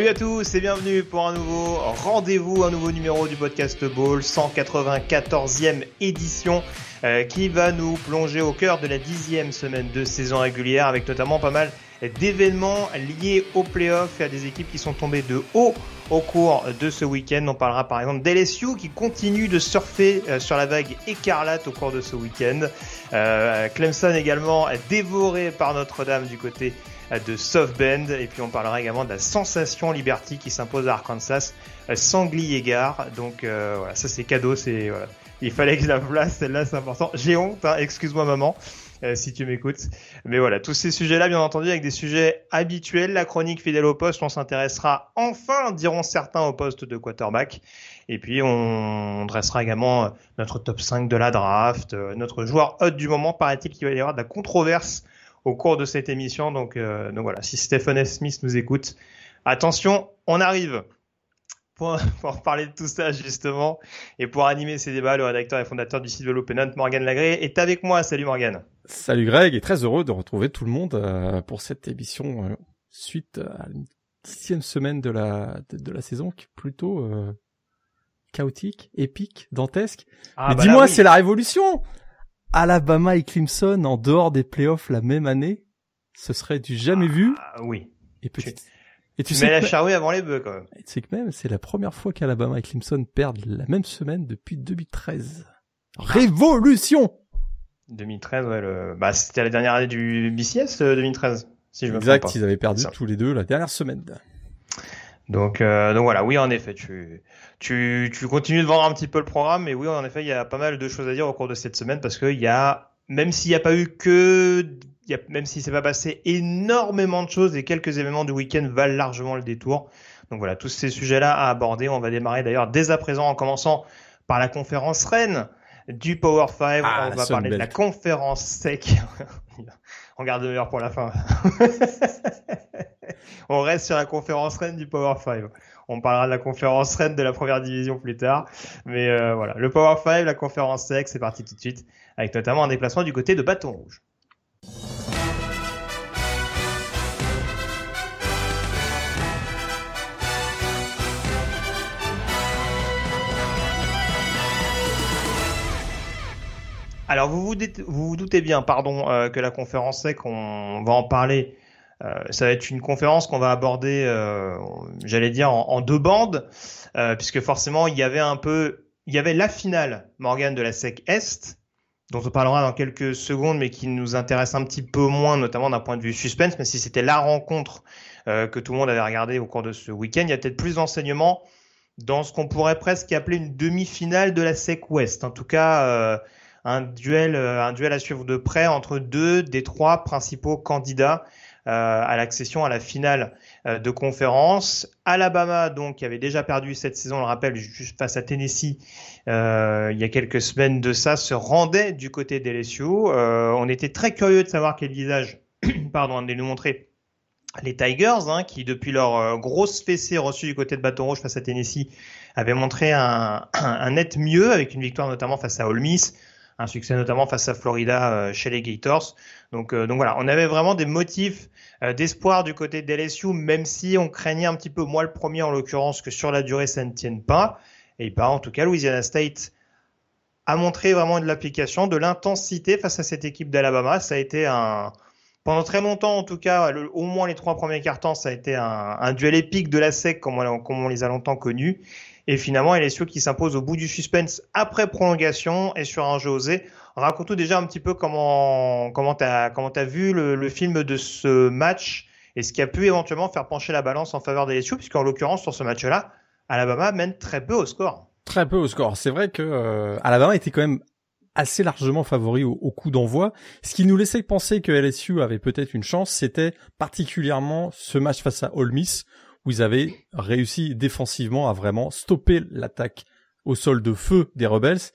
Salut à tous et bienvenue pour un nouveau rendez-vous, un nouveau numéro du podcast Ball, 194e édition euh, qui va nous plonger au cœur de la dixième semaine de saison régulière avec notamment pas mal d'événements liés aux playoffs et à des équipes qui sont tombées de haut au cours de ce week-end. On parlera par exemple d'LSU qui continue de surfer euh, sur la vague écarlate au cours de ce week-end. Euh, Clemson également dévoré par Notre-Dame du côté de Soft Bend. Et puis on parlera également de la sensation Liberty qui s'impose à Arkansas, Sanglier Gare. Donc euh, voilà, ça c'est cadeau, c'est voilà. il fallait que je la place, celle-là c'est important. J'ai honte, hein, excuse-moi maman. Euh, si tu m'écoutes. Mais voilà, tous ces sujets-là, bien entendu, avec des sujets habituels. La chronique fidèle au poste, on s'intéressera enfin, diront certains, au poste de quarterback. Et puis, on dressera également notre top 5 de la draft, euh, notre joueur hot du moment. Paraît-il qu'il va y avoir de la controverse au cours de cette émission. Donc, euh, donc voilà, si Stephen S. Smith nous écoute, attention, on arrive. Pour, pour, parler de tout ça justement et pour animer ces débats, le rédacteur et fondateur du site Vélo Pennant, Morgan Lagré, est avec moi. Salut Morgan. Salut Greg et très heureux de retrouver tout le monde euh, pour cette émission euh, suite à la dixième semaine de la de, de, la saison qui est plutôt chaotique, épique, dantesque. Ah, Mais bah dis-moi, oui. c'est la révolution. Alabama et Clemson en dehors des playoffs la même année, ce serait du jamais ah, vu. Oui. Et petit. Et tu, tu sais mets la charrue avant les bœufs quand même. Et tu sais que même c'est la première fois qu'Alabama et Clemson perdent la même semaine depuis 2013. Révolution 2013, ouais, le... bah, c'était la dernière année du BCS, 2013, si je me Exact, ils avaient perdu tous les deux la dernière semaine. Donc, euh, donc voilà, oui, en effet, tu, tu, tu continues de vendre un petit peu le programme, mais oui, en effet, il y a pas mal de choses à dire au cours de cette semaine parce qu'il y a, même s'il n'y a pas eu que, y a, même s'il s'est pas passé énormément de choses, et quelques événements du week-end valent largement le détour. Donc voilà, tous ces sujets-là à aborder. On va démarrer d'ailleurs dès à présent en commençant par la conférence Rennes du Power 5. Ah, on va parler belle. de la conférence sec. on garde le meilleur pour la fin. on reste sur la conférence Rennes du Power 5. On parlera de la conférence Rennes de la première division plus tard. Mais euh, voilà, le Power 5, la conférence sec, c'est parti tout de suite. Avec notamment un déplacement du côté de Bâton Rouge. Alors vous vous, doutez bien, pardon, euh, que la conférence sec, on va en parler. Euh, ça va être une conférence qu'on va aborder, euh, j'allais dire, en, deux bandes, euh, puisque forcément il y avait un peu, il y avait la finale Morgan de la SEC Est, dont on parlera dans quelques secondes, mais qui nous intéresse un petit peu moins, notamment d'un point de vue suspense, mais si c'était la rencontre euh, que tout le monde avait regardé au cours de ce week-end, il y a peut-être plus d'enseignements dans ce qu'on pourrait presque appeler une demi-finale de la SEC Ouest. En tout cas, euh, un duel, un duel à suivre de près entre deux des trois principaux candidats à l'accession à la finale euh, de conférence. Alabama, donc, qui avait déjà perdu cette saison, on le rappelle, juste face à Tennessee euh, il y a quelques semaines de ça, se rendait du côté des on était très curieux de savoir quel visage, pardon, allait nous montrer les Tigers, hein, qui depuis leur grosse fessée reçue du côté de Baton Rouge face à Tennessee, avaient montré un, un, un net mieux avec une victoire notamment face à Ole Miss un succès notamment face à Florida euh, chez les Gators. Donc, euh, donc voilà, on avait vraiment des motifs euh, d'espoir du côté de LSU, même si on craignait un petit peu, moi le premier en l'occurrence, que sur la durée ça ne tienne pas. Et pas en tout cas, Louisiana State a montré vraiment de l'application, de l'intensité face à cette équipe d'Alabama. Ça a été un, pendant très longtemps, en tout cas, au moins les trois premiers quarts ça a été un, duel épique de la SEC comme on les a longtemps connus. Et finalement, LSU qui s'impose au bout du suspense après prolongation et sur un jeu osé. Raconte-nous déjà un petit peu comment comment t'as comment t'as vu le, le, film de ce match et ce qui a pu éventuellement faire pencher la balance en faveur des LSU, puisqu'en l'occurrence sur ce match-là, Alabama mène très peu au score. Très peu au score. C'est vrai que euh, Alabama était quand même assez largement favori au, coup d'envoi. Ce qui nous laissait penser que LSU avait peut-être une chance, c'était particulièrement ce match face à Ole Miss, où ils avaient réussi défensivement à vraiment stopper l'attaque au sol de feu des Rebels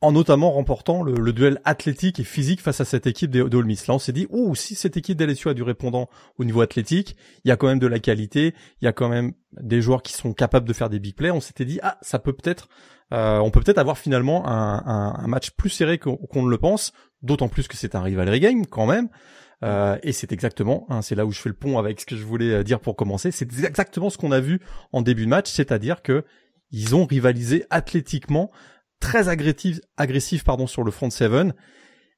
en notamment remportant le, duel athlétique et physique face à cette équipe de, de Miss. Là, on s'est dit, oh, si cette équipe d'LSU a du répondant au niveau athlétique, il y a quand même de la qualité, il y a quand même des joueurs qui sont capables de faire des big plays. On s'était dit, ah, ça peut peut-être, euh, on peut peut-être avoir finalement un, match plus serré qu'on ne le pense, d'autant plus que c'est un rivalry game quand même. Euh, et c'est exactement, hein, c'est là où je fais le pont avec ce que je voulais euh, dire pour commencer. C'est exactement ce qu'on a vu en début de match, c'est-à-dire que ils ont rivalisé athlétiquement très agressif, agressif pardon, sur le front seven.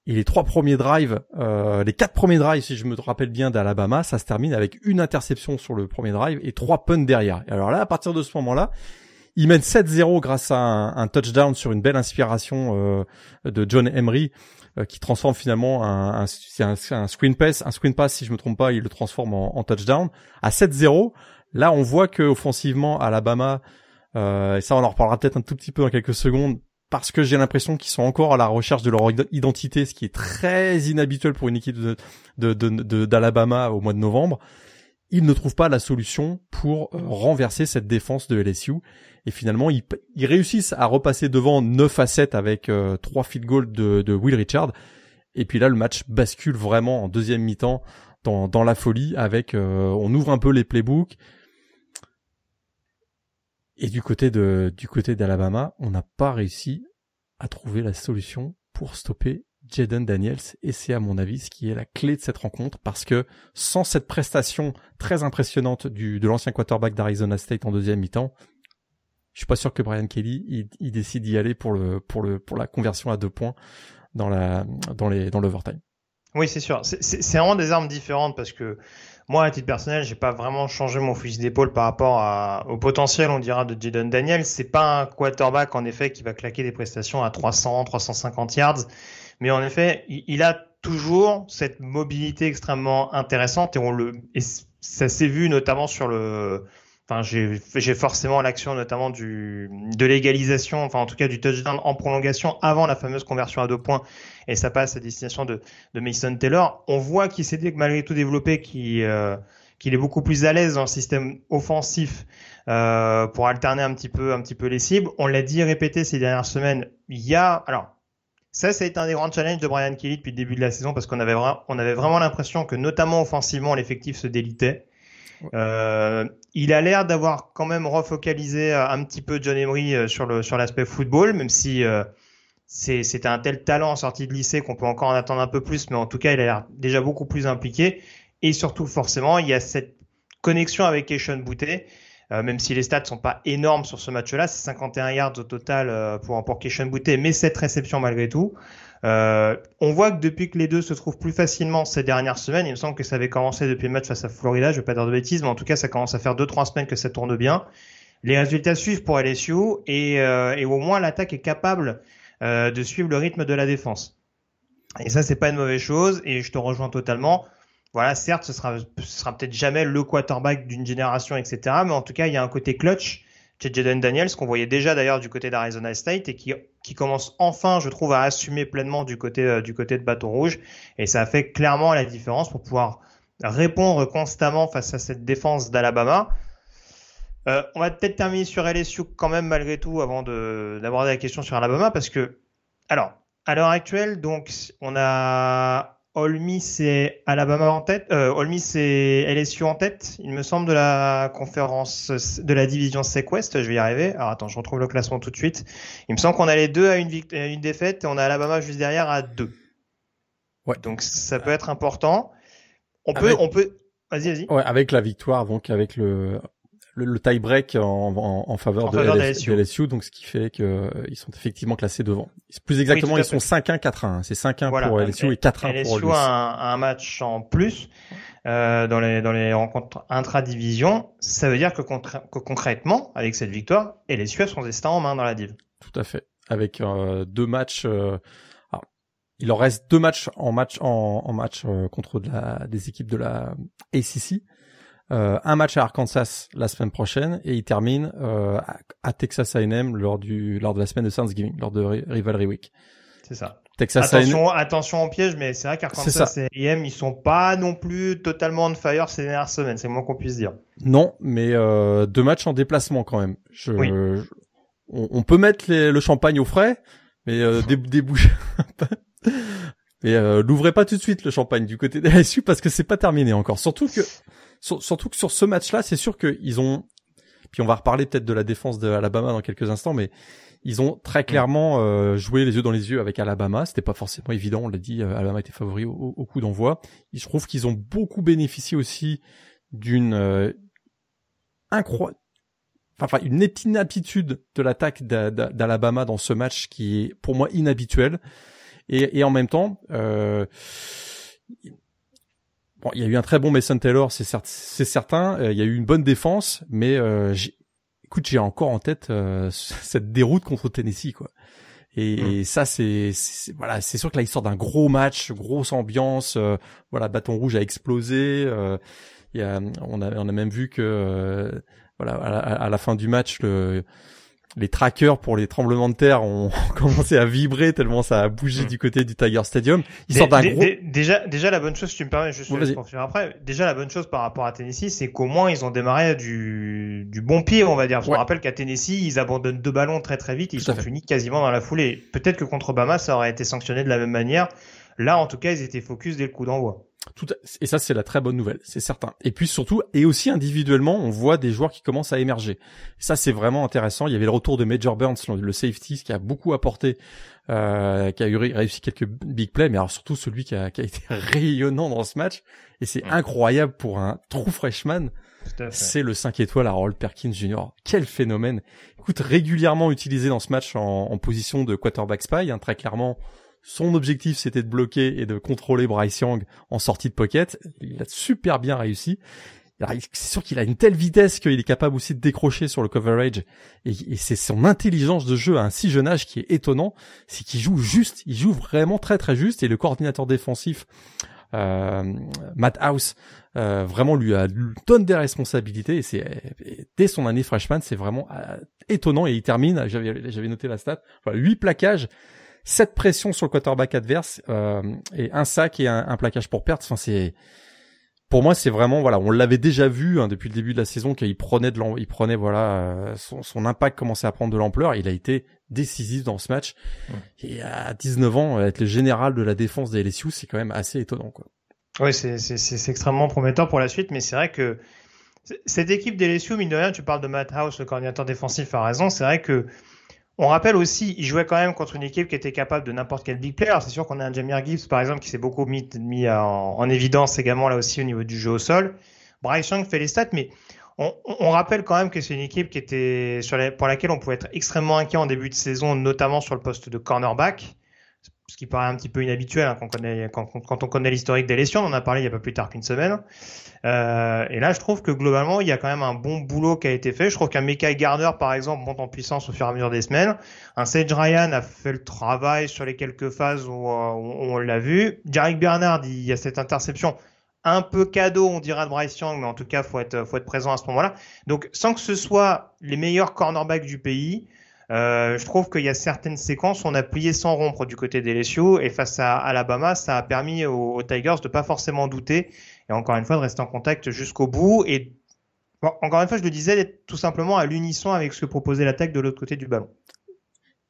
Et les trois premiers drives, euh, les quatre premiers drives, si je me rappelle bien, d'Alabama, ça se termine avec une interception sur le premier drive et trois punts derrière. Et alors là, à partir de ce moment-là, ils mènent 7-0 grâce à un, touchdown sur une belle inspiration euh, de John Emery euh, qui transforme finalement un, un, un, screen pass, un screen pass si je me trompe pas, il le transforme en, en touchdown. À 7-0, là on voit que offensivement Alabama, euh, et ça on en reparlera peut-être un tout petit peu dans quelques secondes, parce que j'ai l'impression qu'ils sont encore à la recherche de leur identité, ce qui est très inhabituel pour une équipe de, d'Alabama de, au mois de novembre. Ils ne trouvent pas la solution pour euh, renverser cette défense de LSU. Et finalement, ils, réussissent à repasser devant 9 à 7 avec euh, trois 3 field goals de, Will Richard. Et puis là, le match bascule vraiment en deuxième mi-temps dans, dans la folie avec, euh, on ouvre un peu les playbooks. Et du côté de, du côté d'Alabama, on n'a pas réussi à trouver la solution pour stopper Jaden Daniels. Et c'est à mon avis ce qui est la clé de cette rencontre parce que sans cette prestation très impressionnante du, de l'ancien quarterback d'Arizona State en deuxième mi-temps, je suis pas sûr que Brian Kelly il, il décide d'y aller pour le pour le pour la conversion à deux points dans la dans les dans l'overtime. Oui, c'est sûr. C'est vraiment des armes différentes parce que moi, à titre personnel, j'ai pas vraiment changé mon fusil d'épaule par rapport à, au potentiel, on dira, de Jaden Daniels. C'est pas un quarterback, en effet, qui va claquer des prestations à 300, 350 yards. Mais en effet, il, a toujours cette mobilité extrêmement intéressante et on le, et ça s'est vu notamment sur le, Enfin, j'ai forcément l'action notamment du de l'égalisation, enfin en tout cas du touchdown en prolongation avant la fameuse conversion à deux points et ça passe à destination de, de Mason Taylor. On voit qu'il s'est malgré tout développé, qu'il euh, qu'il est beaucoup plus à l'aise dans le système offensif euh, pour alterner un petit peu un petit peu les cibles. On l'a dit répété ces dernières semaines. Il y a alors ça, ça a été un des grands challenges de Brian Kelly depuis le début de la saison parce qu'on avait, avait vraiment l'impression que notamment offensivement l'effectif se délitait. Euh, il a l'air d'avoir quand même refocalisé euh, un petit peu John Emery euh, sur le sur l'aspect football, même si c'était un tel talent en sortie de lycée qu'on peut encore en attendre un peu plus, mais en tout cas, il a l'air déjà beaucoup plus impliqué. Et surtout, forcément, il y a cette connexion avec Keishon Boutet, même si les stats sont pas énormes sur ce match-là, c'est 51 yards au total pour, pour Keishon Boutet, mais cette réception malgré tout. Euh, on voit que depuis que les deux se trouvent plus facilement ces dernières semaines, il me semble que ça avait commencé depuis le match face à Florida, je vais pas dire de bêtises, mais en tout cas ça commence à faire deux trois semaines que ça tourne bien. Les résultats suivent pour LSU et, euh, et au moins l'attaque est capable euh, de suivre le rythme de la défense. Et ça c'est pas une mauvaise chose et je te rejoins totalement. Voilà, certes, ce sera, ce sera peut-être jamais le quarterback d'une génération, etc. Mais en tout cas, il y a un côté clutch chez Jaden Daniels, qu'on voyait déjà d'ailleurs du côté d'Arizona State et qui, qui commence enfin, je trouve, à assumer pleinement du côté, euh, du côté de Bâton Rouge. Et ça fait clairement la différence pour pouvoir répondre constamment face à cette défense d'Alabama. Euh, on va peut-être terminer sur LSU quand même malgré tout avant d'aborder la question sur Alabama parce que, alors, à l'heure actuelle, donc, on a Ole Miss et Alabama en tête, euh, Ole Miss et LSU en tête, il me semble, de la conférence de la division SEC West. Je vais y arriver. Alors attends, je retrouve le classement tout de suite. Il me semble qu'on a les deux à une, une défaite et on a Alabama juste derrière à deux. Ouais. Donc ça peut être important. On peut, on peut. Vas-y, vas-y. Ouais, avec la victoire, donc avec le le, tie-break en, en, faveur, de, LSU. donc ce qui fait qu'ils euh, sont effectivement classés devant. Plus exactement, ils sont 5-1, 4-1. C'est 5-1 pour LSU et 4-1 pour LSU. LSU a un, match en plus euh, dans, les, dans les rencontres intra-division. Ça veut dire que, concrètement, avec cette victoire, LSU a son destin en main dans la div. Tout à fait. Avec euh, deux matchs... Euh, il leur reste deux matchs en match en, en match contre de la, des équipes de la ACC. Euh, un match à Arkansas la semaine prochaine et il termine euh, à Texas A&M lors du lors de la semaine de Thanksgiving, lors de Rivalry Week. C'est ça. Texas attention, attention au piège, mais c'est vrai qu'Arkansas et A&M ils sont pas non plus totalement on fire ces dernières semaines, c'est moins qu'on puisse dire. Non, mais euh, deux matchs en déplacement quand même. Je, oui. on, peut mettre le champagne au frais, mais euh, déboucher. Et euh, l'ouvrez pas tout de suite le champagne du côté des LSU parce que c'est pas terminé encore. Surtout que surtout que sur ce match-là, c'est sûr qu'ils ont. Puis on va reparler peut-être de la défense de Alabama dans quelques instants, mais ils ont très clairement euh, joué les yeux dans les yeux avec Alabama. C'était pas forcément évident, on l'a dit. Euh, Alabama était favori au, au coup d'envoi. Je trouve qu'ils ont beaucoup bénéficié aussi d'une euh, incroyable enfin une inaptitude de l'attaque d'Alabama dans ce match qui est pour moi inhabituel et, et en même temps euh, bon il y a eu un très bon Mason Taylor c'est certain euh, il y a eu une bonne défense mais euh, écoute j'ai encore en tête euh, cette déroute contre Tennessee quoi et, mmh. ça c'est voilà c'est sûr que là il sort d'un gros match grosse ambiance euh, voilà bâton rouge a explosé il y a, on a on a même vu que voilà, à la, fin du match, le, les trackers pour les tremblements de terre ont commencé à vibrer tellement ça a bougé mm. du côté du Tiger Stadium. Ils sortent d'un gros... Déjà, déjà la bonne chose, si tu me permets, juste pour finir après. Déjà la bonne chose par rapport à Tennessee, c'est qu'au moins ils ont démarré du, du bon pied, on va dire. Je me rappelle qu'à Tennessee, ils abandonnent deux ballons très très vite, ils sont finis quasiment dans la foulée. Peut-être que contre Obama, ça aurait été sanctionné de la même manière. Là, en tout cas, ils étaient focus dès le coup d'envoi. Tout et ça c'est la très bonne nouvelle, c'est certain. Et puis surtout, et aussi individuellement, on voit des joueurs qui commencent à émerger. Ça c'est vraiment intéressant. Il y avait le retour de Major Burns, le safety, qui a beaucoup apporté, euh, qui a eu réussi quelques big plays, mais alors surtout celui qui a, qui a été rayonnant dans ce match. Et c'est incroyable pour un true freshman. C'est le 5 étoiles à Harold Perkins Jr. Quel phénomène. Écoute, régulièrement utilisé dans ce match en, en position de quarterback spy, hein, très clairement son objectif, c'était de bloquer et de contrôler Bryce Young en sortie de pocket. Il a super bien réussi. C'est sûr qu'il a une telle vitesse qu'il est capable aussi de décrocher sur le coverage. Et, c'est son intelligence de jeu à un si jeune âge qui est étonnant. C'est qu'il joue juste. Il joue vraiment très très juste. Et le coordinateur défensif, euh, Matt House, euh, vraiment lui a lui donne des responsabilités. Et c'est dès son année freshman, c'est vraiment euh, étonnant. Et il termine. J'avais noté la stat. Voilà, huit plaquages 7 pressions sur le quarterback adverse euh, et un sac et un, plaquage pour perte. Enfin, c'est pour moi, c'est vraiment voilà, on l'avait déjà vu hein, depuis le début de la saison qu'il prenait de il prenait voilà euh, son, son, impact commençait à prendre de l'ampleur. Il a été décisif dans ce match et à 19 ans être le général de la défense des LSU, c'est quand même assez étonnant quoi. Oui, c'est c'est extrêmement prometteur pour la suite, mais c'est vrai que cette équipe des LSU, mine de rien, tu parles de Matt House, le coordinateur défensif, a raison. C'est vrai que on rappelle aussi, il jouait quand même contre une équipe qui était capable de n'importe quel big player. C'est sûr qu'on a un Jamir Gibbs, par exemple, qui s'est beaucoup mis, en, évidence également là aussi au niveau du jeu au sol. Bryce Young fait les stats, mais on, on rappelle quand même que c'est une équipe qui était pour laquelle on pouvait être extrêmement inquiet en début de saison, notamment sur le poste de cornerback ce qui paraît un petit peu inhabituel hein, quand, on connaît, l'historique des lésions. On en a parlé il y a pas plus tard qu'une semaine. Euh, et là, je trouve que globalement, il y a quand même un bon boulot qui a été fait. Je trouve qu'un Mekai Garner, par exemple, monte en puissance au fur et à mesure des semaines. Un Sage Ryan a fait le travail sur les quelques phases où, euh, on l'a vu. Jarek Bernard, il y a cette interception un peu cadeau, on dira de Bryce Young, mais en tout cas, faut être, faut être présent à ce moment-là. Donc, sans que ce soit les meilleurs cornerbacks du pays, euh, je trouve qu'il y a certaines séquences on a plié sans rompre du côté des LSU et face à Alabama, ça a permis aux, Tigers de pas forcément douter et encore une fois de rester en contact jusqu'au bout et encore une fois, je le disais, tout simplement à l'unisson avec ce que proposait l'attaque de l'autre côté du ballon.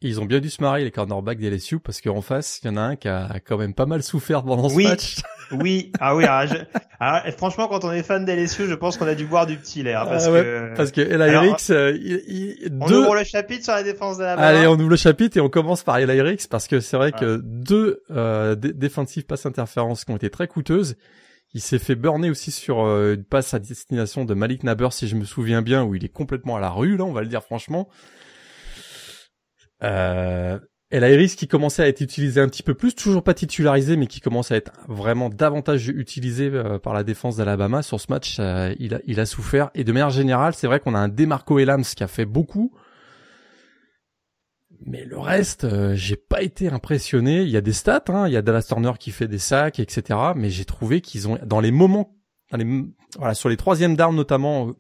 Ils ont bien dû se marier les cornerbacks des LSU parce qu'en face, il y en a un qui a quand même pas mal souffert pendant ce match. Oui, ah oui, franchement, quand on est fan des LSU, je pense qu'on a dû boire du petit l'air. Parce, ah que... parce que Eli Ricks, euh, il, on ouvre le chapitre sur la défense de la Allez, on ouvre le chapitre et on commence par Eli Ricks parce que c'est vrai que deux euh, défensives passes interférences qui ont été très coûteuses. Il s'est fait burner aussi sur euh, une passe à destination de Malik Naber, si je me souviens bien, où il est complètement à la rue, là, on va le dire franchement. Euh, et Iris qui commençait à être utilisé un petit peu plus, toujours pas titularisé, mais qui commence à être vraiment davantage utilisé euh, par la défense d'Alabama sur ce match. Euh, il, a, il a souffert. Et de manière générale, c'est vrai qu'on a un Demarco Elams qui a fait beaucoup. Mais le reste, euh, j'ai pas été impressionné. Il y a des stats, hein. il y a Dallas Turner qui fait des sacs, etc. Mais j'ai trouvé qu'ils ont, dans les moments voilà, sur les troisièmes d'armes notamment,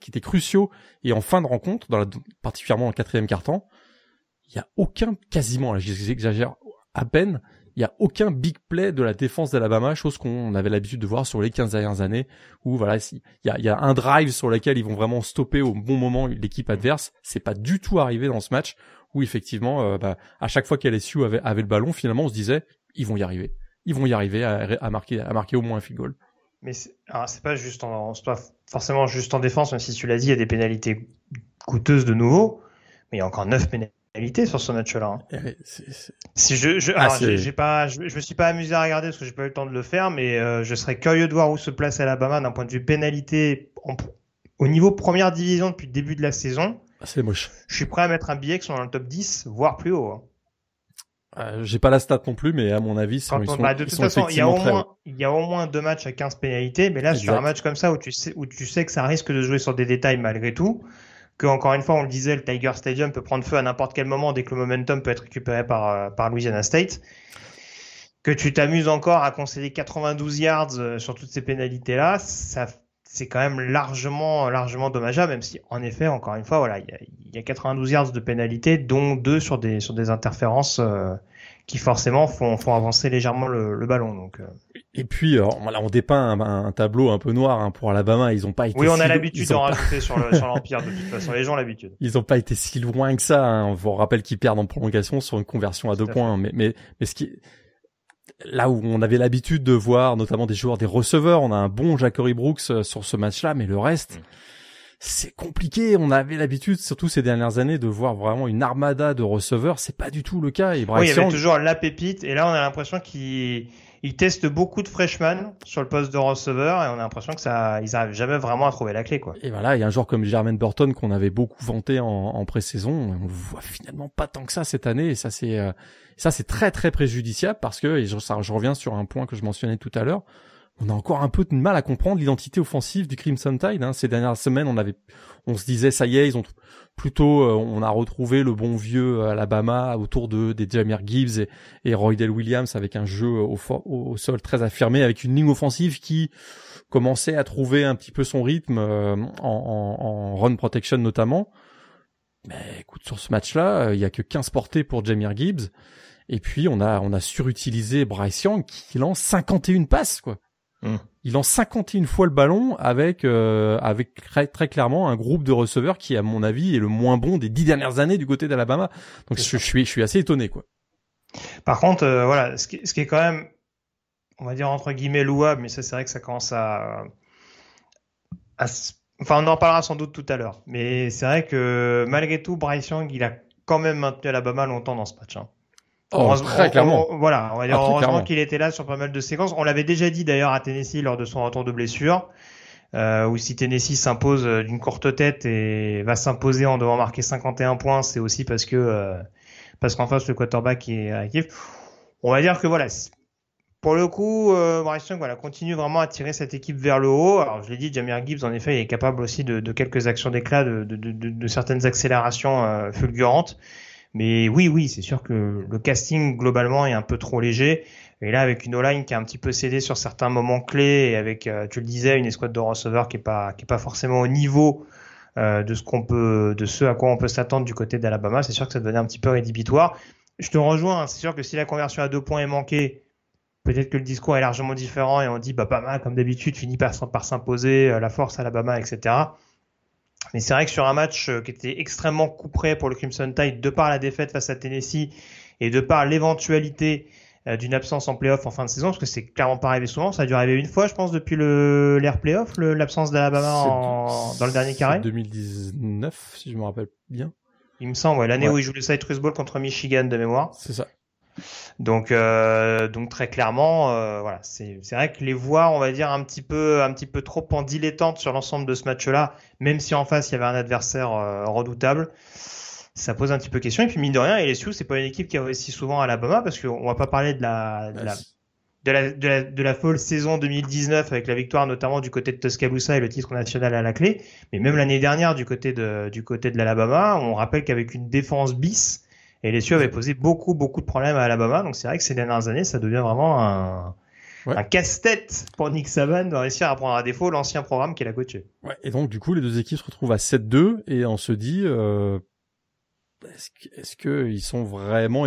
qui étaient cruciaux, et en fin de rencontre, dans la, particulièrement en quatrième quart-temps, il y a aucun, quasiment, j'exagère à peine, il y a aucun big play de la défense d'Alabama, chose qu'on avait l'habitude de voir sur les 15 dernières années, où voilà, il y a, un drive sur lequel ils vont vraiment stopper au bon moment l'équipe adverse. C'est pas du tout arrivé dans ce match, où effectivement, euh, bah, à chaque fois qu'LSU avait, avait le ballon, finalement, on se disait, ils vont y arriver, ils vont y arriver à, marquer, à marquer au moins un field goal. Mais c'est pas juste en, pas forcément juste en défense, même si tu l'as dit, il y a des pénalités coûteuses de nouveau, mais il y a encore 9 pénalités sur ce match-là. Hein. Eh si je, je, ah, j'ai pas, je, me suis pas amusé à regarder parce que j'ai pas eu le temps de le faire, mais euh, je serais curieux de voir où se place Alabama d'un point de vue pénalité au niveau première division depuis le début de la saison. Ah, c'est moche. Je suis prêt à mettre un billet qui sont dans le top 10, voire plus haut. Hein. Euh, j'ai pas la stat non plus, mais à mon avis, ils sont, bah, de toute façon, il y a au moins, il y a au moins deux matchs à 15 pénalités, mais là, sur un match comme ça où tu sais, où tu sais que ça risque de jouer sur des détails malgré tout, que encore une fois, on le disait, le Tiger Stadium peut prendre feu à n'importe quel moment dès que le momentum peut être récupéré par, euh, Louisiana State. Que tu t'amuses encore à concéder 92 yards euh, sur toutes ces pénalités-là, c'est quand même largement, largement dommageable, même si, en effet, encore une fois, il y a, y a 92 yards de pénalités, dont deux sur des, sur des interférences, euh, qui forcément font, font avancer légèrement le, le ballon. Donc, euh. Et puis, euh, on dépeint un, un, tableau un peu noir hein, pour Alabama. Ils ont pas été. Oui, on a l'habitude d'en rajouter sur l'empire. de toute façon, les gens ont l'habitude. Ils ont pas été si loin que ça. Hein. On vous rappelle qu'ils perdent en prolongation sur une conversion à deux points. Mais, mais, mais ce qui là où on avait l'habitude de voir notamment des joueurs, des receveurs, on a un bon Jackery Brooks euh, sur ce match-là, mais le reste. Mm c'est compliqué. On avait l'habitude, surtout ces dernières années, de voir vraiment une armada de receveurs. C'est pas du tout le cas. Et oui, il y avait toujours la pépite. Et là, on a l'impression qu'ils ils testent beaucoup de freshmen sur le poste de receveur et on a l'impression que ça, ils arrivent jamais vraiment à trouver la clé, quoi. Et voilà, il y a un joueur comme Jermaine Burton qu'on avait beaucoup vanté en, en pré-saison. On le voit finalement pas tant que ça cette année et ça c'est, euh, ça c'est très très préjudiciable parce que, et je, ça, je reviens sur un point que je mentionnais tout à l'heure, on a encore un peu de mal à comprendre l'identité offensive du Crimson Tide. Hein. Ces dernières semaines, on avait, on se disait ça y est, ils ont plutôt, euh, on a retrouvé le bon vieux Alabama autour de des Jameer Gibbs et, et Roydell Williams avec un jeu au, sol très affirmé, avec une ligne offensive qui commençait à trouver un petit peu son rythme euh, en, en, en, run protection notamment. Mais écoute, sur ce match-là, euh, il y a que 15 portées pour Jameer Gibbs. Et puis on a on a surutilisé Bryce Young qui lance 51 passes quoi. Hum. Il lance 51 fois le ballon avec euh, avec très, très, clairement un groupe de receveurs qui, à mon avis, est le moins bon des dix dernières années du côté d'Alabama. Donc je, suis je suis assez étonné quoi. Par contre, euh, voilà, ce qui, ce qui, est quand même, on va dire entre guillemets louable, mais ça c'est vrai que ça commence à, à, enfin on en parlera sans doute tout à l'heure. Mais c'est vrai que malgré tout, Bryce Young, il a quand même maintenu Alabama longtemps dans ce match. Hein. Oh, très clairement. voilà, on va dire ah, heureusement qu'il était là sur pas mal de séquences. On l'avait déjà dit d'ailleurs à Tennessee lors de son retour de blessure, euh, où si Tennessee s'impose euh, d'une courte tête et va s'imposer en devant marquer 51 points, c'est aussi parce que euh, parce qu'en face le quarterback est actif. On va dire que voilà, pour le coup, euh, Bryce Young voilà, continue vraiment à tirer cette équipe vers le haut. Alors je l'ai dit, Jamir Gibbs en effet il est capable aussi de, de quelques actions d'éclat, de, de, de, certaines accélérations euh, fulgurantes. Mais oui, oui, c'est sûr que le casting globalement est un peu trop léger. Et là, avec une O-line qui a un petit peu cédé sur certains moments clés, et avec, euh, tu le disais, une escouade de receveurs qui est pas, qui est pas forcément au niveau euh, de ce qu'on peut, de ce à quoi on peut s'attendre du côté d'Alabama, c'est sûr que ça devenait un petit peu rédhibitoire. Je te rejoins, c'est sûr que si la conversion à deux points est manquée, peut-être que le discours est largement différent et on dit, bah, pas mal, comme d'habitude, finit par, par s'imposer, euh, la force Alabama, etc. Mais c'est vrai que sur un match euh, qui était extrêmement couperé pour le Crimson Tide, de par la défaite face à Tennessee et de par l'éventualité euh, d'une absence en playoff en fin de saison, parce que c'est clairement pas arrivé souvent, ça a dû arriver une fois, je pense, depuis l'ère playoff, l'absence d'Alabama dans le dernier carré. 2019, si je me rappelle bien. Il me semble, ouais, l'année où il joue le Citrus Bowl contre Michigan de mémoire. C'est ça. Donc, euh, donc très clairement, euh, voilà, c'est vrai que les voir, on va dire un petit peu, un petit peu trop en dilettante sur l'ensemble de ce match-là, même si en face il y avait un adversaire euh, redoutable, ça pose un petit peu question. Et puis mine de rien, LSU, c'est pas une équipe qui a réussi souvent à Alabama parce qu'on va pas parler de la, de la de la, de la, de la folle saison 2019 avec la victoire notamment du côté de Tuscaloosa et le titre national à la clé, mais même l'année dernière du côté de du côté de l'Alabama, on rappelle qu'avec une défense bis, et les avait posé beaucoup, beaucoup de problèmes à Alabama. Donc c'est vrai que ces dernières années, ça devient vraiment un, un casse-tête pour Nick Saban de réussir à prendre à défaut l'ancien programme qu'il a coaché. Ouais, et donc du coup les deux équipes se retrouvent à 7-2 et on se dit euh, est-ce qu'ils sont vraiment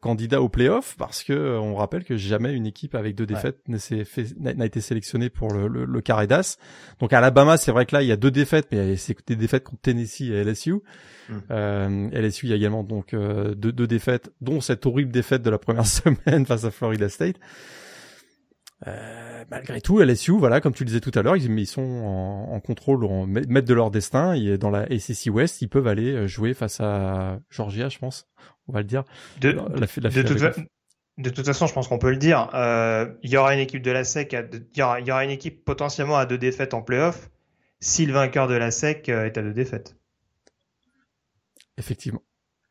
candidats au playoff? Parce que on rappelle que jamais une équipe avec deux défaites n'a été sélectionnée pour le, le, le carré d'as. Donc Alabama, c'est vrai que là il y a deux défaites, mais c'est des défaites contre Tennessee et LSU. Mm. Euh, LSU il y a également donc euh, deux, deux défaites, dont cette horrible défaite de la première semaine face à Florida State. Euh, malgré tout, LSU, voilà, comme tu le disais tout à l'heure, ils, ils, sont en, en contrôle, en maître de leur destin. Et dans la ACC West, ils peuvent aller euh, jouer face à Georgia, je pense. On va le dire. De, la, la, de, toute, de, toute, façon, je pense qu'on peut le dire. Euh, il y aura une équipe de la SEC, il, y aura, y aura une équipe potentiellement à deux défaites en playoff si le vainqueur de la SEC est à deux défaites. Effectivement.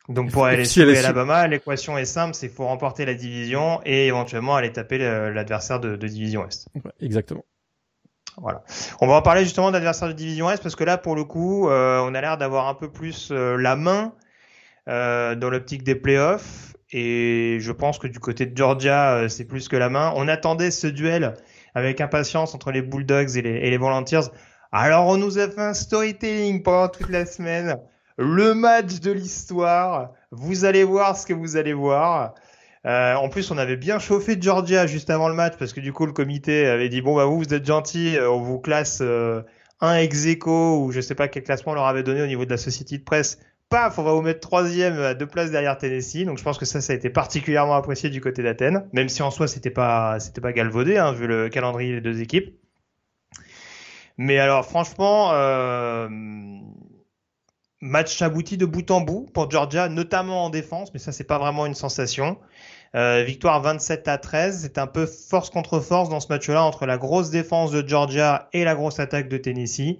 Donc pour LSU et Alabama, l'équation est simple, c'est faut remporter la division et éventuellement aller taper l'adversaire de, de, division Est. exactement. Voilà. On va en parler justement d'adversaire de division Est parce que là, pour le coup, euh, on a l'air d'avoir un peu plus euh, la main euh, dans l'optique des playoffs et je pense que du côté de Georgia, c'est plus que la main. On attendait ce duel avec impatience entre les Bulldogs et les, et les Volunteers. Alors on nous a fait un storytelling pendant toute la semaine le match de l'histoire. Vous allez voir ce que vous allez voir. Euh, en plus, on avait bien chauffé Georgia juste avant le match parce que du coup, le comité avait dit bon bah vous, vous êtes gentils, euh, on vous classe euh, un ex ou je sais pas quel classement on leur avait donné au niveau de la société de presse. Paf, on va vous mettre troisième à deux places derrière Tennessee. Donc je pense que ça, ça a été particulièrement apprécié du côté d'Athènes, même si en soi c'était pas c'était pas galvaudé hein, vu le calendrier des deux équipes. Mais alors franchement. Euh Match abouti de bout en bout pour Georgia, notamment en défense, mais ça c'est pas vraiment une sensation. Euh, victoire 27 à 13, c'est un peu force contre force dans ce match-là entre la grosse défense de Georgia et la grosse attaque de Tennessee.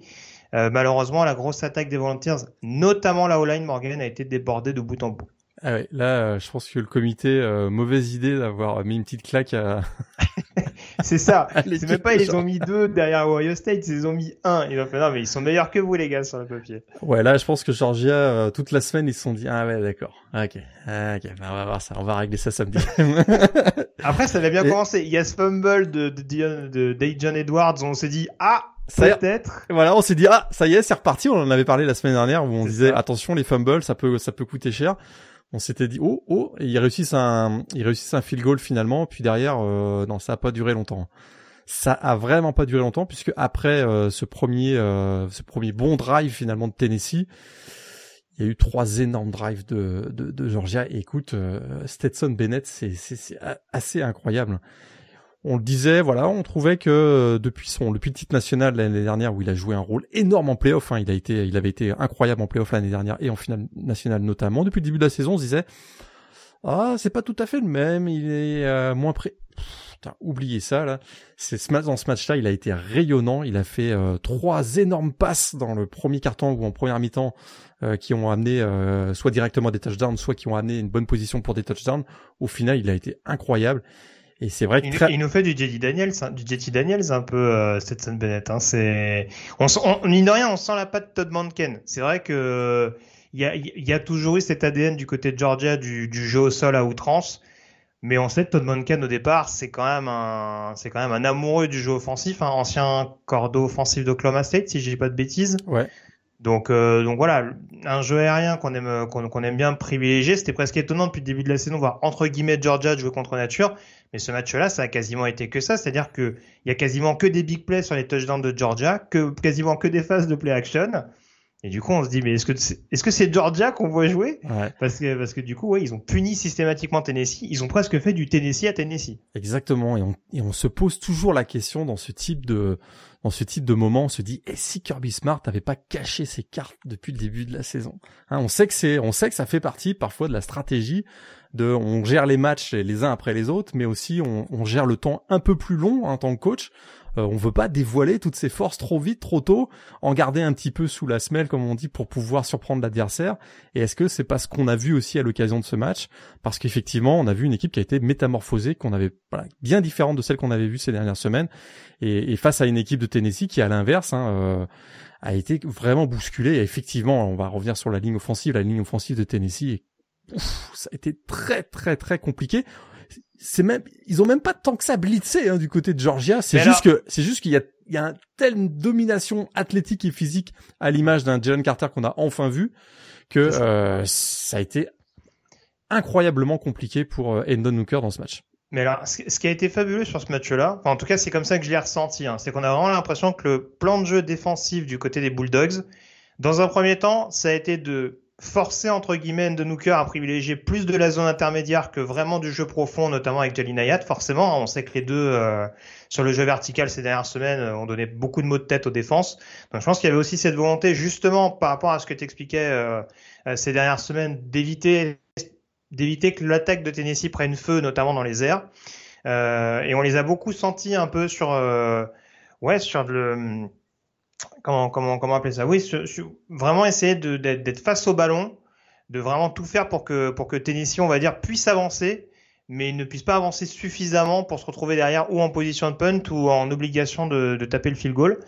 Euh, malheureusement, la grosse attaque des Volunteers, notamment la O-line Morgan, a été débordée de bout en bout. Ah ouais, là, euh, je pense que le comité, mauvaise idée d'avoir mis une petite claque à. c'est ça. c'est même pas ils ont mis deux derrière Ohio State, ils ont mis un. Ils ont fait non mais ils sont meilleurs que vous les gars sur le papier. Ouais, là, je pense que Georgia, euh, toute la semaine, ils se sont dit ah ouais d'accord, ok, ah, ok, ben, on va voir ça, on va régler ça samedi. Après, ça avait bien commencé. Il y a ce fumble de de, de, de Edwards, on s'est dit ah Peut-être. Voilà, on s'est dit ah ça y est, c'est reparti. On en avait parlé la semaine dernière où on disait attention les fumbles, ça peut ça peut coûter cher on s'était dit oh oh et ils réussissent un ils réussissent un field goal finalement. Puis derrière euh, non ça a pas duré longtemps. Ça a vraiment pas duré longtemps puisque après euh, ce premier euh, ce premier bon drive finalement de Tennessee il y a eu trois énormes drives de, de, de Georgia. Écoute Stetson Bennett c'est c'est assez incroyable on le disait, voilà, on trouvait que euh, depuis son le titre national l'année dernière où il a joué un rôle énorme en playoff, hein, il a été, il avait été incroyable en playoff l'année dernière et en finale nationale notamment. Depuis le début de la saison, on se disait, ah, c'est pas tout à fait le même, il est euh, moins prêt. Putain, oubliez ça là. C'est ce dans ce match-là, il a été rayonnant. Il a fait euh, trois énormes passes dans le premier carton ou en première mi-temps qui ont amené soit directement des touchdowns, soit qui ont amené une bonne position pour des touchdowns. Au final, il a été incroyable. Et c'est vrai que il, il, nous fait du JD Daniels, hein, du JT Daniels un peu euh, Stetson Bennett. Hein, c'est, on, on, mine de rien, on sent la patte Todd Manken. C'est vrai que il y a, y a toujours eu cet ADN du côté de Georgia du, du jeu au sol à outrance. Mais on sait que Todd Monken au départ, c'est quand même un, c'est quand même un amoureux du jeu offensif, un ancien cordeau offensif d'Oklahoma State, si je dis pas de bêtises. Ouais. Donc, euh, donc voilà, un jeu aérien qu'on aime, qu'on aime bien privilégier. C'était presque étonnant depuis le début de la saison, voir entre guillemets Georgia jouer contre nature. Mais ce match-là, ça a quasiment été que ça. C'est-à-dire qu'il y a quasiment que des big plays sur les touchdowns de Georgia, que, quasiment que des phases de play action. Et du coup, on se dit, mais est-ce que c'est, que c'est Georgia qu'on voit jouer? Parce que parce que du coup, ouais, ils ont puni systématiquement Tennessee. Ils ont presque fait du Tennessee à Tennessee. Exactement. Et on, et on se pose toujours la question dans ce type de dans ce type de moment, on se dit, et si Kirby Smart n'avait pas caché ses cartes depuis le début de la saison hein, On sait que c'est, on sait que ça fait partie parfois de la stratégie de, on gère les matchs les uns après les autres, mais aussi on gère le temps un peu plus long en tant que coach. Euh, on veut pas dévoiler toutes ses forces trop vite, trop tôt, en garder un petit peu sous la semelle, comme on dit, pour pouvoir surprendre l'adversaire. Et est-ce que c'est pas ce qu'on a vu aussi à l'occasion de ce match? Parce qu'effectivement, on a vu une équipe qui a été métamorphosée, qu'on avait bien différente de celle qu'on avait vue ces dernières semaines, et, face à une équipe de Tennessee qui, à l'inverse, hein, euh, a été vraiment bousculée. Et effectivement, on va revenir sur la ligne offensive. La ligne offensive de Tennessee, ça a été très très très compliqué c'est même, ils ont même pas tant que ça blitzé hein, du côté de Georgia. C'est juste que, c'est juste qu'il y a, il y a une telle domination athlétique et physique à l'image d'un Jalen Carter qu'on a enfin vu que euh, ça a été incroyablement compliqué pour euh, Endon Hooker dans ce match. Mais alors, ce qui a été fabuleux sur ce match-là, en tout cas, c'est comme ça que je l'ai ressenti, hein, c'est qu'on a vraiment l'impression que le plan de jeu défensif du côté des Bulldogs, dans un premier temps, ça a été de forcer entre guillemets de Hooker à privilégier plus de la zone intermédiaire que vraiment du jeu profond, notamment avec Jalin Ayat. Forcément, on sait que les deux euh, sur le jeu vertical ces dernières semaines euh, ont donné beaucoup de mots de tête aux défenses. Donc je pense qu'il y avait aussi cette volonté justement par rapport à ce que tu expliquais euh, ces dernières semaines d'éviter d'éviter que l'attaque de Tennessee prenne feu, notamment dans les airs. et on les a beaucoup sentis un peu sur ouais sur le comment, comment, comment appeler ça? Oui, vraiment essayer d'être face au ballon, de vraiment tout faire pour que, pour que Tennessee, on va dire, puisse avancer, mais ne puisse pas avancer suffisamment pour se retrouver derrière ou en position de punt ou en obligation de, de taper le field goal.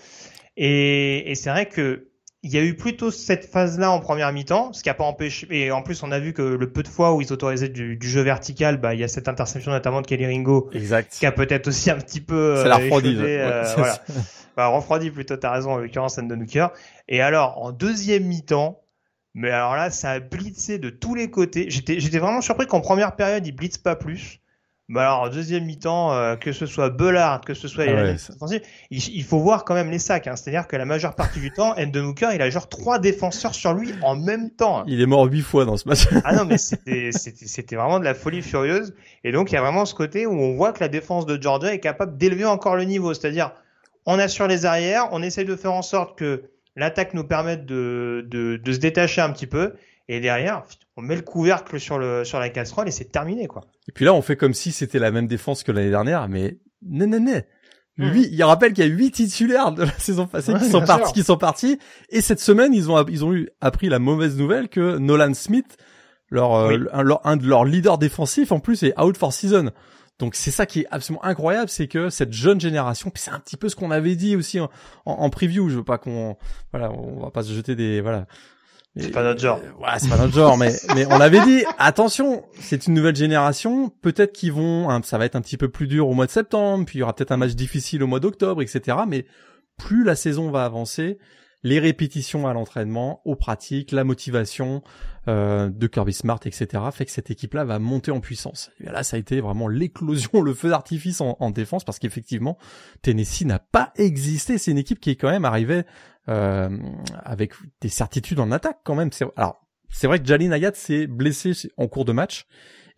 Et, et c'est vrai que il y a eu plutôt cette phase-là en première mi-temps, ce qui a pas empêché. Et en plus, on a vu que le peu de fois où ils autorisaient du, du jeu vertical, bah, il y a cette interception notamment de Kelly Ringo, exact. qui a peut-être aussi un petit peu. C'est la refroidi. Euh, voilà. bah, refroidi plutôt. T'as raison, en l'occurrence, de Hooker. Et alors, en deuxième mi-temps, mais alors là, ça a blitzé de tous les côtés. J'étais, j'étais vraiment surpris qu'en première période, il blitz pas plus. Bah alors, deuxième mi-temps, euh, que ce soit Bellard, que ce soit ah il, faut voir quand même les sacs. Hein. C'est-à-dire que la majeure partie du temps, Enden Hooker, il a genre trois défenseurs sur lui en même temps. Hein. Il est mort huit fois dans ce match. ah non, mais c'était, c'était, vraiment de la folie furieuse. Et donc, il y a vraiment ce côté où on voit que la défense de Georgia est capable d'élever encore le niveau. C'est-à-dire, on assure les arrières, on essaye de faire en sorte que l'attaque nous permette de, de, de se détacher un petit peu. Et derrière, on met le couvercle sur le sur la casserole et c'est terminé quoi. Et puis là, on fait comme si c'était la même défense que l'année dernière, mais non non non. Lui, il rappelle qu'il y a huit titulaires de la saison passée qui sont partis, qui sont partis. Et cette semaine, ils ont ils ont eu appris la mauvaise nouvelle que Nolan Smith, leur, euh, un, leur un de leurs leaders défensifs, en plus, est out for season. Donc c'est ça qui est absolument incroyable, c'est que cette jeune génération, puis c'est un petit peu ce qu'on avait dit aussi en, en, en, preview. Je veux pas qu'on, voilà, on va pas se jeter des, voilà, c'est pas notre genre. ouais, c'est pas notre genre, mais mais on avait dit attention, c'est une nouvelle génération. Peut-être qu'ils vont, hein, ça va être un petit peu plus dur au mois de septembre, puis il y aura peut-être un match difficile au mois d'octobre, etc. Mais plus la saison va avancer, les répétitions à l'entraînement, aux pratiques, la motivation euh, de Kirby Smart, etc. fait que cette équipe-là va monter en puissance. Et là, ça a été vraiment l'éclosion, le feu d'artifice en, en défense, parce qu'effectivement, Tennessee n'a pas existé. C'est une équipe qui est quand même arrivée euh, avec des certitudes en attaque quand même. Alors, c'est vrai que Jalin Ayat s'est blessé en cours de match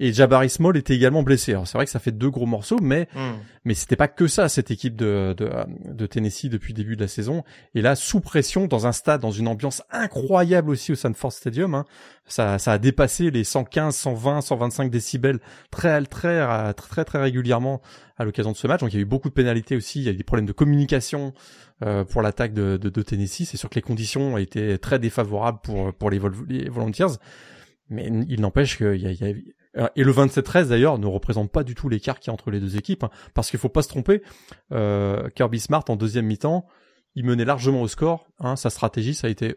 et Jabari Small était également blessé. Alors c'est vrai que ça fait deux gros morceaux, mais hmm. mais c'était pas que ça cette équipe de, de, de Tennessee depuis le début de la saison. Et là, sous pression, dans un stade, dans une ambiance incroyable aussi au Sanford Stadium, hein, ça, ça a dépassé les 115, 120, 125 décibels très très très très très régulièrement à l'occasion de ce match. Donc il y a eu beaucoup de pénalités aussi. Il y a eu des problèmes de communication euh, pour l'attaque de, de, de, Tennessee. C'est sûr que les conditions été très défavorables pour pour les, les Volunteers. Mais il n'empêche qu'il y a, y a, et le 27-13 d'ailleurs ne représente pas du tout l'écart qu'il y a entre les deux équipes, hein, parce qu'il faut pas se tromper. Euh, Kirby Smart en deuxième mi-temps, il menait largement au score. Hein, sa stratégie, ça a été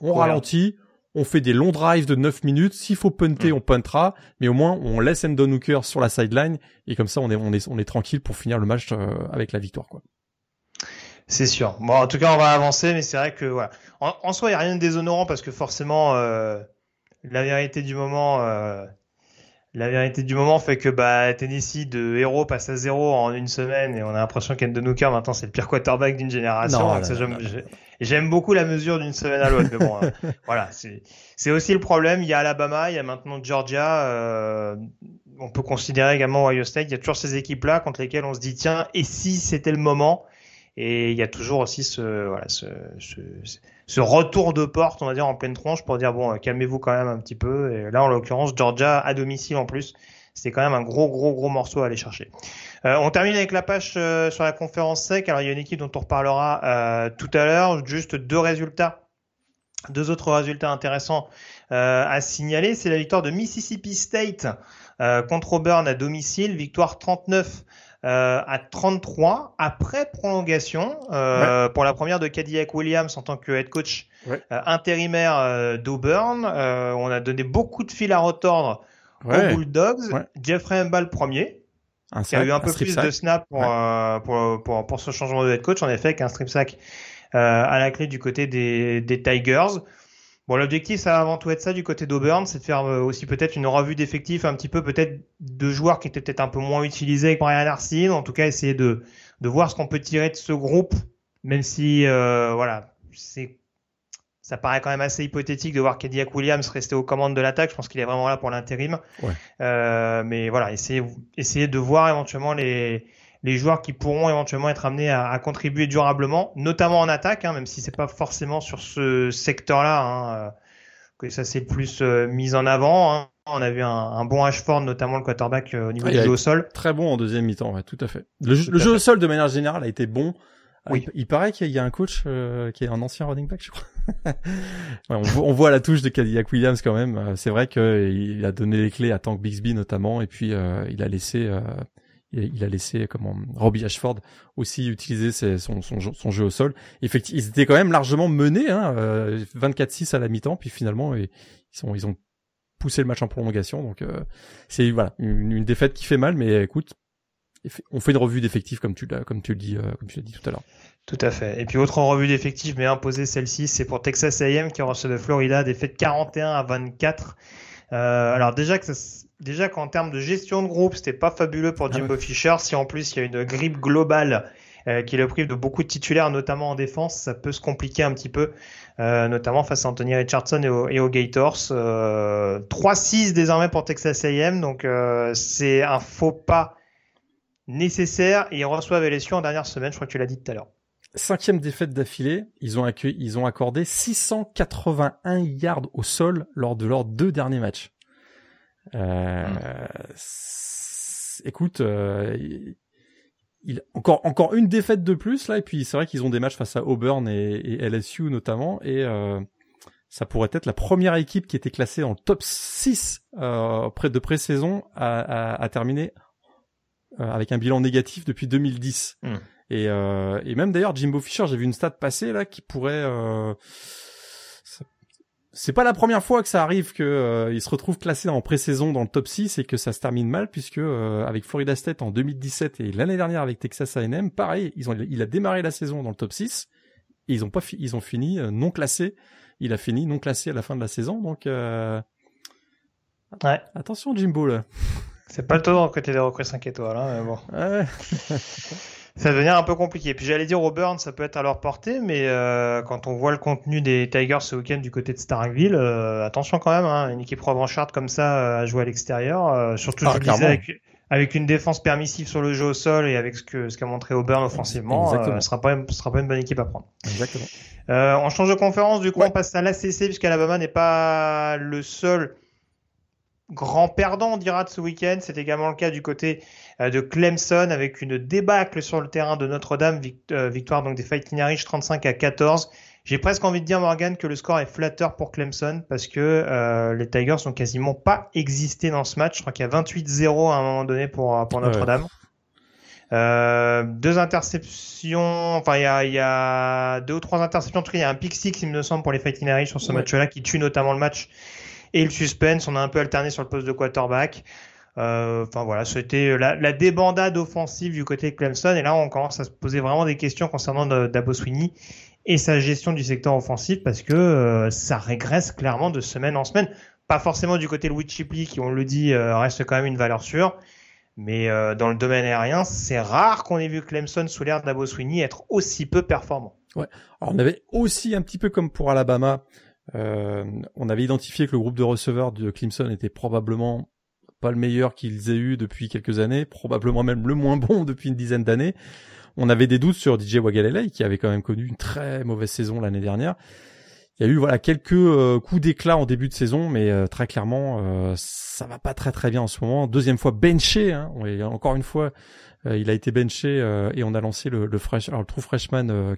on ralentit, on fait des longs drives de 9 minutes. S'il faut punter, mm. on puntera, mais au moins on laisse Endon Hooker sur la sideline et comme ça on est on est on est tranquille pour finir le match euh, avec la victoire quoi. C'est sûr. Bon, en tout cas, on va avancer, mais c'est vrai que voilà. En, soi, il n'y a rien de déshonorant parce que forcément, euh, la vérité du moment, euh, la vérité du moment fait que bah, Tennessee de héros passe à zéro en une semaine et on a l'impression qu'Endon Hooker maintenant c'est le pire quarterback d'une génération. J'aime beaucoup la mesure d'une semaine à l'autre, mais bon, hein. voilà, c'est aussi le problème. Il y a Alabama, il y a maintenant Georgia. Euh, on peut considérer également Ohio State. Il y a toujours ces équipes-là contre lesquelles on se dit tiens, et si c'était le moment Et il y a toujours aussi ce voilà ce, ce ce retour de porte, on va dire, en pleine tronche pour dire bon, calmez-vous quand même un petit peu. Et là, en l'occurrence, Georgia à domicile en plus, c'était quand même un gros, gros, gros morceau à aller chercher. Euh, on termine avec la page euh, sur la conférence sec. Alors, il y a une équipe dont on reparlera euh, tout à l'heure. Juste deux résultats, deux autres résultats intéressants à signaler. C'est la victoire de Mississippi State contre Auburn à domicile, victoire 39 euh, à 33 après prolongation euh, pour la première de Cadillac Williams en tant que head coach euh, intérimaire d'Auburn. on a donné beaucoup de fil à retordre aux Bulldogs, Jeffrey Mbal premier, un qui a eu un, peu plus de snap pour, euh, pour, pour, pour, ce changement de head coach, en effet, avec un strip sack euh, à la clé du côté des, des Tigers. Bon, l'objectif, ça va avant tout être ça du côté d'Auburn, c'est de faire euh, aussi peut-être une revue d'effectifs, un petit peu peut-être de joueurs qui étaient peut-être un peu moins utilisés avec Brian Arsene, en tout cas essayer de, de voir ce qu'on peut tirer de ce groupe, même si, euh, voilà, c'est ça paraît quand même assez hypothétique de voir Kediak Williams rester aux commandes de l'attaque. Je pense qu'il est vraiment là pour l'intérim. Ouais. Euh, mais voilà, essayer, essayer de voir éventuellement les, les joueurs qui pourront éventuellement être amenés à, à contribuer durablement, notamment en attaque, hein, même si c'est pas forcément sur ce secteur-là hein, euh, que ça s'est plus euh, mis en avant. Hein. On a vu un, un, bon Ashford, notamment le quarterback euh, au niveau du jeu au sol. Très bon en deuxième mi-temps, ouais, tout à fait. Le, le jeu au sol de manière générale a été bon. Oui. Il, paraît qu'il y a un coach euh, qui est un ancien running back, je crois. ouais, on, voit, la touche de Cadillac Williams quand même. C'est vrai qu'il a donné les clés à Tank Bixby notamment, et puis il a laissé, il a laissé comment Robbie Ashford aussi utiliser son, jeu au sol. Effectivement, ils étaient quand même largement menés, hein, 24-6 à la mi-temps, puis finalement ils ont poussé le match en prolongation. Donc c'est voilà une, défaite qui fait mal, mais écoute, on fait une revue d'effectifs comme tu l'as comme tu le dis euh, comme tu l'as dit tout à l'heure. Tout à fait. Et puis autre revue d'effectifs mais imposée celle-ci, c'est pour Texas A&M qui de Florida, défaite 41 à 24. Euh, alors déjà que déjà qu'en termes de gestion de groupe, c'était pas fabuleux pour ah Jimbo Fisher. Si en plus il y a une grippe globale euh, qui le prive de beaucoup de titulaires, notamment en défense, ça peut se compliquer un petit peu, euh, notamment face à Anthony Richardson et, et aux Gators. 3-6 désormais pour Texas A&M, donc c'est un faux pas nécessaire et ils reçoivent LSU en dernière semaine, je crois que tu l'as dit tout à l'heure. Cinquième défaite d'affilée, ils ont accueilli, ils ont accordé 681 yards au sol lors de leurs deux derniers matchs. Euh, hmm. Écoute, euh, il, encore encore une défaite de plus là et puis c'est vrai qu'ils ont des matchs face à Auburn et, et LSU notamment et euh, ça pourrait être la première équipe qui était classée dans le top 6 euh, près de pré-saison à, à, à terminer euh, avec un bilan négatif depuis 2010. Hmm. Et, euh, et même d'ailleurs Jimbo Fisher, j'ai vu une stat passer là qui pourrait euh, c'est pas la première fois que ça arrive que euh, il se retrouve classé en pré-saison dans le top 6 et que ça se termine mal puisque euh, avec Florida State en 2017 et l'année dernière avec Texas A&M, pareil, ils ont il a démarré la saison dans le top 6 et ils ont pas ils ont fini non classé. Il a fini non classé à la fin de la saison donc ouais. Attention Jimbo là. C'est pas le taux côté des recrues 5 étoiles, hein, mais bon. ça va devenir un peu compliqué. Puis j'allais dire au Burn, ça peut être à leur portée, mais euh, quand on voit le contenu des Tigers ce week-end du côté de Starkville, euh, attention quand même, hein, une équipe revancharde comme ça euh, à jouer à l'extérieur, surtout ah, je disais, avec, avec, une défense permissive sur le jeu au sol et avec ce que ce qu'a montré Auburn offensivement, ce sera pas ce sera pas une bonne équipe à prendre. Exactement. on change de conférence, du coup on passe à l'ACC puisqu'Alabama n'est pas le seul grand perdant, on dira, de ce week-end. C'est également le cas du côté de Clemson avec une débâcle sur le terrain de Notre-Dame, euh, victoire donc des Fighting Irish 35 à 14. J'ai presque envie de dire Morgan que le score est flatteur pour Clemson parce que euh, les Tigers n'ont quasiment pas existé dans ce match. Je crois qu'il y a 28-0 à un moment donné pour pour Notre-Dame. Euh, deux interceptions, enfin il y a, y a, deux ou trois interceptions. En tout cas, il y a un pick six, il me semble, pour les Fighting Irish sur ce match-là qui tue notamment le match et le suspense. On a un peu alterné sur le poste de quarterback. Euh, enfin voilà, c'était la, la, débandade offensive du côté de Clemson. Et là, on commence à se poser vraiment des questions concernant Dabo Sweeney et sa gestion du secteur offensif parce que euh, ça régresse clairement de semaine en semaine. Pas forcément du côté de Louis qui, on le dit, euh, reste quand même une valeur sûre. Mais dans le domaine aérien, c'est rare qu'on ait vu Clemson sous l'air Dabo Sweeney être aussi peu performant. Ouais. Alors on avait aussi un petit peu comme pour Alabama euh, on avait identifié que le groupe de receveurs de Clemson était probablement pas le meilleur qu'ils aient eu depuis quelques années, probablement même le moins bon depuis une dizaine d'années. On avait des doutes sur DJ Wagalele qui avait quand même connu une très mauvaise saison l'année dernière. Il y a eu voilà quelques euh, coups d'éclat en début de saison, mais euh, très clairement ça va pas très très bien en ce moment. Deuxième fois benché, hein, encore une fois il a été benché et on a lancé le, le fresh, alors le true freshman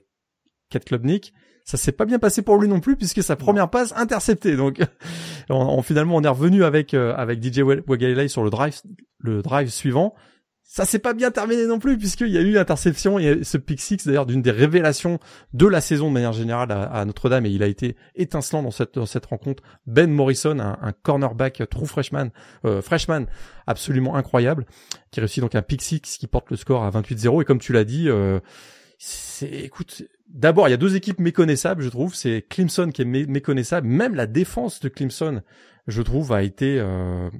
Kat Klubnik ça s'est pas bien passé pour lui non plus puisque sa première passe interceptée. Donc, on, finalement, on est revenu avec euh, avec DJ Wagalele sur le drive le drive suivant. ça s'est pas bien terminé non plus puisqu'il y a eu interception et ce pick six d'ailleurs d'une des révélations de la saison de manière générale à, Notre-Dame et il a été étincelant dans cette dans cette rencontre. Ben Morrison, un, cornerback true freshman, euh, freshman absolument incroyable, qui réussit donc un pick six qui porte le score à 28-0 et comme tu l'as dit, euh, c'est écoute. D'abord, il y a deux équipes méconnaissables, je trouve. C'est Clemson qui est méconnaissable. Même la défense de Clemson, je trouve, a été euh,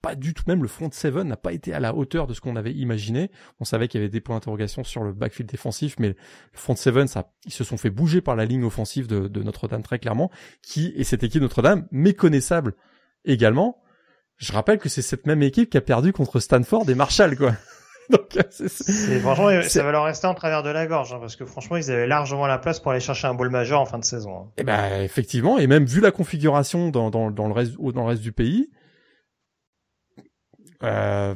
pas du tout, même le front seven n'a pas été à la hauteur de ce qu'on avait imaginé. On savait qu'il y avait des points d'interrogation sur le backfield défensif, mais le front seven, ça, ils se sont fait bouger par la ligne offensive de, Notre-Dame très clairement, qui et cette équipe Notre-Dame méconnaissable également. Je rappelle que c'est cette même équipe qui a perdu contre Stanford et Marshall, quoi. Donc, c'est, franchement, ça va leur rester en travers de la gorge, hein, parce que franchement, ils avaient largement la place pour aller chercher un bowl majeur en fin de saison. Hein. Et eh ben, effectivement, et même vu la configuration dans, dans, dans le reste, dans le reste du pays, euh,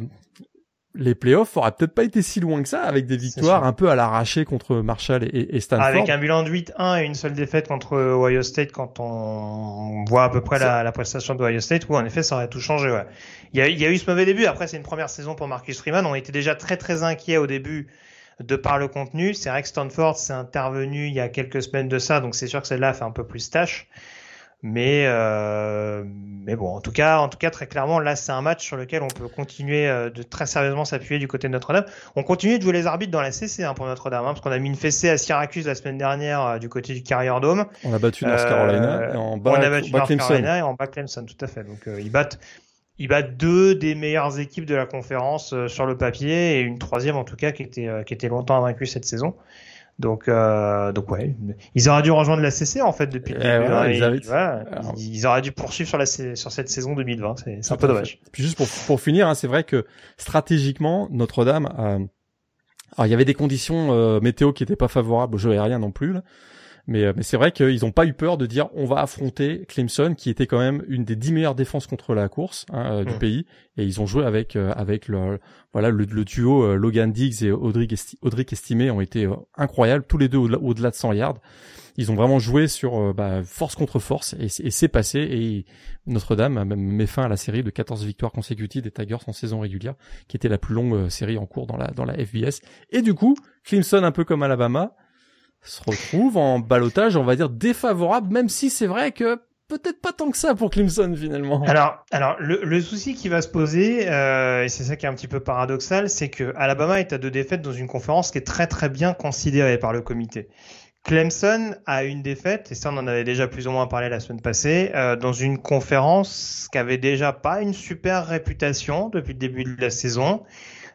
les playoffs auraient peut-être pas été si loin que ça avec des victoires un peu à l'arraché contre Marshall et, et, Stanford. Avec un bilan de 8-1 et une seule défaite contre Ohio State quand on voit à peu près la, la, prestation de Ohio State, où en effet ça aurait tout changé. Ouais. Il, y a, il y a eu ce mauvais début, après c'est une première saison pour Marcus Freeman, on était déjà très très inquiet au début de par le contenu. C'est vrai que Stanford s'est intervenu il y a quelques semaines de ça, donc c'est sûr que celle-là fait un peu plus tâche. Mais euh, mais bon, en tout cas, en tout cas, très clairement, là, c'est un match sur lequel on peut continuer euh, de très sérieusement s'appuyer du côté de Notre-Dame. On continue de jouer les arbitres dans la CC hein, pour Notre-Dame, hein, parce qu'on a mis une fessée à Syracuse la semaine dernière euh, du côté du Carrier Dome. On a battu North Carolina et en bas, on a battu North Carolina et en bas Clemson, tout à fait. Donc ils battent ils battent deux des meilleures équipes de la conférence sur le papier et une troisième en tout cas qui était qui était longtemps invaincue cette saison. Donc, euh, donc ouais, ils auraient dû rejoindre la CC en fait depuis le eh début. Hein, ils, ils, auraient dû poursuivre sur la sur cette saison 2020. C'est un peu dommage. Puis juste pour, pour finir, hein, c'est vrai que stratégiquement, Notre-Dame, euh, alors il y avait des conditions euh, météo qui étaient pas favorables au jeu aérien non plus. Là. Mais, euh, mais c'est vrai qu'ils n'ont pas eu peur de dire on va affronter Clemson, qui était quand même une des dix meilleures défenses contre la course hein, euh, du mm. pays, et ils ont joué avec euh, avec le voilà le, le duo Logan Diggs et Audric, Esti Estimé ont été incroyables, tous les deux au-delà de 100 yards. Ils ont vraiment joué sur bah, force contre force et, et c'est passé et Notre-Dame a même mis fin à la série de 14 victoires consécutives des Tigers en saison régulière, qui était la plus longue série en cours dans la dans la FBS. Et du coup, Clemson un peu comme Alabama se retrouve en balotage, on va dire défavorable, même si c'est vrai que peut-être pas tant que ça pour Clemson finalement. Alors, alors le, souci qui va se poser, euh, et c'est ça qui est un petit peu paradoxal, c'est que Alabama est à deux défaites dans une conférence qui est très très bien considérée par le comité. Clemson a une défaite, et ça on en avait déjà plus ou moins parlé la semaine passée, euh, dans une conférence qui avait déjà pas une super réputation depuis le début de la saison.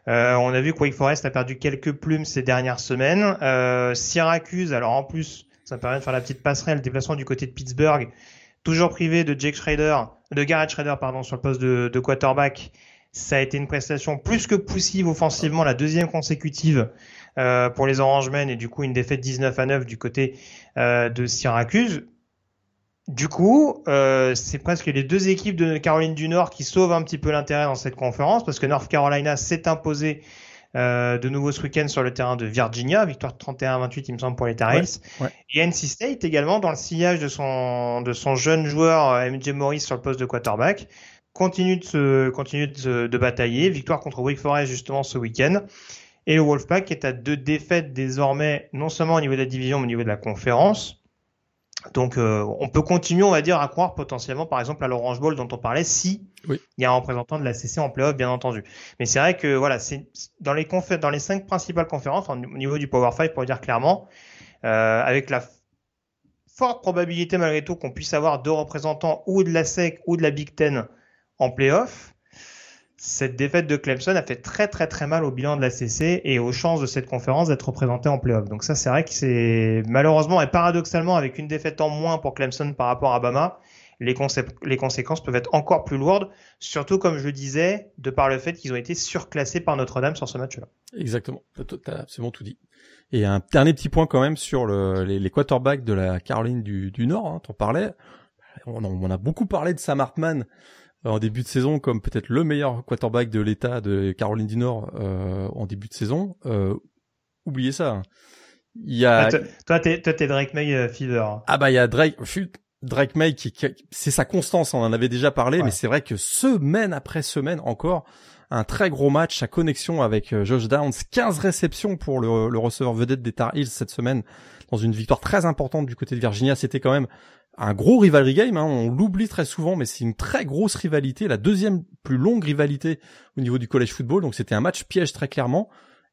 Euh, on a vu que Wake Forest a perdu quelques plumes ces dernières semaines. Euh, Syracuse, alors en plus, ça permet de faire la petite passerelle, le déplacement du côté de Pittsburgh, toujours privé de Jake Schrader, de Garrett Schrader, pardon, sur le poste de, quarterback. Ça a été une prestation plus que poussive offensivement, la deuxième consécutive euh, pour les Orangemen et du coup une défaite 19 à 9 du côté de Syracuse. Du coup, euh, c'est presque les deux équipes de Caroline du Nord qui sauvent un petit peu l'intérêt dans cette conférence parce que North Carolina s'est imposé euh, de nouveau ce week-end sur le terrain de Virginia, victoire 31-28 il me semble pour les Tar Heels. Et NC State également dans le sillage de son de son jeune joueur euh, MJ Morris sur le poste de quarterback continue de se continue de, de batailler, victoire contre Wake Forest justement ce week-end. Et le Wolfpack est à deux défaites désormais non seulement au niveau de la division mais au niveau de la conférence. Donc, euh, on peut continuer, on va dire, à croire potentiellement, par exemple, à l'Orange Bowl dont on parlait, si il y a un représentant de la CC en playoff, bien entendu. Mais c'est vrai que voilà, c'est dans les dans les cinq principales conférences, au niveau du Power 5, pour dire clairement, euh, avec la forte probabilité malgré tout qu'on puisse avoir deux représentants ou de la SEC ou de la Big Ten en playoff, cette défaite de Clemson a fait très très très mal au bilan de la CC et aux chances de cette conférence d'être représentée en playoff. Donc ça c'est vrai que c'est malheureusement et paradoxalement avec une défaite en moins pour Clemson par rapport à Bama, les, conséquences peuvent être encore plus lourdes, surtout comme je le disais, de par le fait qu'ils ont été surclassés par Notre-Dame sur ce match-là. Exactement, t'as absolument tout dit. Et un dernier petit point quand même sur le, les, quarterbacks de la Caroline du, Nord, hein, t'en parlais. On, on, a beaucoup parlé de Sam Hartman en début de saison comme peut-être le meilleur quarterback de l'État de Caroline du Nord euh, en début de saison. Euh, oubliez ça. Hein. Il y a... Ah, toi, t'es, toi, t'es Drake May euh, Fever. Ah bah il y a Drake. Drake May, qui, c'est sa constance, on en avait déjà parlé, mais c'est vrai que semaine après semaine encore, un très gros match, sa connexion avec euh, Josh Downs, 15 réceptions pour le, le receveur vedette des Tar Heels cette semaine, dans une victoire très importante du côté de Virginia. C'était quand même un gros rivalry game, hein, on l'oublie très souvent, mais c'est une très grosse rivalité, la deuxième plus longue rivalité au niveau du college football, donc c'était un match piège très clairement.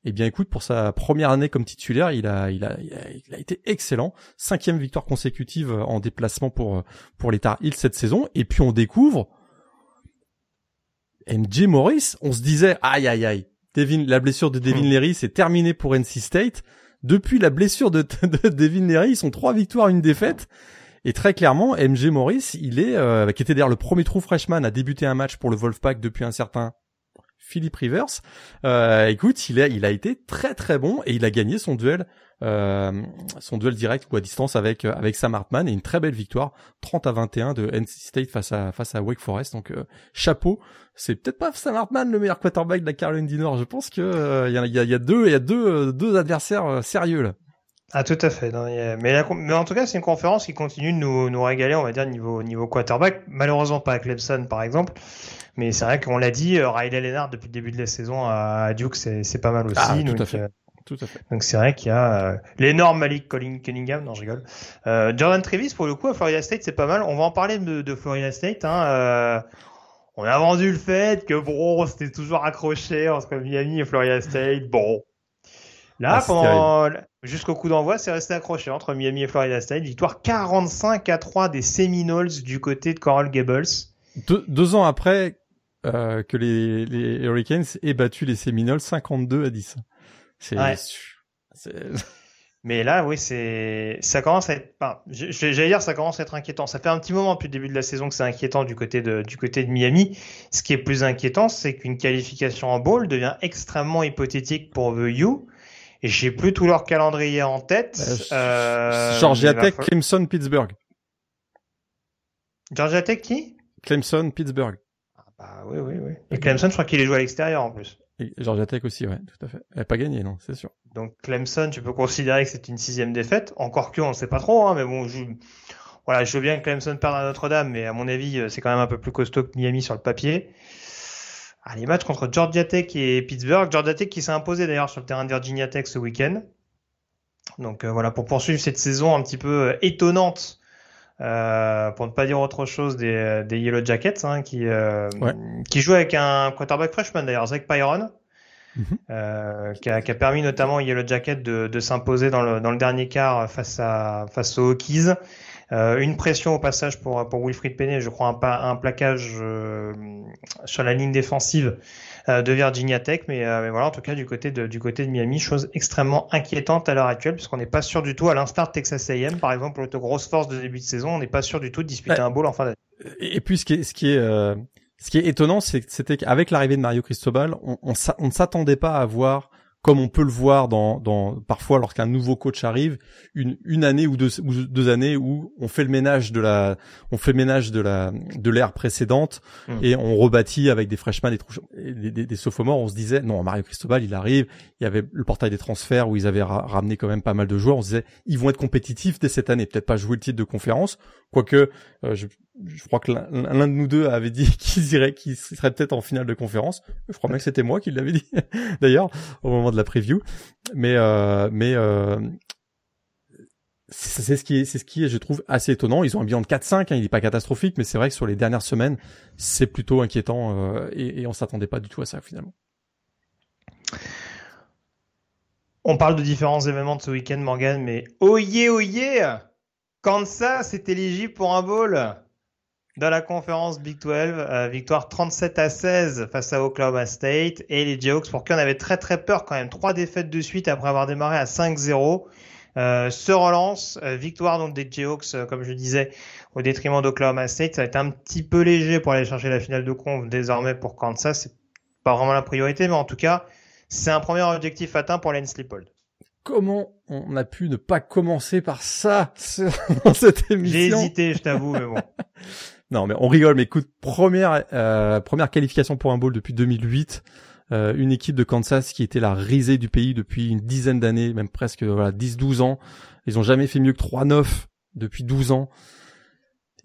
Eh bien, écoute, pour sa première année comme titulaire, il a, il a, il a, été excellent. Cinquième victoire consécutive en déplacement pour pour les Tar Heels cette saison. Et puis on découvre MJ Morris. On se disait, aïe aïe aïe, Devin, la blessure de Devin hmm. Leary, c'est terminé pour NC State. Depuis la blessure de, de Devin Leary, ils sont trois victoires, une défaite. Et très clairement, MJ Morris, il est, euh, qui était d'ailleurs le premier trou freshman à débuter un match pour le Wolfpack depuis un certain Philip Rivers. Euh, écoute, il a, il a été très très bon et il a gagné son duel, euh, son duel direct ou à distance avec avec Sam Hartman et une très belle victoire, 30 à 21 de NC State face à face à Wake Forest. Donc euh, chapeau. C'est peut-être pas Sam Hartman le meilleur quarterback de la Caroline du Nord. Je pense que il y, a, y, a, deux il y a deux deux adversaires sérieux là. Ah tout à fait. mais, mais en tout cas, c'est une conférence qui continue de nous, nous régaler, on va dire niveau niveau quarterback. Malheureusement pas à Clemson par exemple, mais c'est vrai qu'on l'a dit, euh, Riley Leonard depuis le début de la saison à Duke, c'est pas mal aussi. Ah, tout, à fait. Euh, tout à fait. Donc c'est vrai qu'il y a euh, l'énorme Malik Cunningham, non je rigole. Euh, Jordan Trevis pour le coup à Florida State c'est pas mal. On va en parler de, de Florida State. Hein, on a vendu le fait que bon c'était toujours accroché entre Miami et Florida State. Bon, Là, ah, jusqu'au coup d'envoi, c'est resté accroché entre Miami et Florida State. Victoire 45 à 3 des Seminoles du côté de Coral Gables. deux ans après, euh, que les, les Hurricanes aient battu les Seminoles 52 à 10. C'est, Mais là, oui, c'est, ça commence à être, enfin, j'allais dire, ça commence à être inquiétant. Ça fait un petit moment depuis le début de la saison que c'est inquiétant du côté de, du côté de Miami. Ce qui est plus inquiétant, c'est qu'une qualification en bowl devient extrêmement hypothétique pour The U. Et j'ai plus tout leur calendrier en tête. Euh, euh Georgia Tech, Clemson, Pittsburgh. Georgia Tech qui? Clemson, Pittsburgh. Bah oui, oui, oui. Et Clemson, je crois qu'il est joué à l'extérieur en plus. Et Georgia Tech aussi, ouais, tout à fait. Elle n'a pas gagné, non, c'est sûr. Donc Clemson, tu peux considérer que c'est une sixième défaite. Encore que, on ne sait pas trop, hein, mais bon, je... voilà, je veux bien que Clemson perde à Notre-Dame, mais à mon avis, euh, c'est quand même un peu plus costaud que Miami sur le papier. Ah, les matchs contre Georgia Tech et Pittsburgh. Georgia Tech qui s'est imposé d'ailleurs sur le terrain de Virginia Tech ce week-end. Donc euh, voilà, pour poursuivre cette saison un petit peu euh, étonnante euh, pour ne pas dire autre chose des, des Yellow Jackets, hein, qui, euh, qui joue avec un quarterback freshman d'ailleurs, Zach Pyron, mhm. euh, qui, a, qui, a, permis notamment aux Yellow Jackets de, de s'imposer dans le, dans le dernier quart face, à, face aux Hokies. Euh, une pression au passage pour, pour Wilfried Penney, je crois un, un plaquage euh, sur la ligne défensive euh, de Virginia Tech, mais, euh, mais, voilà, en tout cas du côté de, du côté de Miami, chose extrêmement inquiétante à l'heure actuelle, puisqu'on n'est pas sûr du tout, à l'instar de Texas A&M, par exemple, l'autre grosse force de début de saison, on n'est pas sûr du tout de disputer un bowl en fin d'année. Et puis ce qui est, ce qui est, euh, ce qui est étonnant, c'était qu'avec l'arrivée de Mario Cristobal, on, on, on ne s'attendait pas à voir comme on peut le voir dans, dans parfois lorsqu'un nouveau coach arrive, une, une année ou deux, ou deux années où on fait le ménage de la, on fait le ménage de la, de l'ère précédente mm. et on rebâtit avec des freshmen, des, des, des, des, sophomores. On se disait non, Mario Cristobal, il arrive. Il y avait le portail des transferts où ils avaient ramené quand même pas mal de joueurs. On se disait ils vont être compétitifs dès cette année. Peut-être pas jouer le titre de conférence, quoique euh, je, je crois que l'un de nous deux avait dit qu'ils iraient, qu'ils seraient peut-être en finale de conférence. Je crois même que c'était moi qui l'avais dit, d'ailleurs, au moment de la preview. Mais, euh, mais euh, c'est ce qui est, c'est ce qui est, je trouve, assez étonnant. Ils ont un bilan de 4-5, hein, il n'est pas catastrophique, mais c'est vrai que sur les dernières semaines, c'est plutôt inquiétant euh, et, et on s'attendait pas du tout à ça finalement. On parle de différents événements de ce week-end, Morgan, mais oh yeah, oh yeah Kansas est éligible pour un bowl dans la conférence Big 12, euh, victoire 37 à 16 face à Oklahoma State et les Jayhawks pour qui on avait très très peur quand même. Trois défaites de suite après avoir démarré à 5-0. Euh, se relance, euh, victoire donc des Jayhawks, euh, comme je disais, au détriment d'Oklahoma State. Ça va être un petit peu léger pour aller chercher la finale de conf désormais pour Kansas. C'est pas vraiment la priorité, mais en tout cas, c'est un premier objectif atteint pour Lance Leipold. Comment on a pu ne pas commencer par ça dans cette émission? J'ai hésité, je t'avoue, mais bon. Non, mais on rigole. Mais écoute, première euh, première qualification pour un bowl depuis 2008. Euh, une équipe de Kansas qui était la risée du pays depuis une dizaine d'années, même presque voilà 10-12 ans. Ils ont jamais fait mieux que 3-9 depuis 12 ans.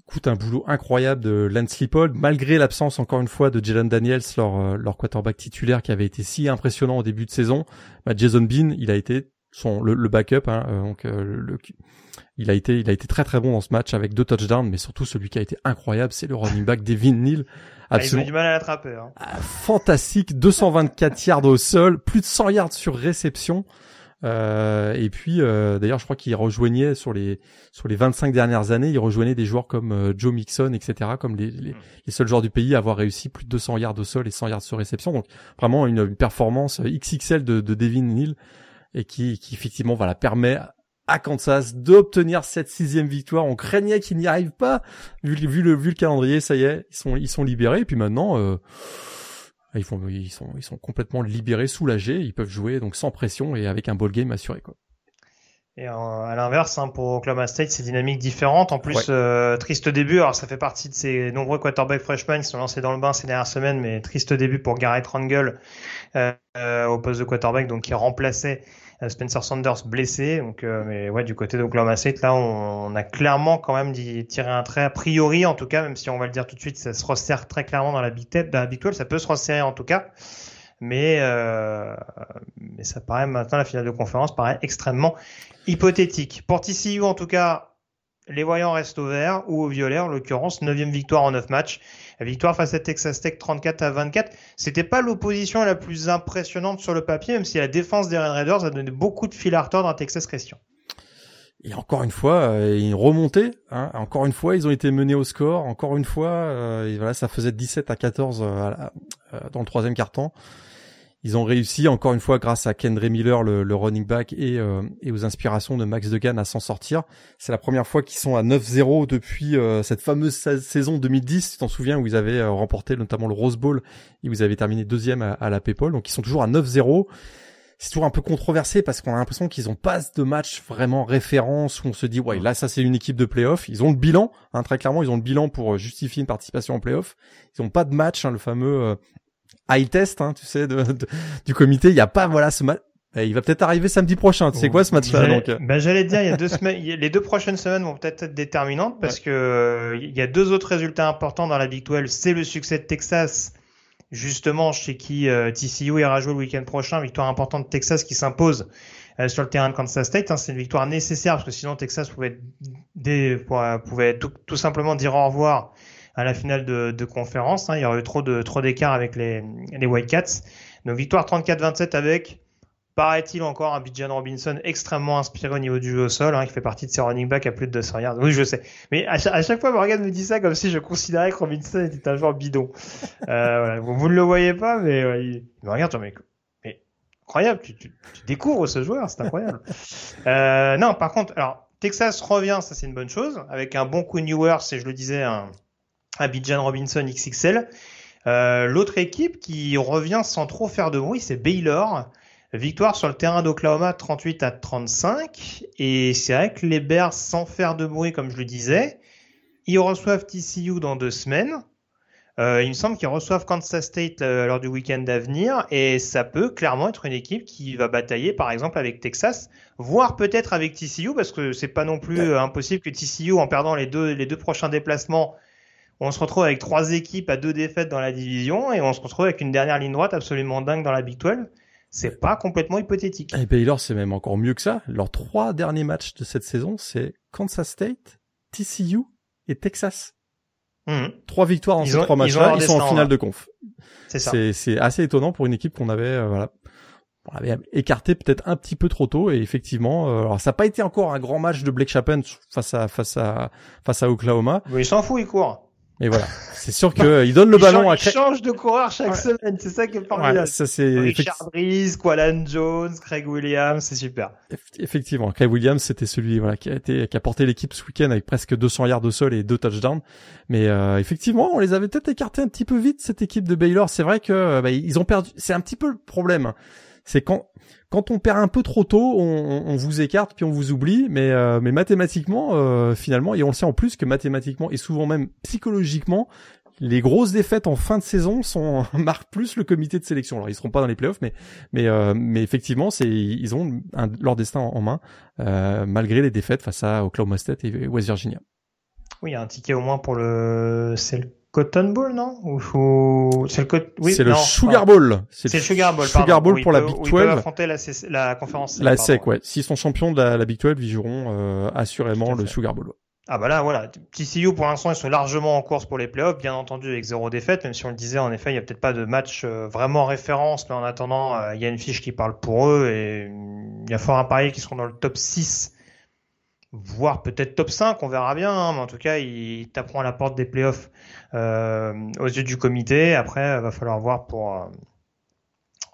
Écoute, un boulot incroyable de Lance Leipold, malgré l'absence encore une fois de Jalen Daniels, leur, euh, leur quarterback titulaire qui avait été si impressionnant au début de saison. Bah, Jason Bean, il a été son le, backup, hein, donc il a été il a été très très bon dans ce match avec deux touchdowns, mais surtout celui qui a été incroyable, c'est le running back Devin Neal. Ah, ils ont du mal à l'attraper. Hein. Ah, fantastique, 224 yards au sol, plus de 100 yards sur réception. Euh, et puis, euh, d'ailleurs, je crois qu'il rejoignait sur les sur les 25 dernières années, il rejoignait des joueurs comme euh, Joe Mixon, etc., comme les, les, hmm. les, seuls joueurs du pays à avoir réussi plus de 200 yards au sol et 100 yards sur réception. Donc, vraiment une, une performance XXL de, de Devin Neal et qui, qui effectivement, voilà, permet à Kansas d'obtenir cette sixième victoire. On craignait qu'ils n'y arrivent pas, vu, vu, le, vu le calendrier, ça y est, ils sont, ils sont libérés. Et puis maintenant, euh, ils, font, ils, sont, ils sont complètement libérés, soulagés. Ils peuvent jouer donc sans pression et avec un ball game assuré. Quoi. Et à l'inverse, hein, pour Oklahoma State, c'est dynamique différente. En plus, euh, triste début. Alors, ça fait partie de ces nombreux quarterbacks freshmen qui sont lancés dans le bain ces dernières semaines, mais triste début pour Garrett Rangel euh, euh, au poste de quarterback, donc qui remplaçait euh, Spencer Sanders blessé. Donc, euh, mais ouais, du côté d'Oklahoma State, là, on, a clairement quand même tiré un trait a priori, en tout cas, même si on va le dire tout de suite, ça se resserre très clairement dans la Big, dans la Big 12, ça peut se resserrer en tout cas. Mais, euh, mais ça paraît maintenant, la finale de conférence paraît extrêmement hypothétique. Pour TCU, en tout cas, les voyants restent au vert ou au violet, en l'occurrence, neuvième victoire en neuf matchs. La victoire face à Texas Tech 34 à 24. C'était pas l'opposition la plus impressionnante sur le papier, même si la défense des Red Raiders a donné beaucoup de fil à retordre à Texas Christian. Et encore une fois, euh, une remontée. Hein. Encore une fois, ils ont été menés au score. Encore une fois, euh, voilà, ça faisait 17 à 14 euh, dans le troisième quart-temps. Ils ont réussi encore une fois grâce à Kendra Miller, le, running back, et, euh, et, aux inspirations de Max Degan à s'en sortir. C'est la première fois qu'ils sont à 9-0 depuis euh, cette fameuse saison 2010, tu t'en souviens, où ils avaient euh, remporté notamment le Rose Bowl et vous avez terminé deuxième à, la PayPal. Donc ils sont toujours à 9-0. C'est toujours un peu controversé parce qu'on a l'impression qu'ils ont pas de match vraiment référence où on se dit ouais là ça c'est une équipe de playoff. Ils ont le bilan, hein, très clairement ils ont le bilan pour justifier une participation en playoff. Ils ont pas de match, hein, le fameux high test, hein, tu sais, de, du comité. Il n'y a pas, voilà, ce match. Eh, il va peut-être arriver samedi prochain. Tu sais quoi ce match-là donc euh Ben j'allais dire, il y a deux semaines, les deux prochaines semaines vont peut-être être déterminantes parce que euh, il y a deux autres résultats importants dans la Big 12. C'est le succès de Texas, justement chez qui euh, TCU ira jouer le week-end prochain. Victoire importante de Texas qui s'impose sur le terrain de Kansas State. Hein. C'est une victoire nécessaire parce que sinon Texas pouvait, des, pouvait tout, tout, simplement dire au revoir à la finale de, de conférence. Hein. Il y aurait eu trop de trop d'écart avec les, les Whitecaps. Donc victoire 34-27 avec paraît-il encore un Bijan Robinson extrêmement inspiré au niveau du jeu au sol, hein, qui fait partie de ses running backs à plus de 200 yards. Oui, je sais. Mais à, chaque, fois, Morgan me dit ça comme si je considérais que Robinson était un joueur bidon. Euh, voilà. vous, ne le voyez pas, mais il, me regarde, genre, mais, mais incroyable, tu, tu, tu, découvres ce joueur, c'est incroyable. euh, non, par contre, alors Texas revient, ça c'est une bonne chose, avec un bon coup Ewers, et je le disais, un, Abidjan Robinson XXL. Euh, l'autre équipe qui revient sans trop faire de bruit, c'est Baylor. Victoire sur le terrain d'Oklahoma 38 à 35. Et c'est vrai que les Bears, sans faire de bruit, comme je le disais, ils reçoivent TCU dans deux semaines. Euh, il me semble qu'ils reçoivent Kansas State euh, lors du week-end à venir et ça peut clairement être une équipe qui va batailler par exemple avec Texas, voire peut-être avec TCU parce que c'est pas non plus impossible que TCU en perdant les deux les deux prochains déplacements on se retrouve avec trois équipes à deux défaites dans la division et on se retrouve avec une dernière ligne droite absolument dingue dans la Big 12. C'est pas complètement hypothétique. Et Baylor, c'est même encore mieux que ça. Leurs trois derniers matchs de cette saison, c'est Kansas State, TCU et Texas. Mmh. Trois victoires dans ces trois matchs-là, ils, sont en finale de conf. C'est ça. C'est assez étonnant pour une équipe qu'on avait, euh, voilà, on avait écarté peut-être un petit peu trop tôt et effectivement, euh, alors ça n'a pas été encore un grand match de Blake Chapin face à face à face à Oklahoma. Mais il s'en fout, il court. Et voilà, c'est sûr que il donne le ballon à. Il change de coureur chaque semaine, c'est ça qui est formidable. Ouais, ça c'est. Richard Breeze, Qualan Jones, Craig Williams, c'est super. Effectivement, Craig Williams, c'était celui voilà qui a été qui a porté l'équipe ce week-end avec presque 200 yards de sol et deux touchdowns. Mais euh, effectivement, on les avait peut-être écartés un petit peu vite cette équipe de Baylor. C'est vrai que bah, ils ont perdu. C'est un petit peu le problème. C'est quand quand on perd un peu trop tôt, on, vous écarte puis on vous oublie, mais euh, mathématiquement, euh, finalement, et on le sait en plus que mathématiquement et souvent même psychologiquement, les grosses défaites en fin de saison sont marquent plus le comité de sélection. Alors ils seront pas dans les playoffs, mais mais euh, effectivement, ils ont leur destin en, main malgré les défaites face à Oklahoma State et West Virginia. Oui, il y a un ticket au moins pour le. Cotton Bowl, non Ou c'est le, oui, c'est le Sugar Bowl. C'est le Sugar Bowl. Sugar Bowl pour la Big 12. Ils peuvent affronter la, la conférence. La SEC, ouais. S'ils sont champions de la, Big 12, ils joueront euh, assurément le Sugar Bowl. Ah bah là, voilà. TCU, pour l'instant, ils sont largement en course pour les playoffs, bien entendu, avec zéro défaite, même si on le disait, en effet, il n'y a peut-être pas de match euh, vraiment référence, mais en attendant, euh, il y a une fiche qui parle pour eux, et il y a fort un pari qu'ils seront dans le top 6 voire peut-être top 5, on verra bien, hein, mais en tout cas, ils taperont à la porte des playoffs euh, aux yeux du comité. Après, il va falloir voir pour euh,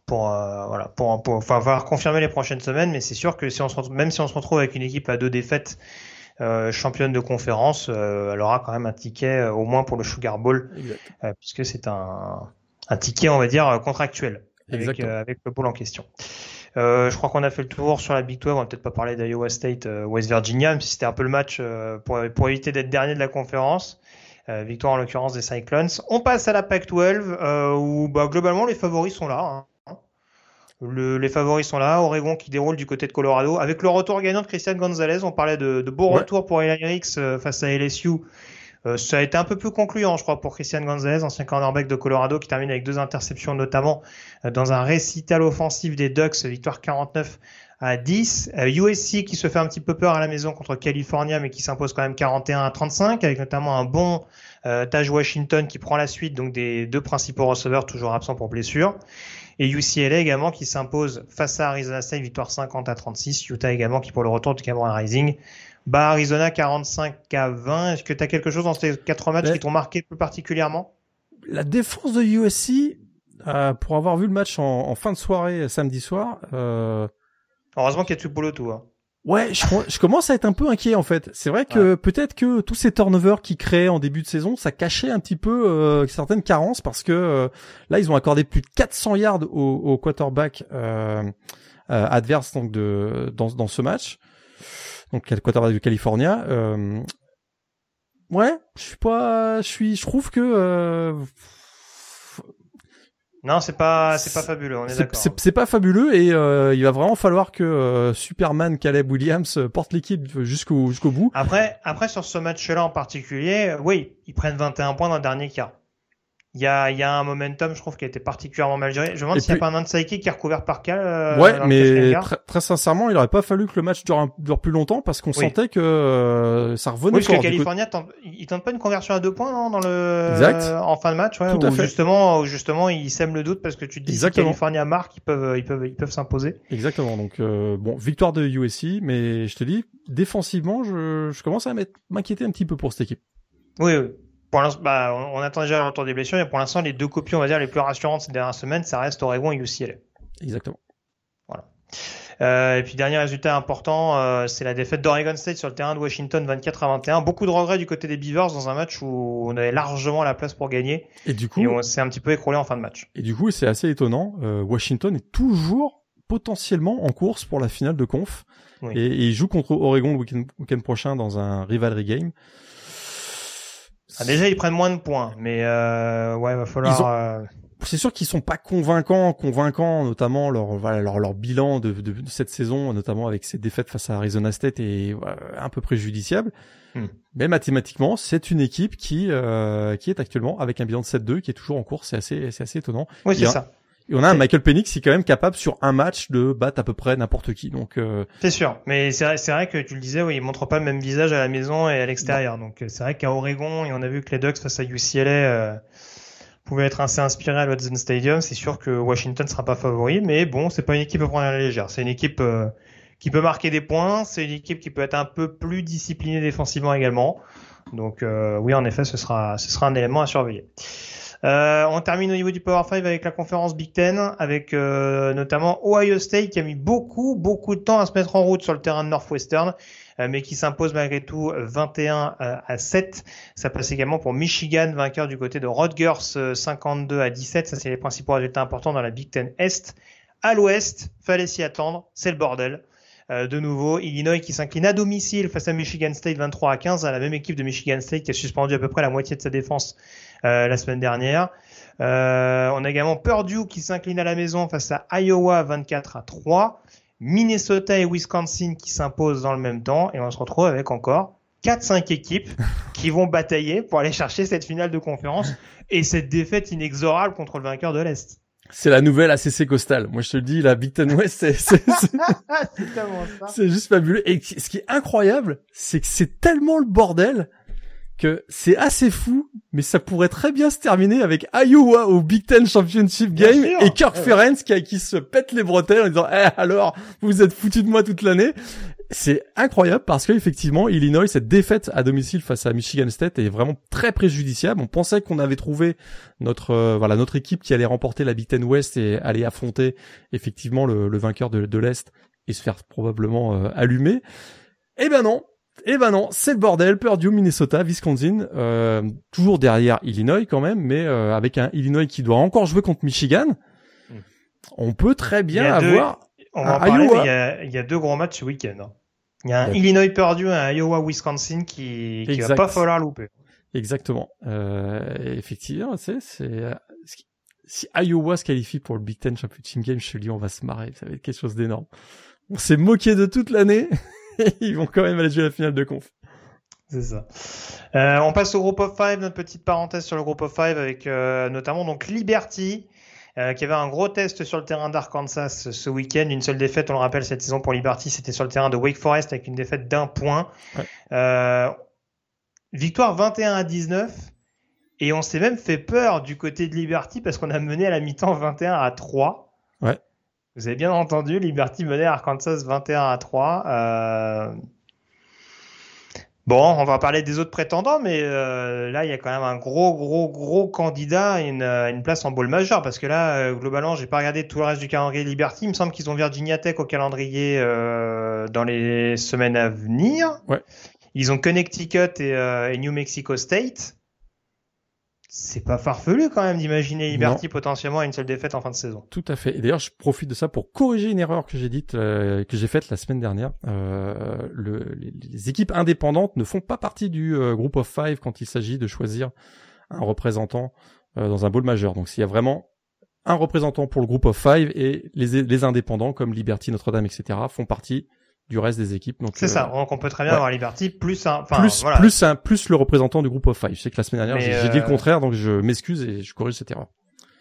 pour euh, voilà pour, pour enfin, confirmer les prochaines semaines, mais c'est sûr que si on se retrouve, même si on se retrouve avec une équipe à deux défaites euh, championne de conférence, euh, elle aura quand même un ticket au moins pour le Sugar Bowl, puisque c'est un, un ticket, on va dire, contractuel avec, avec le bowl en question. Euh, je crois qu'on a fait le tour sur la Big 12. On va peut-être pas parler d'Iowa State, euh, West Virginia, même si c'était un peu le match euh, pour, pour éviter d'être dernier de la conférence. Euh, victoire en l'occurrence des Cyclones. On passe à la Pac-12 où bah, globalement les favoris sont là. Hein. Le, les favoris sont là. Oregon qui déroule du côté de Colorado avec le retour gagnant de Christian Gonzalez. On parlait de, de beaux retours pour Ricks face à LSU. Euh, ça a été un peu plus concluant, je crois, pour Christian Gonzalez, ancien cornerback de Colorado, qui termine avec deux interceptions, notamment euh, dans un récital offensif des Ducks, victoire 49 à 10. USC euh, qui se fait un petit peu peur à la maison contre California, mais qui s'impose quand même 41 à 35, avec notamment un bon Taj Washington qui prend la suite, donc des deux principaux receveurs toujours absents pour blessure. Et UCLA également qui s'impose face à Arizona State, victoire 50 à 36. Utah également qui pour le retour du Cameron Rising bah, Arizona 45 à 20. Est-ce que tu as quelque chose dans ces quatre matchs qui t'ont marqué plus particulièrement? La défense de USC, euh, pour avoir vu le match en, fin de soirée samedi soir. Euh... Heureusement qu'il y a Tupolo tout. Hein. Ouais, je, commence à être un peu inquiet en fait. C'est vrai que peut-être que tous ces turnovers qu'ils créaient en début de saison, ça cachait un petit peu euh, certaines carences parce que euh, là ils ont accordé plus de 400 yards au, au quarterback euh, adverse donc de dans, dans ce match donc quarterback du California. Euh, ouais, je suis pas, je suis, je trouve que euh, non, c'est pas, c'est pas fabuleux. On est, d'accord. C'est pas fabuleux et euh, il va vraiment falloir que euh, Superman Caleb Williams porte l'équipe jusqu'au jusqu'au bout. Après, après sur ce match-là en particulier, oui, ils prennent 21 points dans le dernier quart. Il y a, il y a un momentum, je trouve, qui a été particulièrement mal géré. Je me demande s'il n'y a pas un Psyche qui est recouvert par Cal. Euh, ouais, mais très, sincèrement, il aurait pas fallu que le match dure, dure plus longtemps parce qu'on sentait que euh, ça revenait. Oui, parce que California, tente, il tente pas une conversion à deux points non, dans le exact. en fin de match, ouais, Tout à fait. justement, justement, il sème le doute parce que tu te dis que si California marque, ils peuvent, ils peuvent, ils peuvent s'imposer. Exactement. Donc euh, bon, victoire de USC, mais je te dis, défensivement, je, je commence à m'inquiéter un petit peu pour cette équipe. Oui, oui pour bah, on, attend déjà le retour des blessures et pour l'instant les deux copies on va dire les plus rassurantes ces dernières semaines ça reste Oregon et UCLA. Exactement. Voilà. Euh, et puis dernier résultat important, euh, c'est la défaite d'Oregon State sur le terrain de Washington 24 à 21. Beaucoup de regrets du côté des Beavers dans un match où on avait largement la place pour gagner. Et du coup, et on s'est un petit peu écroulé en fin de match. Et du coup, c'est assez étonnant. Euh, Washington est toujours potentiellement en course pour la finale de conf et, il joue contre Oregon le week-end prochain dans un rivalry game. Ah, déjà, ils prennent moins de points, mais euh, ouais, va falloir. Euh, c'est sûr qu'ils sont pas convaincants, convaincants, notamment leur voilà leur, leur bilan de, de, cette saison, notamment avec ces défaites face à Arizona State est un peu préjudiciable. Hmm. Mais mathématiquement, c'est une équipe qui euh, qui est actuellement avec un bilan de 7-2 qui est toujours en course. C'est assez c'est assez étonnant. Oui, c'est ça. Et on a un Michael Penix qui est quand même capable sur un match de battre à peu près n'importe qui. Donc euh... c'est sûr, mais c'est vrai, vrai que tu le disais, oui, il montre pas le même visage à la maison et à l'extérieur. Donc euh, c'est vrai qu'à Oregon, et on a vu que les Ducks face à UCLA euh, pouvaient être assez inspirés à l'Hudson Stadium. C'est sûr que Washington sera pas favori, mais bon, c'est pas une équipe à prendre à la légère. C'est une équipe euh, qui peut marquer des points. C'est une équipe qui peut être un peu plus disciplinée défensivement également. Donc euh, oui, en effet, ce sera ce sera un élément à surveiller. Euh, on termine au niveau du Power 5 avec la conférence Big Ten, avec euh, notamment Ohio State qui a mis beaucoup, beaucoup de temps à se mettre en route sur le terrain de Northwestern, euh, mais qui s'impose malgré tout 21 à 7. Ça passe également pour Michigan, vainqueur du côté de Rutgers 52 à 17. Ça, c'est les principaux résultats importants dans la Big Ten Est. À l'Ouest, fallait s'y attendre, c'est le bordel. de nouveau, Illinois qui s'incline à domicile face à Michigan State 23 à 15, à la même équipe de Michigan State qui a suspendu à peu près la moitié de sa défense euh, la semaine dernière. Euh, on a également Purdue qui s'incline à la maison face à Iowa 24 à 3. Minnesota et Wisconsin qui s'imposent dans le même temps. Et on se retrouve avec encore 4-5 équipes qui vont batailler pour aller chercher cette finale de conférence et cette défaite inexorable contre le vainqueur de l'Est. C'est la nouvelle ACC Coastal. Moi, je te le dis, la Big Ten West, c'est, c'est, c'est juste fabuleux. Et ce qui est incroyable, c'est que c'est tellement le bordel que c'est assez fou, mais ça pourrait très bien se terminer avec Iowa au Big Ten Championship Game et Kirk Ferenc qui, qui se pète les bretelles en disant eh, alors vous êtes foutu de moi toute l'année c'est incroyable parce que effectivement Illinois cette défaite à domicile face à Michigan State est vraiment très préjudiciable. On pensait qu'on avait trouvé notre euh, voilà notre équipe qui allait remporter la Big Ten West et aller affronter effectivement le, le vainqueur de, de l'Est et se faire probablement euh, allumer. Eh ben non, eh ben non, c'est le bordel. Purdue, Minnesota, Wisconsin, euh, toujours derrière Illinois quand même, mais euh, avec un Illinois qui doit encore jouer contre Michigan. Hmm. On peut très bien avoir. on va en parler, mais il y, a, il y, a, deux gros matchs ce week-end. Hein. Il y a un Illinois Purdue et un Iowa Wisconsin qui, qui va pas falloir louper. Exactement. Euh, effectivement, c'est c'est si Iowa se qualifie pour le Big Ten Championship Game, je te dis on va se marrer, ça va être quelque chose d'énorme. On s'est moqué de toute l'année, ils vont quand même aller jouer la finale de conf. C'est ça. Euh, on passe au groupe of five, notre petite parenthèse sur le groupe of five avec euh, notamment donc Liberty, euh, qui avait un gros test sur le terrain d'Arkansas ce week-end. Une seule défaite, on le rappelle, cette saison pour Liberty, c'était sur le terrain de Wake Forest avec une défaite d'un point. Ouais. Victoire 21 à 19. Et on s'est même fait peur du côté de Liberty parce qu'on a mené à la mi-temps 21 à 3. Ouais. Vous avez bien entendu, Liberty menait Arkansas 21 à 3. Euh... Bon, on va parler des autres prétendants, mais euh, là, il y a quand même un gros, gros, gros candidat à une, une, place en bowl majeur, parce que là, euh, globalement, j'ai pas regardé tout le reste du calendrier Liberty. Il me semble qu'ils ont Virginia Tech au calendrier euh, dans les semaines à venir. Ouais. Ils ont Connecticut et, euh, et New Mexico State. C'est pas farfelu quand même d'imaginer Liberty non. potentiellement à une seule défaite en fin de saison. Tout à fait. Et d'ailleurs, je profite de ça pour corriger une erreur que j'ai dite, euh, que j'ai faite la semaine dernière. Euh, le, les, les, équipes indépendantes ne font pas partie du euh, group of five quand il s'agit de choisir un représentant euh, dans un bowl majeur. Donc, s'il y a vraiment un représentant pour le group of five et les, les indépendants comme Liberty, Notre-Dame, etc. font partie du reste des équipes. Donc c'est euh, ça. Donc on peut très bien ouais. avoir Liberty plus un, plus voilà. plus un plus le représentant du groupe of five. Je sais que la semaine dernière j'ai euh... dit le contraire, donc je m'excuse et je corrige cette erreur.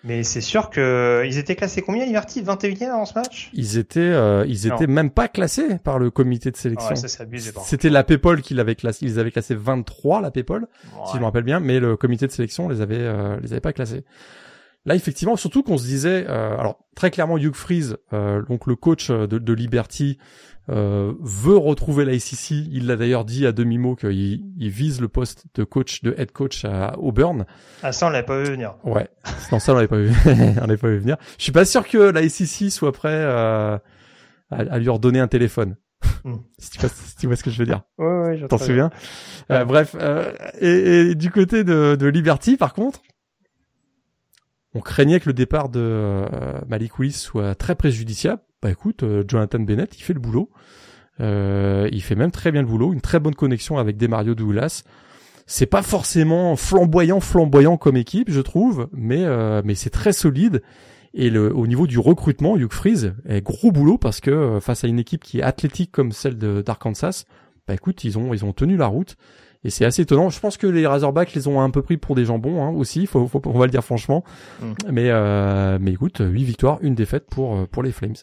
Mais c'est sûr que ils étaient classés combien Liberty? 21e dans ce match? Ils étaient euh, ils étaient non. même pas classés par le comité de sélection. Ouais, C'était la PayPal qui l'avait classé, ils avaient classé 23 la PayPal ouais. si je me rappelle bien, mais le comité de sélection les avait euh, les avait pas classés. Là, effectivement, surtout qu'on se disait, euh, alors très clairement, Hugh Freeze, euh, donc le coach de, de Liberty, euh, veut retrouver la SEC. Il l'a d'ailleurs dit à demi mot qu'il il vise le poste de coach, de head coach à Auburn. Ah ça, on l'avait pas vu venir. Ouais, non ça on l'avait pas vu, on l'avait pas vu venir. Je suis pas sûr que la SEC soit prêt euh, à, à, lui redonner un téléphone. Mm. si, tu vois, si, tu vois, ce que je veux dire. Ouais, ouais, je T'en souviens euh, Bref, et, et, du côté de, de Liberty, par contre, on craignait que le départ de euh, Malik Willis soit très préjudiciable. Bah écoute, euh, Jonathan Bennett, il fait le boulot. Euh, il fait même très bien le boulot, une très bonne connexion avec Demario Douglas. C'est pas forcément flamboyant, flamboyant comme équipe, je trouve, mais euh, mais c'est très solide. Et le, au niveau du recrutement, Hugh Freeze est gros boulot parce que face à une équipe qui est athlétique comme celle d'Arkansas, bah écoute, ils ont ils ont tenu la route. Et c'est assez étonnant. Je pense que les Razorbacks les ont un peu pris pour des jambons hein, aussi. Faut, faut, on va le dire franchement. Mm. Mais euh, mais écoute, huit victoires, une défaite pour pour les Flames.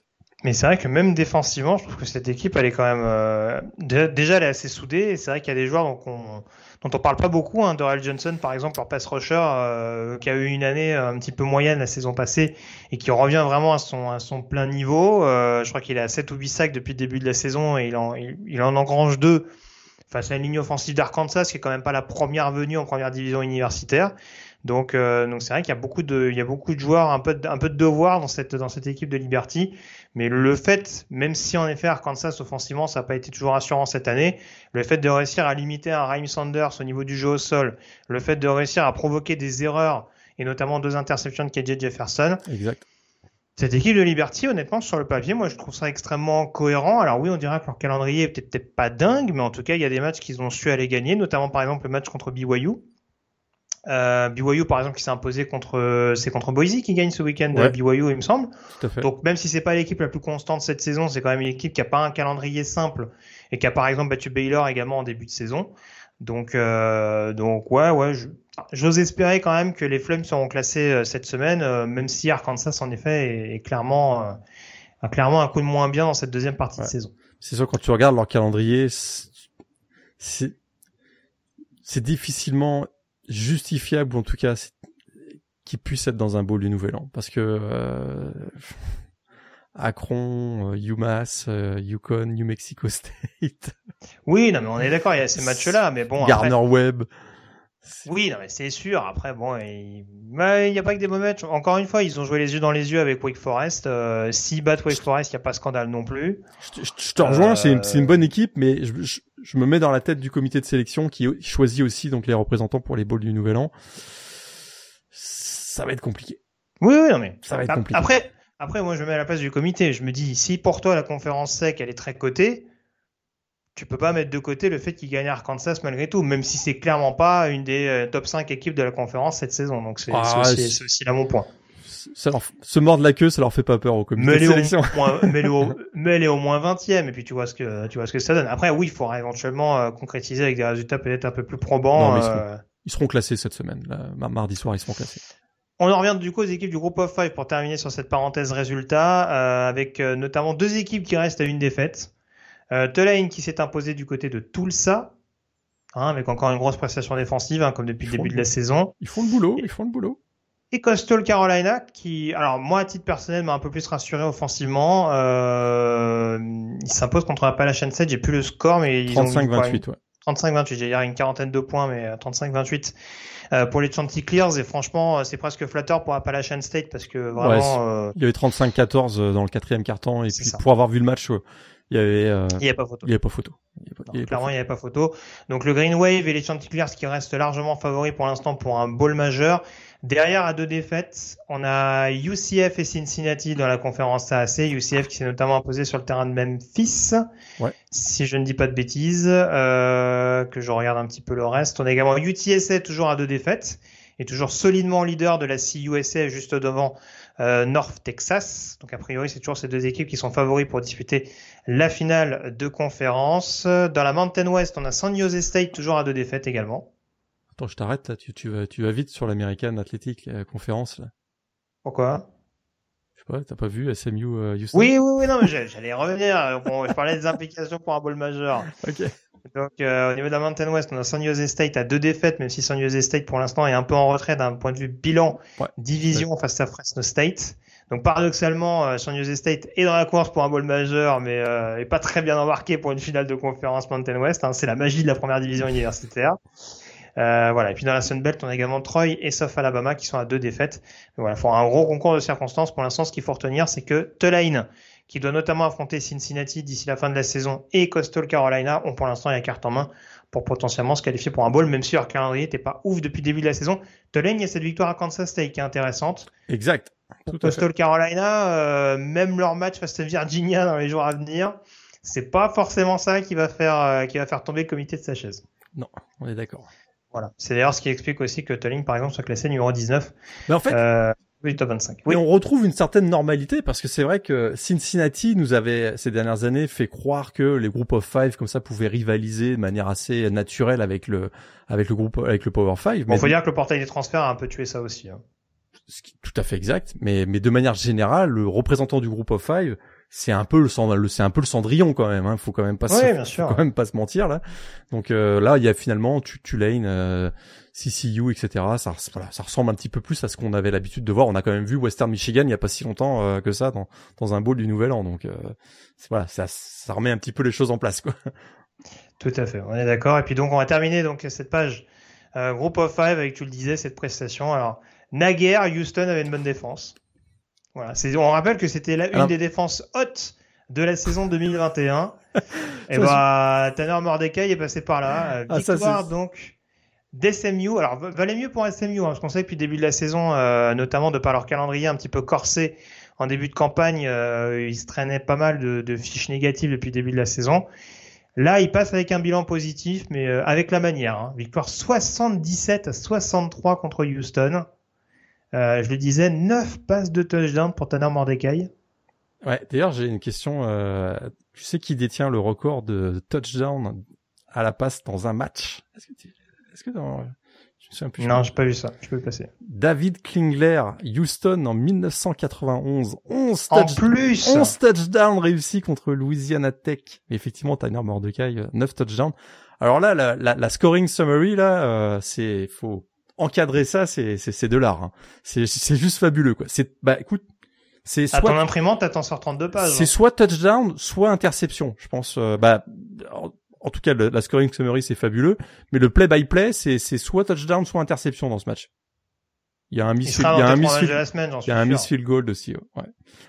Mais c'est vrai que même défensivement, je trouve que cette équipe, elle est quand même euh, déjà, elle est assez soudée. Et c'est vrai qu'il y a des joueurs donc on, dont on parle pas beaucoup. Hein, Doral Johnson, par exemple, leur pass rusher, euh, qui a eu une année un petit peu moyenne la saison passée et qui revient vraiment à son à son plein niveau. Euh, je crois qu'il à 7 ou 8 sacs depuis le début de la saison et il en il, en engrange deux face à une ligne offensive d'Arkansas qui est quand même pas la première venue en première division universitaire. Donc euh, donc c'est vrai qu'il y a beaucoup de il y a beaucoup de joueurs un peu de, un peu de devoir dans cette dans cette équipe de Liberty, mais le fait même si en effet Arkansas offensivement ça n'a pas été toujours rassurant cette année, le fait de réussir à limiter un Raheem Sanders au niveau du jeu au sol, le fait de réussir à provoquer des erreurs et notamment deux interceptions de KJ Jefferson. Exact. Cette équipe de Liberty, honnêtement, sur le papier, moi, je trouve ça extrêmement cohérent. Alors oui, on dirait que leur calendrier est peut-être peut pas dingue, mais en tout cas, il y a des matchs qu'ils ont su aller gagner, notamment par exemple le match contre BYU. Euh, BYU par exemple qui s'est imposé contre c'est contre Boise qui gagne ce week-end Ouais. BYU il me semble. Tout à fait. Donc même si c'est pas l'équipe la plus constante cette saison, c'est quand même une équipe qui a pas un calendrier simple et qui a par exemple battu Baylor également en début de saison. Donc euh, donc ouais ouais, je- j'ose espérer quand même que les Flames seront classés euh, cette semaine, euh, même si Arkansas en effet est, est clairement euh, a clairement un coup de moins bien dans cette deuxième partie Ouais. de saison. C'est sûr, quand tu regardes leur calendrier, c'est difficilement justifiable, ou en tout cas, qu'ils puissent être dans un bowl du Nouvel An. Parce que euh, Akron, euh, UMass, euh, Yukon, New Mexico State, Oui, non mais on est d'accord, il y a ces matchs-là, mais bon. après- Gardner Webb. Oui, non, mais c'est sûr. Après, bon, il n'y a pas que des mauvais matchs. Encore une fois, ils ont joué les yeux dans les yeux avec Wake Forest. Euh, S'ils battent Wake Forest, il n'y a pas scandale non plus. Je, te- rejoins, Euh, c'est une, bonne équipe, mais je, je, je me mets dans la tête du comité de sélection qui choisit aussi donc les représentants pour les bowls du Nouvel An. Ça va être compliqué. Oui, oui, non, mais Ça va être compliqué. Après, après, moi, je me mets à la place du comité. Je me dis, si pour toi la conférence sec, elle est très cotée, tu peux pas mettre de côté le fait qu'ils gagnent Arkansas malgré tout, même si c'est clairement pas une des euh, top 5 équipes de la conférence cette saison. Donc c'est Ah, aussi là mon point. Ça leur, se mordre la queue, ça leur fait pas peur au comité Mais de sélection. au, moins 20e et puis tu vois ce que tu vois ce que ça donne. Après oui, il faudra éventuellement euh, concrétiser avec des résultats peut-être un peu plus probants. Non, mais ils euh, Ils seront classés cette semaine. Là, mardi soir, ils seront classés. On en revient du coup aux équipes du groupe of five pour terminer sur cette parenthèse résultat, euh, avec notamment deux équipes qui restent à une défaite. Euh, Tulane qui s'est imposé du côté de Tulsa, hein, avec encore une grosse prestation défensive, hein, comme depuis le Ils début de la saison. Ils font le boulot, ils font le boulot. Et Coastal Carolina, qui, alors moi à titre personnel, m'a un peu plus rassuré offensivement. Euh, il s'impose contre Appalachian State, j'ai plus le score, mais ils ont mis quoi, 35-28, ouais. 35-28, j'ai dire une quarantaine de points, mais euh, 35-28 euh, pour les Chanticleers. Et franchement, euh, c'est presque flatteur pour Appalachian State parce que vraiment, euh, Il y avait 35-14 euh, dans le quatrième carton, et puis ça. pour avoir vu le match, euh, il y avait, euh, il n'y a pas photo. il y avait pas photo. Il y avait pas- Non, il y avait pas clairement, il n'y avait pas photo. Donc le Green Wave et les Chanticleers qui restent largement favoris pour l'instant pour un bowl majeur. Derrière, à deux défaites, on a UCF et Cincinnati dans la conférence AAC. UCF qui s'est notamment imposé sur le terrain de Memphis, Ouais. si je ne dis pas de bêtises, euh, que je regarde un petit peu le reste. On a également UTSA toujours à deux défaites et toujours solidement leader de la CUSA juste devant euh, North Texas. Donc a priori, c'est toujours ces deux équipes qui sont favoris pour disputer la finale de conférence. Dans la Mountain West, on a San Jose State toujours à deux défaites également. Attends, je t'arrête, là, tu, tu vas, tu vas vite sur l'American Athletic la conférence, là. Pourquoi? Je sais pas, t'as pas vu SMU euh, Houston? Oui, oui, oui, non, mais j'allais revenir. Bon, je parlais des implications pour un bowl majeur. Ok. Donc, euh, au niveau de la Mountain West, on a San Jose State à deux défaites, même si San Jose State, pour l'instant, est un peu en retrait d'un point de vue bilan, Ouais. division face à Fresno State. Donc, paradoxalement, euh, San Jose State est dans la course pour un bowl majeur, mais euh, est pas très bien embarqué pour une finale de conférence Mountain West. hein. C'est la magie de la première division universitaire. Euh, voilà. Et puis dans la Sun Belt, on a également Troy et South Alabama qui sont à deux défaites. Mais voilà, pour un gros concours de circonstances. Pour l'instant, ce qu'il faut retenir, c'est que Tulane, qui doit notamment affronter Cincinnati d'ici la fin de la saison, et Coastal Carolina ont pour l'instant la carte en main pour potentiellement se qualifier pour un bowl, même si leur calendrier n'était pas ouf depuis le début de la saison. Tulane, il y a cette victoire à Kansas State qui est intéressante. Exact. Tout. Coastal Carolina, euh, même leur match face à Virginia dans les jours à venir, c'est pas forcément ça qui va faire euh, qui va faire tomber le comité de sa chaise. On est d'accord. Voilà. C'est d'ailleurs ce qui explique aussi que Tulane, par exemple, soit classé numéro 19 Mais en fait, euh, du top 25. Oui, on retrouve une certaine normalité parce que c'est vrai que Cincinnati nous avait ces dernières années fait croire que les groupes of five comme ça pouvaient rivaliser de manière assez naturelle avec le avec le groupe avec le Power Five. Bon, Mais faut dire que le portail des transferts a un peu tué ça aussi. hein. ce qui est tout à fait exact. Mais mais de manière générale, le représentant du groupe of five, c'est un peu le c'est un peu le Cendrillon quand même. Hein. Faut quand même pas se, bien faut sûr. quand même pas se mentir là. Donc euh, là, il y a finalement Tu- Tulane, euh, CCU, etc. Ça, voilà, ça ressemble un petit peu plus à ce qu'on avait l'habitude de voir. On a quand même vu Western Michigan il y a pas si longtemps euh, que ça dans, dans un bowl du Nouvel An. Donc euh, voilà, ça, ça remet un petit peu les choses en place quoi. Tout à fait, on est d'accord. Et puis donc on va terminer donc cette page euh, Group of Five avec tu le disais cette prestation. Alors naguère Houston avait une bonne défense. Voilà, on rappelle que c'était la- une Alors- des défenses hautes de la saison 2021. Et Ça, bah Tanner Mordecai est passé par là. Ah, Victoire donc d'SMU. Alors va- valait mieux pour SMU, hein, parce qu'on sait depuis le début de la saison, euh, notamment de par leur calendrier un petit peu corsé en début de campagne, euh, ils se traînaient pas mal de, de fiches négatives depuis le début de la saison. Là, il passe avec un bilan positif, mais euh, avec la manière. Hein. Victoire 77 à 63 contre Houston. Euh, je le disais, 9 passes de touchdown pour Tanner Mordecai. Ouais, d'ailleurs, j'ai une question. Euh, tu sais qui détient le record de touchdown à la passe dans un match? Est-ce que, tu... est-ce que dans... je me plus Non, j'ai pas vu ça. Je peux le passer. David Klingler, Houston en 1991. 11 en plus 11 touchdowns réussis contre Louisiana Tech. effectivement, Tanner Mordecai, 9 touchdowns. Alors là, la, la, la scoring summary, là, euh, c'est faut encadrer ça, c'est c'est de l'art. Hein. C'est c'est juste fabuleux quoi. C'est bah écoute, c'est soit à ton imprimante, t'en sort 32 pages. C'est hein. soit touchdown, soit interception. Je pense. Euh, bah en tout cas, la scoring summary c'est fabuleux, mais le play by play c'est c'est soit touchdown, soit interception dans ce match. Il y a un miss, il, y a un miss, il y a un miss field goal aussi. Ouais.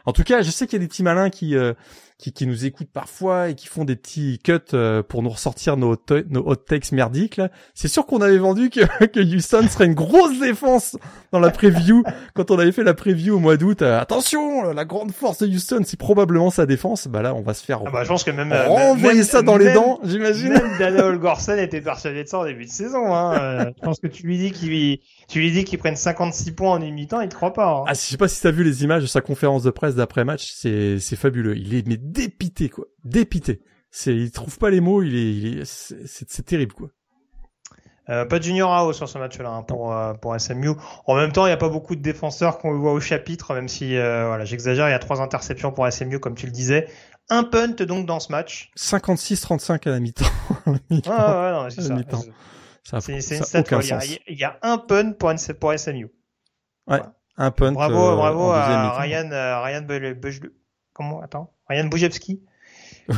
En tout cas, je sais qu'il y a des petits malins qui euh, qui, qui nous écoutent parfois et qui font des petits cuts euh, pour nous ressortir nos, nos hot takes merdiques là. C'est sûr qu'on avait vendu que, que Houston serait une grosse défense dans la preview quand on avait fait la preview au mois d'août. Euh, attention, la grande force de Houston, c'est probablement sa défense. Bah là, on va se faire. Ah bah, je pense que même euh, renvoyer ça dans les dents, j'imagine. Même Daniel Gorsen était persuadé de ça en début de saison. Hein. je pense que tu lui dis qu'il tu lui dis qu'il prenne 56 points en une mi-temps, il te croit pas. Hein. Ah, je sais pas si t'as vu les images de sa conférence de presse d'après match, c'est c'est fabuleux. Il est mais dépité quoi, dépité. C'est, il trouve pas les mots, il est, il est c'est, terrible quoi. Euh, pas de Junior AO sur ce match-là hein, pour euh, pour SMU. En même temps, il n'y a pas beaucoup de défenseurs qu'on voit au chapitre, même si euh, voilà, j'exagère. Il y a trois interceptions pour SMU, comme tu le disais. Un punt donc dans ce match. 56-35 à la mi-temps. ah, ouais, non, c'est ça. C'est, c'est une stat. Il y, a, un punt pour, pour SMU. Ouais, un punt. Bravo, bravo à Ryan, Ryan comment attends Ryan Boujewski,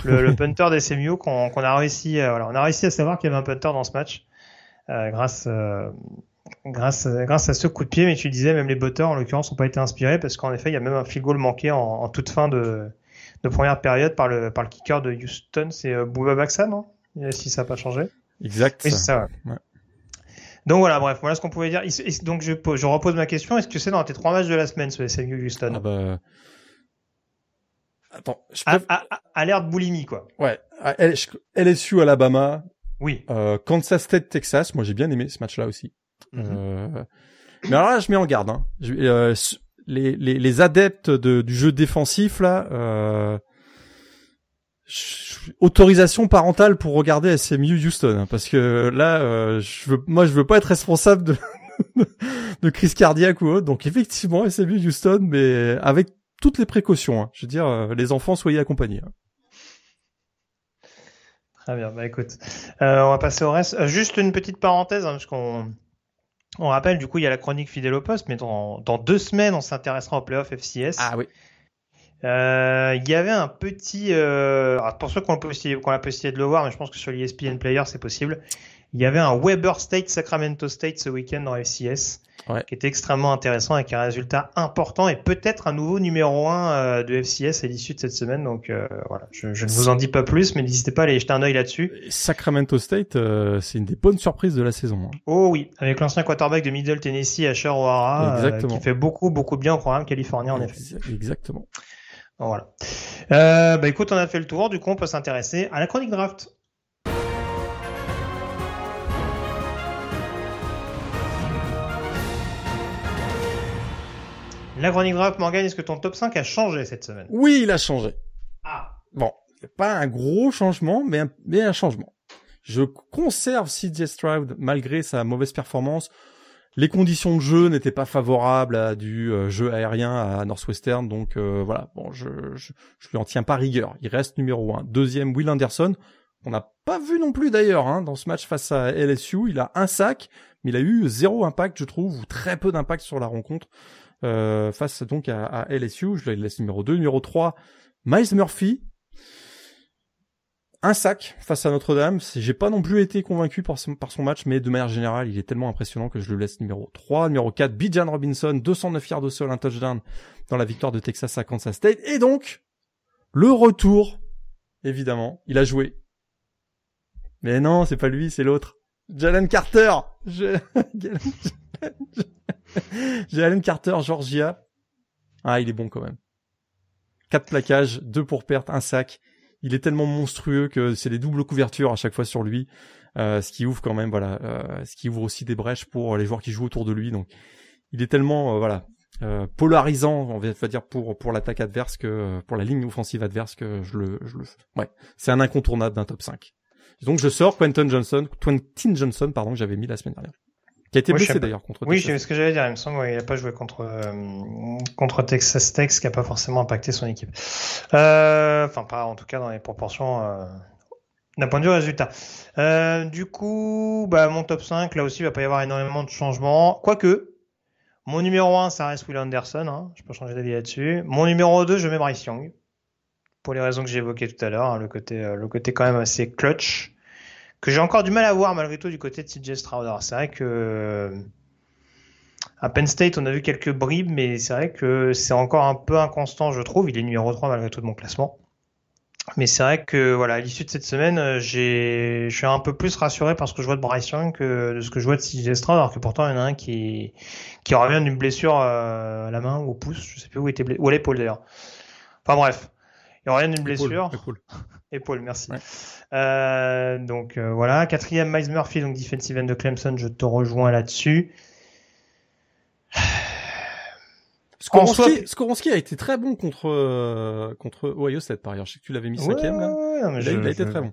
le, le punter des CMU qu'on a réussi euh, voilà, on a réussi à savoir qu'il y avait un punter dans ce match euh, grâce euh, grâce grâce à ce coup de pied. Mais tu disais même les butters en l'occurrence n'ont pas été inspirés parce qu'en effet il y a même un field goal manqué en, en toute fin de, de première période par le par le kicker de Houston. C'est euh, Bouba Baxa non? Si ça n'a pas changé. Exact. Oui, c'est ça ouais. Donc voilà, bref, voilà ce qu'on pouvait dire. Donc je, je repose ma question. Est-ce que c'est dans tes trois matchs de la semaine sur les SMU Houston ah bah, Attends, je peux... alerte boulimie quoi. Ouais, LSU Alabama. Oui. Euh, Kansas State Texas, moi j'ai bien aimé ce match-là aussi. Mm-hmm. euh... Mais alors là, je mets en garde. Hein. Je, euh, les, les, les, adeptes de, du jeu défensif là. Autorisation parentale pour regarder SMU Houston, parce que là, euh, je veux, moi je veux pas être responsable de de crise cardiaque ou autre. Donc effectivement, SMU Houston, mais avec toutes les précautions. Hein. Je veux dire, euh, les enfants, soyez accompagnés. Hein. Très bien, bah écoute, euh, on va passer au reste. Euh, juste une petite parenthèse, hein, parce qu'on on rappelle, du coup, il y a la chronique fidèle au poste, mais dans, dans deux semaines, on s'intéressera au playoff FCS. Ah oui. Il y avait un petit, pour ceux qui ont, la possibilité de le voir, mais je pense que sur l'ESPN Player, c'est possible. Il y avait un Weber State Sacramento State ce week-end dans FCS qui était extrêmement intéressant avec un résultat important et peut-être un nouveau numéro 1 euh, de FCS à l'issue de cette semaine. Donc euh, voilà, je, je, ne vous en dis pas plus, mais n'hésitez pas à aller jeter un œil là-dessus. Sacramento State, euh, c'est une des bonnes surprises de la saison. Hein. Oh oui, avec l'ancien quarterback de Middle Tennessee, Asher O'Hara, qui fait beaucoup beaucoup bien au programme californien en effet. Exactement. Voilà. bah écoute, on a fait le tour. Du coup, on peut s'intéresser à la chronique draft. La chronique draft, Morgan, est-ce que ton top 5 a changé cette semaine? Oui, il a changé. Ah. Bon, pas un gros changement, mais un, mais un changement. Je conserve CJ Stroud malgré sa mauvaise performance. Les conditions de jeu n'étaient pas favorables à du euh, jeu aérien à Northwestern, donc euh, voilà. Bon, je, je, lui en tiens pas rigueur. Il reste numéro 1. Deuxième, Will Anderson. On n'a pas vu non plus d'ailleurs hein, dans ce match face à LSU. Il a un sac, mais il a eu zéro impact, je trouve, ou très peu d'impact sur la rencontre. Euh, face donc à, à, LSU. Je le laisse numéro 2. Numéro 3, Miles Murphy. Un sac face à Notre-Dame. J'ai pas non plus été convaincu par son, match, mais de manière générale, il est tellement impressionnant que je le laisse numéro 3. Numéro 4, Bijan Robinson, 209 yards de sol, un touchdown dans la victoire de Texas à Kansas State. Et donc, le retour, évidemment, il a joué. Mais non, c'est pas lui, c'est l'autre. Jalen Carter. Allen Carter, Georgia. Ah, il est bon quand même. Quatre plaquages, deux pour perte, un sac. Il est tellement monstrueux que c'est des doubles couvertures à chaque fois sur lui, euh, ce qui ouvre quand même, voilà, euh, ce qui ouvre aussi des brèches pour les joueurs qui jouent autour de lui. Donc, il est tellement, euh, voilà, euh, polarisant, on va dire pour pour l'attaque adverse que pour la ligne offensive adverse que je le, je le, ouais, c'est un incontournable d'un top 5. Donc je sors Quentin Johnson, Quentin Johnson, pardon, que j'avais mis la semaine dernière qui a été blessé d'ailleurs contre Oui, c'est ce que j'allais dire. Il me semble qu'il n'a pas joué contre euh, contre Texas Tech, ce qui n'a pas forcément impacté son équipe. Euh, enfin, pas en tout cas dans les proportions euh, d'un point de vue résultat. Euh, du coup, bah, mon top 5, là aussi, il va pas y avoir énormément de changements. Quoique, mon numéro 1, ça reste Will Anderson. Hein, je peux changer d'avis là-dessus. Mon numéro 2, je mets Bryce Young. Pour les raisons que j'ai évoquées tout à l'heure, hein, le côté le côté quand même assez clutch que j'ai encore du mal à voir malgré tout du côté de CJ Stroud. C'est vrai que euh, à Penn State, on a vu quelques bribes, mais c'est vrai que c'est encore un peu inconstant, je trouve. Il est numéro 3 malgré tout de mon classement. Mais c'est vrai que voilà, à l'issue de cette semaine, euh, je suis un peu plus rassuré par ce que je vois de Bryce Young que de ce que je vois de CJ Stroud, alors que pourtant il y en a un qui, qui revient d'une blessure euh, à la main ou au pouce, je sais plus où il était blessé, ou à l'épaule d'ailleurs. Enfin bref, il revient d'une blessure. Épaule, merci. Euh, donc euh, voilà, quatrième Miles Murphy, donc defensive end de Clemson, je te rejoins là-dessus. Skoronski, a été très bon contre euh, contre Ohio State par ailleurs. Je sais que tu l'avais mis cinquième là. Ouais, il a été très bon.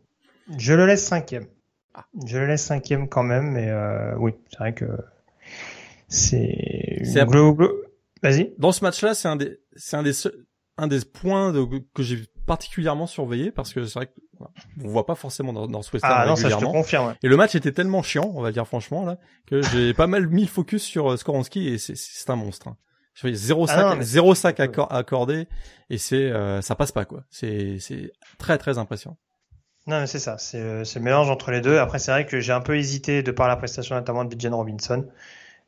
Je le laisse cinquième. Ah. Je le laisse cinquième quand même, mais euh, oui, c'est vrai que c'est. C'est Vas-y. Dans ce match-là, c'est un des c'est un des un des points de, que j'ai particulièrement surveillé parce que c'est vrai qu'on voit pas forcément dans, dans ce western ah, non, Ça, je te confirme, Et le match était tellement chiant, on va dire franchement là, que j'ai pas mal mis le focus sur euh, Skoronski et c'est un monstre. Hein. Fais zéro sac, ah zéro sac accordé et c'est euh, ça passe pas quoi. C'est c'est très très impressionnant. Non, mais c'est ça, c'est euh, le mélange entre les deux. Après, c'est vrai que j'ai un peu hésité de par la prestation notamment de Jen Robinson.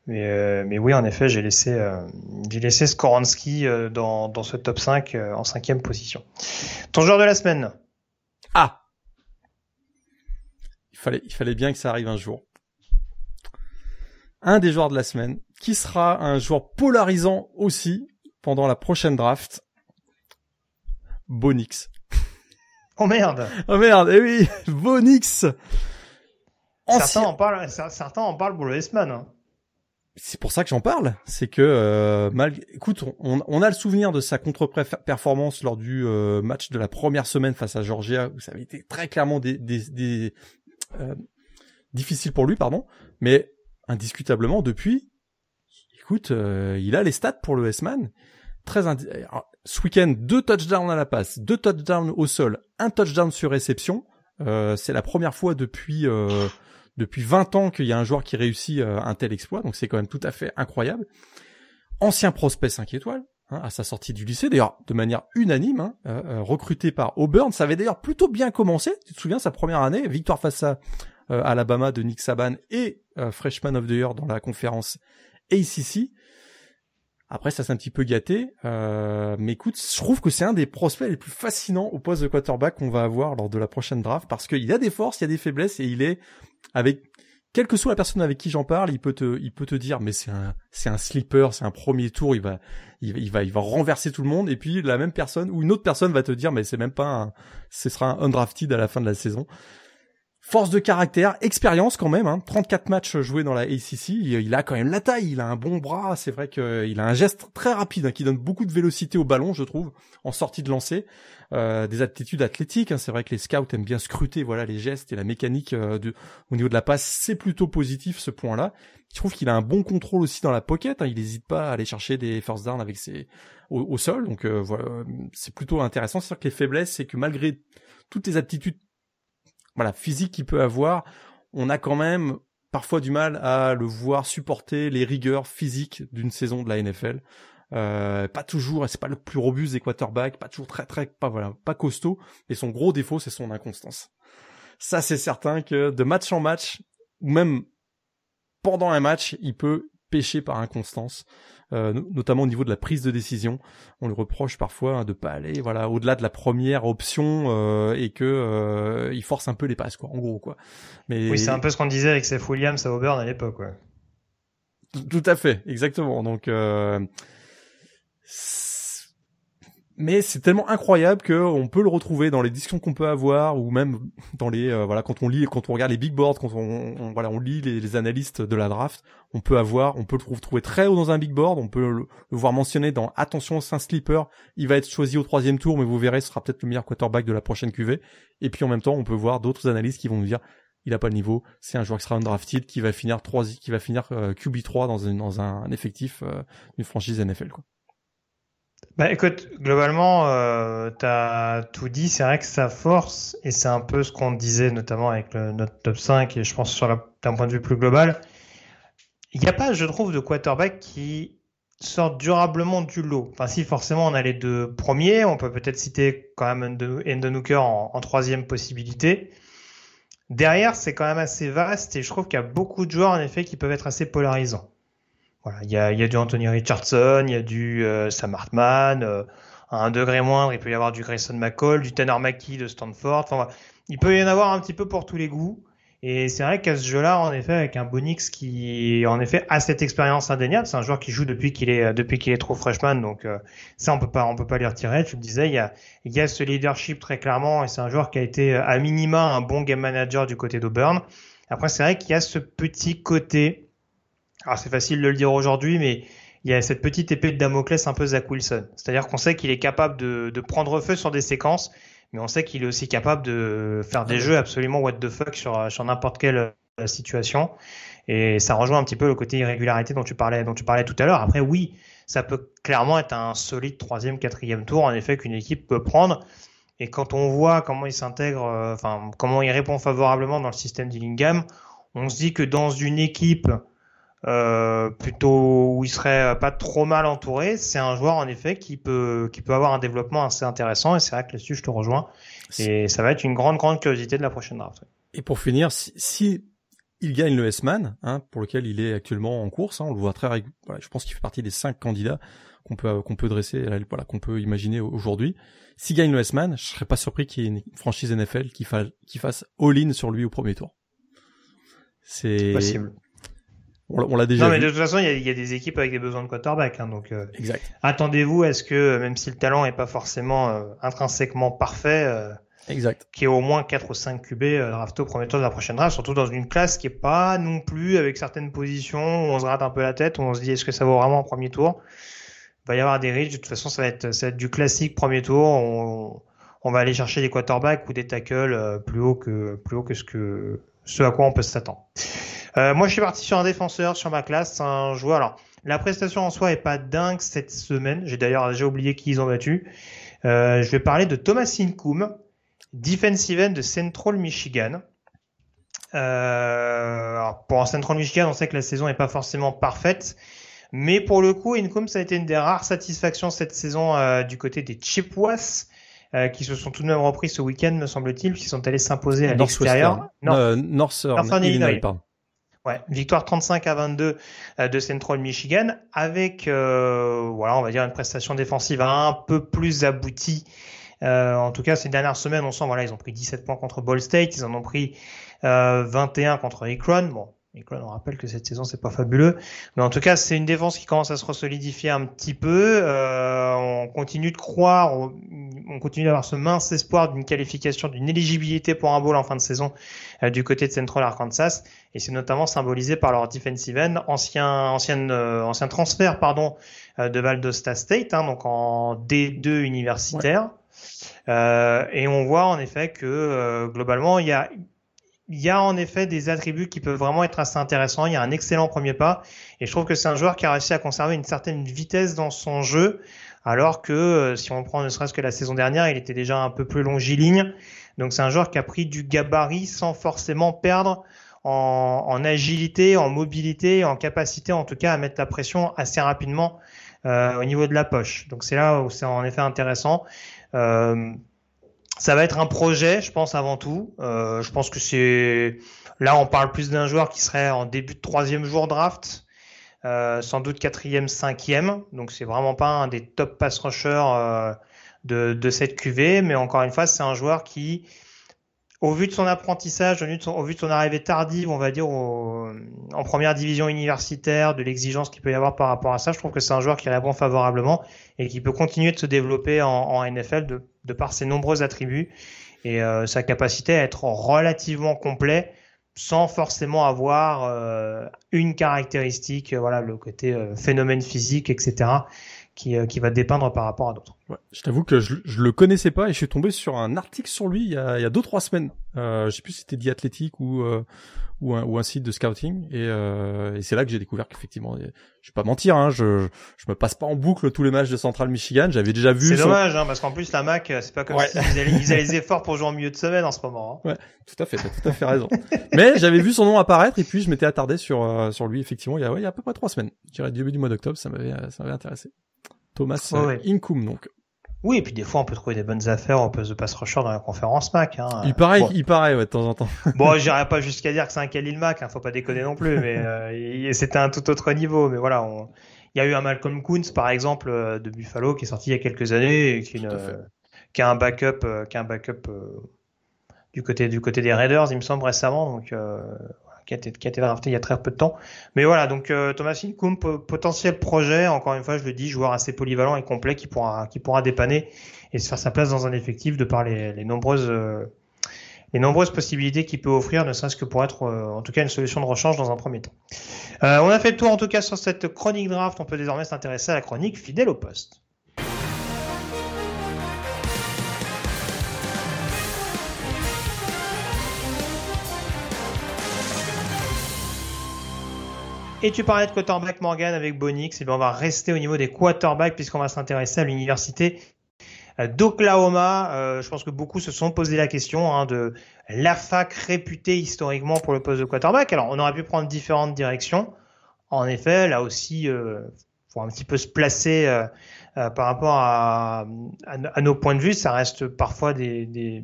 Mais, euh, mais oui, en effet, j'ai laissé, euh, j'ai laissé Skoransky euh, dans, dans ce top 5 en cinquième position. Ton joueur de la semaine Ah il fallait, il fallait bien que ça arrive un jour. Un des joueurs de la semaine, qui sera un joueur polarisant aussi pendant la prochaine draft. Bonix. Oh merde Oh merde, eh oui, Bonix Certains en parlent, certains en parlent pour le S-Man. Hein c'est pour ça que j'en parle, c'est que euh, mal, écoute, on, on, a le souvenir de sa contre-performance lors du euh, match de la première semaine face à Georgia, où ça avait été très clairement des, des, des euh, difficile pour lui, pardon, mais indiscutablement depuis, écoute, euh, il a les stats pour le S-man. Très ce week-end, deux touchdowns à la passe, deux touchdowns au sol, un touchdown sur réception. c'est la première fois depuis depuis 20 ans qu'il y a un joueur qui réussit euh, un tel exploit, donc c'est quand même tout à fait incroyable. Ancien prospect 5 étoiles, hein, à sa sortie du lycée, d'ailleurs de manière unanime, hein, euh, euh, recruté par Auburn, ça avait d'ailleurs plutôt bien commencé, tu te souviens, sa première année, victoire face à Alabama de Nick Saban et Freshman of the Year dans la conférence ACC. Après, ça s'est un petit peu gâté. Euh, mais écoute, je trouve que c'est un des prospects les plus fascinants au poste de quarterback qu'on va avoir lors de la prochaine draft parce qu'il a des forces, il y a des faiblesses et il est avec quelle que soit la personne avec qui j'en parle, il peut te, il peut te dire, mais c'est un, c'est un sleeper, c'est un premier tour, il va, il, va, il va renverser tout le monde. Et puis la même personne ou une autre personne va te dire, mais c'est même pas un, ce sera un undrafted à la fin de la saison. Force de caractère, expérience quand même, hein, 34 matchs joués dans la ACC, il a quand même la taille, il a un bon bras, c'est vrai qu'il a un geste très rapide hein, qui donne beaucoup de vélocité au ballon, je trouve, en sortie de lancer, euh, des aptitudes athlétiques, hein, c'est vrai que les scouts aiment bien scruter voilà les gestes et la mécanique euh, au niveau de la passe, c'est plutôt positif ce point-là. Je trouve qu'il a un bon contrôle aussi dans la pocket, hein, il n'hésite pas à aller chercher des first down avec ses au, sol, donc euh, voilà, c'est plutôt intéressant. C'est sûr que les faiblesses, c'est que malgré toutes les aptitudes voilà, physique qu'il peut avoir, on a quand même parfois du mal à le voir supporter les rigueurs physiques d'une saison de la NFL. Euh, pas toujours, c'est pas le plus robuste des quarterbacks, pas toujours très très, pas voilà, pas costaud. Et son gros défaut, c'est son inconstance. Ça, c'est certain que de match en match, ou même pendant un match, il peut pêcher par inconstance. Euh, notamment au niveau de la prise de décision. On lui reproche parfois hein, de pas aller voilà au-delà de la première option euh, et que euh, il force un peu les passes quoi, en gros quoi. Mais oui, c'est un peu ce qu'on disait avec Seth Williams à Auburn à l'époque quoi. Tout à fait, exactement. Donc mais c'est tellement incroyable que on peut le retrouver dans les discussions qu'on peut avoir ou même dans les euh, voilà quand on lit quand on regarde les big boards quand on, voilà on lit les, analystes de la draft on peut avoir on peut le trouver très haut dans un big board on peut le, voir mentionné dans attention c'est un sleeper il va être choisi au troisième tour mais vous verrez ce sera peut-être le meilleur quarterback de la prochaine QV et puis en même temps on peut voir d'autres analystes qui vont nous dire il a pas le niveau c'est un joueur qui sera undrafted qui va finir 3 qui va finir euh, QB 3 dans un, dans un effectif euh, d'une franchise NFL quoi. Bah écoute, globalement, euh, tu as tout dit. C'est vrai que sa force, et c'est un peu ce qu'on disait notamment avec le, notre top 5, et je pense sur d'un point de vue plus global, il n'y a pas, je trouve, de quarterback qui sort durablement du lot. Enfin si, forcément, on a les deux premiers. On peut peut-être citer quand même Endon Hooker en, en troisième possibilité. Derrière, c'est quand même assez vaste, et je trouve qu'il y a beaucoup de joueurs, en effet, qui peuvent être assez polarisants. Il y a, y a, du Anthony Richardson, il y a du euh, Sam Hartman, euh, à un degré moindre, il peut y avoir du Grayson McCall, du Tanner McKee de Stanford. Enfin, il peut y en avoir un petit peu pour tous les goûts. Et c'est vrai qu'à ce jeu-là, en effet, avec un Bonix qui, en effet, a cette expérience indéniable, c'est un joueur qui joue depuis qu'il est depuis qu'il est trop freshman, donc euh, ça on peut pas on peut pas lui retirer. Tu le disais, il y a il y a ce leadership très clairement, et c'est un joueur qui a été à minima un bon game manager du côté d'Auburn. Après, c'est vrai qu'il y a ce petit côté alors c'est facile de le dire aujourd'hui, mais il y a cette petite épée de Damoclès un peu Zach Wilson. C'est-à-dire qu'on sait qu'il est capable de, de, prendre feu sur des séquences, mais on sait qu'il est aussi capable de faire des jeux absolument what the fuck sur, sur n'importe quelle euh, situation. Et ça rejoint un petit peu le côté irrégularité dont tu parlais, dont tu parlais tout à l'heure. Après, oui, ça peut clairement être un solide troisième, quatrième tour, en effet, qu'une équipe peut prendre. Et quand on voit comment il s'intègre, euh, enfin, comment il répond favorablement dans le système d'Illingham, on se dit que dans une équipe euh, plutôt où il serait pas trop mal entouré. C'est un joueur en effet qui peut qui peut avoir un développement assez intéressant et c'est vrai que là-dessus je te rejoins et ça va être une grande grande curiosité de la prochaine draft. Et pour finir, si, si il gagne le S-Man, hein, pour lequel il est actuellement en course, hein, on le voit très voilà, je pense qu'il fait partie des cinq candidats qu'on peut qu'on peut dresser, voilà, qu'on peut imaginer aujourd'hui. S'il gagne le S-Man, je serais pas surpris qu'il y ait une franchise NFL qui, fasse qui fasse all-in sur lui au premier tour. C'est possible. On, l'a déjà. Non, mais de toute façon, il y a, des équipes avec des besoins de quarterback, hein, donc. Euh, exact. Attendez-vous à ce que, même si le talent est pas forcément euh, intrinsèquement parfait, euh, exact, qu'il y ait au moins 4 ou 5 QB draftés au premier tour de la prochaine draft, surtout dans une classe qui est pas non plus avec certaines positions où on se gratte un peu la tête, où on se dit est-ce que ça vaut vraiment au premier tour? Il va y avoir des riches. De toute façon, ça va être, ça va être du classique premier tour. On, on va aller chercher des quarterbacks ou des tackles plus haut que plus haut que ce que ce à quoi on peut s'attendre. Euh, moi, je suis parti sur un défenseur sur ma classe, un joueur. Alors, la prestation en soi est pas dingue cette semaine. J'ai d'ailleurs déjà oublié qui ils ont battu. Euh, je vais parler de Thomas Incoum, defensive end de Central Michigan. Euh, pour Central Michigan, on sait que la saison n'est pas forcément parfaite. Mais pour le coup, Incoum, ça a été une des rares satisfactions cette saison euh, du côté des Chippewas. Euh, qui se sont tout de même repris ce week-end, me semble-t-il, qui sont allés s'imposer à l'extérieur. North, Northern Illinois, pardon. Ouais, victoire 35 à 22 euh, de Central Michigan avec euh, voilà, on va dire une prestation défensive un peu plus aboutie. Euh, en tout cas, ces dernières semaines, on sent voilà, ils ont pris 17 points contre Ball State, ils en ont pris 21 contre Akron. Bon, Akron, on rappelle que cette saison c'est pas fabuleux, mais en tout cas, c'est une défense qui commence à se solidifier un petit peu. on continue de croire, on continue d'avoir ce mince espoir d'une qualification, d'une éligibilité pour un bowl en fin de saison du côté de Central Arkansas et c'est notamment symbolisé par leur defensive end, ancien, ancien, euh, ancien transfert pardon, euh, de Valdosta State, hein, donc en D2 universitaire. Euh, et on voit en effet que euh, globalement, il y a, il y a en effet des attributs qui peuvent vraiment être assez intéressants. Il y a un excellent premier pas. Et je trouve que c'est un joueur qui a réussi à conserver une certaine vitesse dans son jeu. Alors que si on prend ne serait-ce que la saison dernière, il était déjà un peu plus longiligne. Donc c'est un joueur qui a pris du gabarit sans forcément perdre en, agilité, en mobilité, en capacité en tout cas à mettre la pression assez rapidement euh, au niveau de la poche. Donc c'est là où c'est en effet intéressant. Euh, ça va être un projet, je pense avant tout. Euh, je pense que c'est là on parle plus d'un joueur qui serait en début de troisième jour draft, sans doute quatrième, cinquième. Donc c'est vraiment pas un des top pass rushers de, de cette QV, mais encore une fois c'est un joueur qui au vu de son apprentissage, au vu de son, arrivée tardive, on va dire, en première division universitaire, de l'exigence qu'il peut y avoir par rapport à ça, je trouve que c'est un joueur qui répond favorablement et qui peut continuer de se développer en, NFL de, par ses nombreux attributs et euh, sa capacité à être relativement complet sans forcément avoir euh, une caractéristique, voilà, le côté euh, phénomène physique, etc qui, euh, qui va dépeindre par rapport à d'autres. Ouais, je t'avoue que je, je le connaissais pas et je suis tombé sur un article sur lui il y a, il y a deux trois semaines. Euh, je sais plus si c'était The Athletic ou euh, ou un, ou un site de scouting et, euh, et c'est là que j'ai découvert qu'effectivement, je vais pas mentir, hein, je je me passe pas en boucle tous les matchs de Central Michigan. J'avais déjà vu. C'est dommage, hein, parce qu'en plus la Mac, c'est pas comme ouais. si ils allaient, ils les efforts pour jouer en milieu de semaine en ce moment. Hein. Ouais, tout à fait, t'as tout à fait raison. Mais j'avais vu son nom apparaître et puis je m'étais attardé sur euh, sur lui effectivement il y a ouais, il y a à peu près trois semaines. Je dirais début du mois d'octobre, ça m'avait ça m'avait intéressé. Thomas oh, donc. Oui, et puis des fois on peut trouver des bonnes affaires on peut se pass rusher dans la conférence Mac. Hein. Il paraît, bon. il paraît ouais, de temps en temps. bon, j'irai pas jusqu'à dire que c'est un Khalil Mac, hein, faut pas déconner non plus, mais euh, c'était un tout autre niveau. Mais voilà, on... il y a eu un Malcolm Coons par exemple euh, de Buffalo qui est sorti il y a quelques années et qui, une, euh, qui a un backup, euh, qui a un backup du côté du côté des Raiders, il me semble récemment. Donc qui a été, qui a été drafté il y a très peu de temps. Mais voilà, donc euh, Thomas Incoum, potentiel projet, encore une fois, je le dis, joueur assez polyvalent et complet qui pourra, qui pourra dépanner et se faire sa place dans un effectif de par les, les nombreuses, euh, les nombreuses possibilités qu'il peut offrir, ne serait-ce que pour être, euh, en tout cas, une solution de rechange dans un premier temps. Euh, on a fait le tour, en tout cas, sur cette chronique draft. On peut désormais s'intéresser à la chronique fidèle au poste. Et tu parlais de quarterback Morgan avec Bonix, et bien on va rester au niveau des quarterbacks puisqu'on va s'intéresser à l'université euh, d'Oklahoma. Euh, je pense que beaucoup se sont posé la question hein, de la fac réputée historiquement pour le poste de quarterback. Alors on aurait pu prendre différentes directions. En effet, là aussi, euh, faut un petit peu se placer euh, euh, par rapport à, à, à, nos points de vue. Ça reste parfois des, des,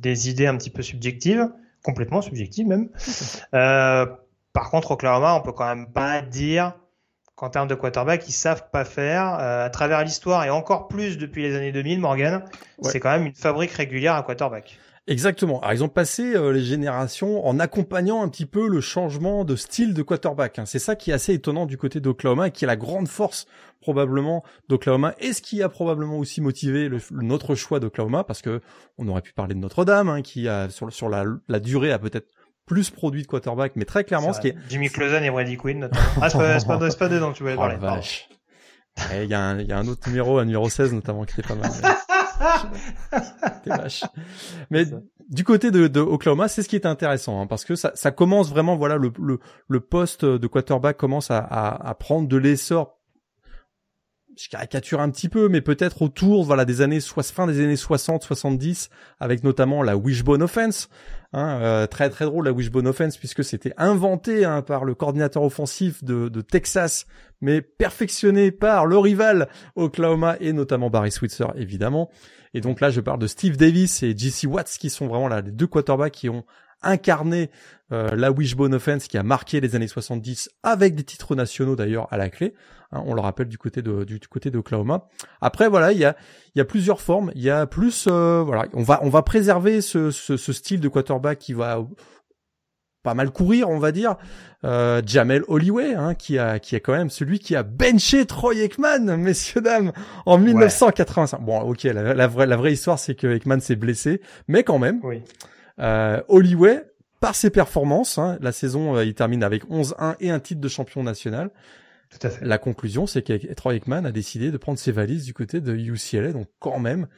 des idées un petit peu subjectives, complètement subjectives même. Par contre, Oklahoma, on peut quand même pas dire qu'en termes de quarterback, ils savent pas faire. Euh, à travers l'histoire et encore plus depuis les années 2000, Morgan, ouais. c'est quand même une fabrique régulière à quarterback. Exactement. Alors, ils ont passé euh, les générations en accompagnant un petit peu le changement de style de quarterback. Hein. C'est ça qui est assez étonnant du côté d'Oklahoma et qui est la grande force probablement d'Oklahoma et ce qui a probablement aussi motivé le, notre choix d'Oklahoma parce que on aurait pu parler de Notre-Dame hein, qui a sur, sur la, la durée a peut-être plus produit de quarterback, mais très clairement, ce qui est... Jimmy Clausen et Brady Quinn, notamment. Ah, c'est pas, c'est pas, c'est pas dedans tu voulais oh, parler. vache. Il y, a un, y a un autre numéro, un numéro 16 notamment, qui était pas mal. T'es vache. Mais du côté de, de Oklahoma, c'est ce qui est intéressant, hein, parce que ça, ça commence vraiment, voilà, le, le, le poste de quarterback commence à, à, à prendre de l'essor je caricature un petit peu, mais peut-être autour, voilà, des années fin des années 60, 70, avec notamment la wishbone offense, hein, euh, très très drôle la wishbone offense puisque c'était inventé hein, par le coordinateur offensif de, de, Texas, mais perfectionné par le rival Oklahoma et notamment Barry Switzer évidemment. Et donc là, je parle de Steve Davis et JC Watts qui sont vraiment là les deux quarterbacks qui ont incarné euh, la wishbone offense qui a marqué les années 70 avec des titres nationaux d'ailleurs à la clé. Hein, on le rappelle du côté de du, côté d'Oklahoma. Après voilà, il y a il y a plusieurs formes. Il y a plus euh, voilà, on va on va préserver ce, ce, ce style de quarterback qui va pas mal courir, on va dire. Euh, Jamel Holloway, hein, qui a qui est quand même celui qui a benché Troy Aikman, messieurs dames, en 1985. Ouais. Bon, ok, la, la, vraie la vraie histoire c'est que Aikman s'est blessé, mais quand même. Oui. Euh, Holloway, par ses performances, hein, la saison euh, il termine avec 11-1 et un titre de champion national. Tout à fait. La conclusion, c'est que Troy Aikman a décidé de prendre ses valises du côté de UCLA, donc quand même.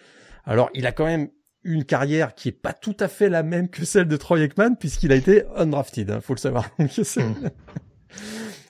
Alors, il a quand même une carrière qui est pas tout à fait la même que celle de Troy Aikman, puisqu'il a été undrafted, hein, faut le savoir. mm.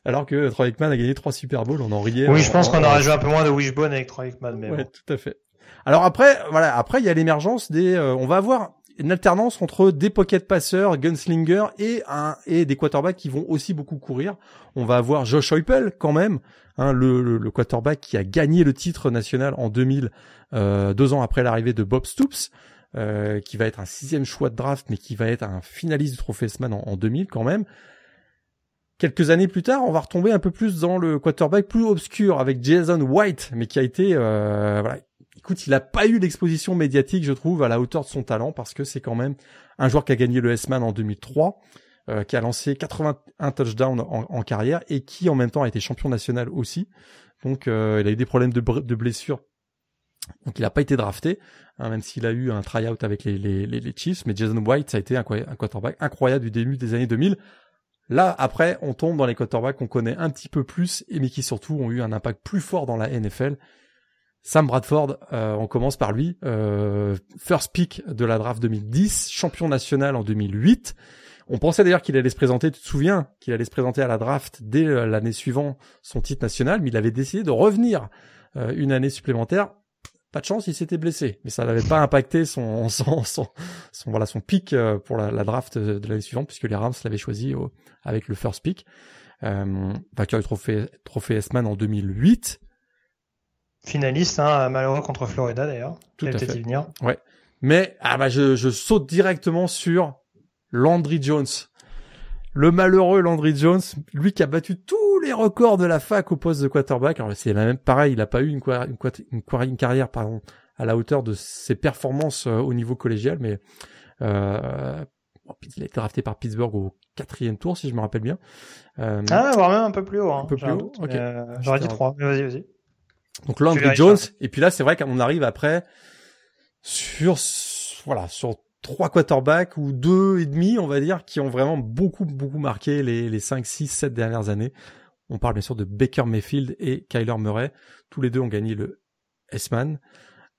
Alors que Troy Aikman a gagné trois Super Bowls, on en riait. Oui, je pense qu'on aurait joué un peu moins de wishbone avec Troy Aikman, mais ouais, bon. tout à fait. Alors après, voilà, après il y a l'émergence des, euh, on va avoir une alternance entre des pocket passeurs, gunslingers et un et des quarterbacks qui vont aussi beaucoup courir. On va avoir Josh Heupel quand même, hein, le, le, le, quarterback qui a gagné le titre national en 2000, euh, deux ans après l'arrivée de Bob Stoops. Euh, qui va être un sixième choix de draft, mais qui va être un finaliste du Trophée Sman en, en 2000 quand même. Quelques années plus tard, on va retomber un peu plus dans le quarterback plus obscur avec Jason White, mais qui a été, euh, voilà, écoute, il a pas eu l'exposition médiatique, je trouve, à la hauteur de son talent, parce que c'est quand même un joueur qui a gagné le S-Man en 2003, euh, qui a lancé 81 touchdowns en, carrière et qui en même temps a été champion national aussi. Donc euh, il a eu des problèmes de, de blessures. Donc il n'a pas été drafté, hein, même s'il a eu un try-out avec les, les, les, Chiefs. Mais Jason White, ça a été un, un quarterback incroyable du début des années 2000. Là, après, on tombe dans les quarterbacks qu'on connaît un petit peu plus, et mais qui surtout ont eu un impact plus fort dans la NFL. Sam Bradford, euh, on commence par lui. Euh, first pick de la draft 2010, champion national en 2008. On pensait d'ailleurs qu'il allait se présenter, tu te souviens, qu'il allait se présenter à la draft dès l'année suivante son titre national, mais il avait décidé de revenir euh, une année supplémentaire. Pas de chance, il s'était blessé, mais ça n'avait pas impacté son, son, son, voilà, son pick euh, pour la, draft de l'année suivante, puisque les Rams l'avaient choisi avec le first pick. Euh, vainqueur du trophée, trophée S-Man en 2008. Finaliste, hein, malheureux contre Florida d'ailleurs. Tout à fait. venir. Ouais. Mais ah bah je, je saute directement sur Landry Jones. Le malheureux Landry Jones, lui qui a battu tous les records de la fac au poste de quarterback. Alors c'est même pareil, il a pas eu une, une, une carrière pardon, à la hauteur de ses performances euh, au niveau collégial, mais euh, il a été drafté par Pittsburgh au quatrième tour, si je me rappelle bien. Euh, ah, voire même un peu plus haut. Hein, un peu plus haut. J'aurais dit trois. Vas-y, vas-y. Donc Landry Jones. Et puis là, c'est vrai qu'on arrive après sur voilà sur trois quarterbacks ou deux et demi, on va dire, qui ont vraiment beaucoup beaucoup marqué les les cinq, six, sept dernières années. On parle bien sûr de Baker Mayfield et Kyler Murray. Tous les deux ont gagné le S-Man.